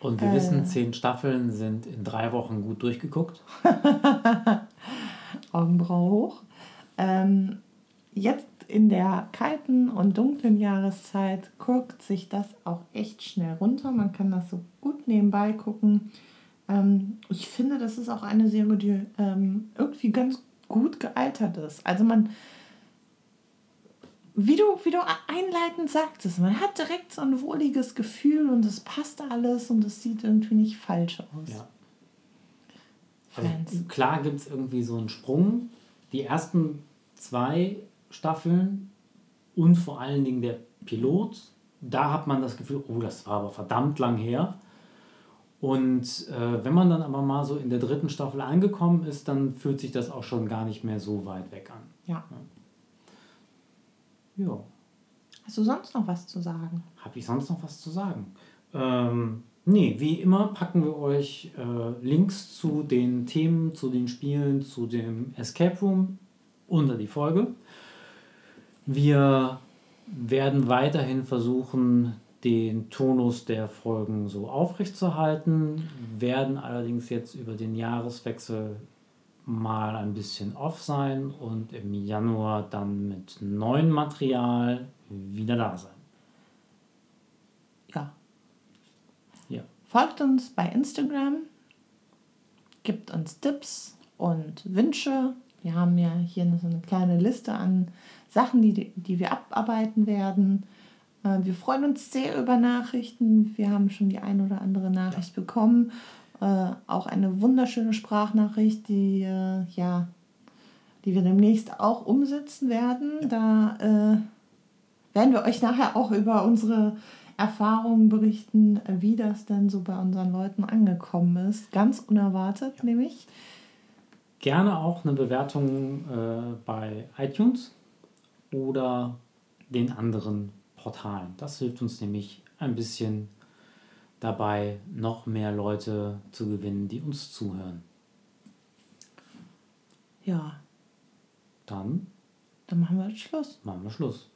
Und wir Äh. wissen, zehn Staffeln sind in drei Wochen gut durchgeguckt. Augenbraue hoch. Ähm, jetzt in der kalten und dunklen Jahreszeit guckt sich das auch echt schnell runter. Man kann das so gut nebenbei gucken. Ähm, ich finde, das ist auch eine Serie, die ähm, irgendwie ganz gut gealtert ist. Also man, wie du, wie du einleitend sagtest, man hat direkt so ein wohliges Gefühl und es passt alles und es sieht irgendwie nicht falsch aus. Ja. Also klar gibt es irgendwie so einen Sprung. Die ersten zwei Staffeln und vor allen Dingen der Pilot, da hat man das Gefühl, oh, das war aber verdammt lang her. Und äh, wenn man dann aber mal so in der dritten Staffel angekommen ist, dann fühlt sich das auch schon gar nicht mehr so weit weg an. Ja. Ja. Hast du sonst noch was zu sagen? Habe ich sonst noch was zu sagen? Ähm, nee, wie immer packen wir euch äh, Links zu den Themen, zu den Spielen, zu dem Escape Room unter die Folge. Wir werden weiterhin versuchen, den Tonus der Folgen so aufrechtzuerhalten, werden allerdings jetzt über den Jahreswechsel mal ein bisschen off sein und im Januar dann mit neuem Material wieder da sein. Ja. ja. Folgt uns bei Instagram, gibt uns Tipps und Wünsche. Wir haben ja hier so eine kleine Liste an Sachen, die, die wir abarbeiten werden. Äh, wir freuen uns sehr über Nachrichten. Wir haben schon die ein oder andere Nachricht bekommen. Äh, auch eine wunderschöne Sprachnachricht, die, äh, ja, die wir demnächst auch umsetzen werden. Da äh, werden wir euch nachher auch über unsere Erfahrungen berichten, wie das denn so bei unseren Leuten angekommen ist. Ganz unerwartet, ja. nämlich. Gerne auch eine Bewertung äh, bei iTunes oder den anderen Portalen. Das hilft uns nämlich ein bisschen dabei, noch mehr Leute zu gewinnen, die uns zuhören. Ja. Dann? Dann machen wir Schluss. Machen wir Schluss.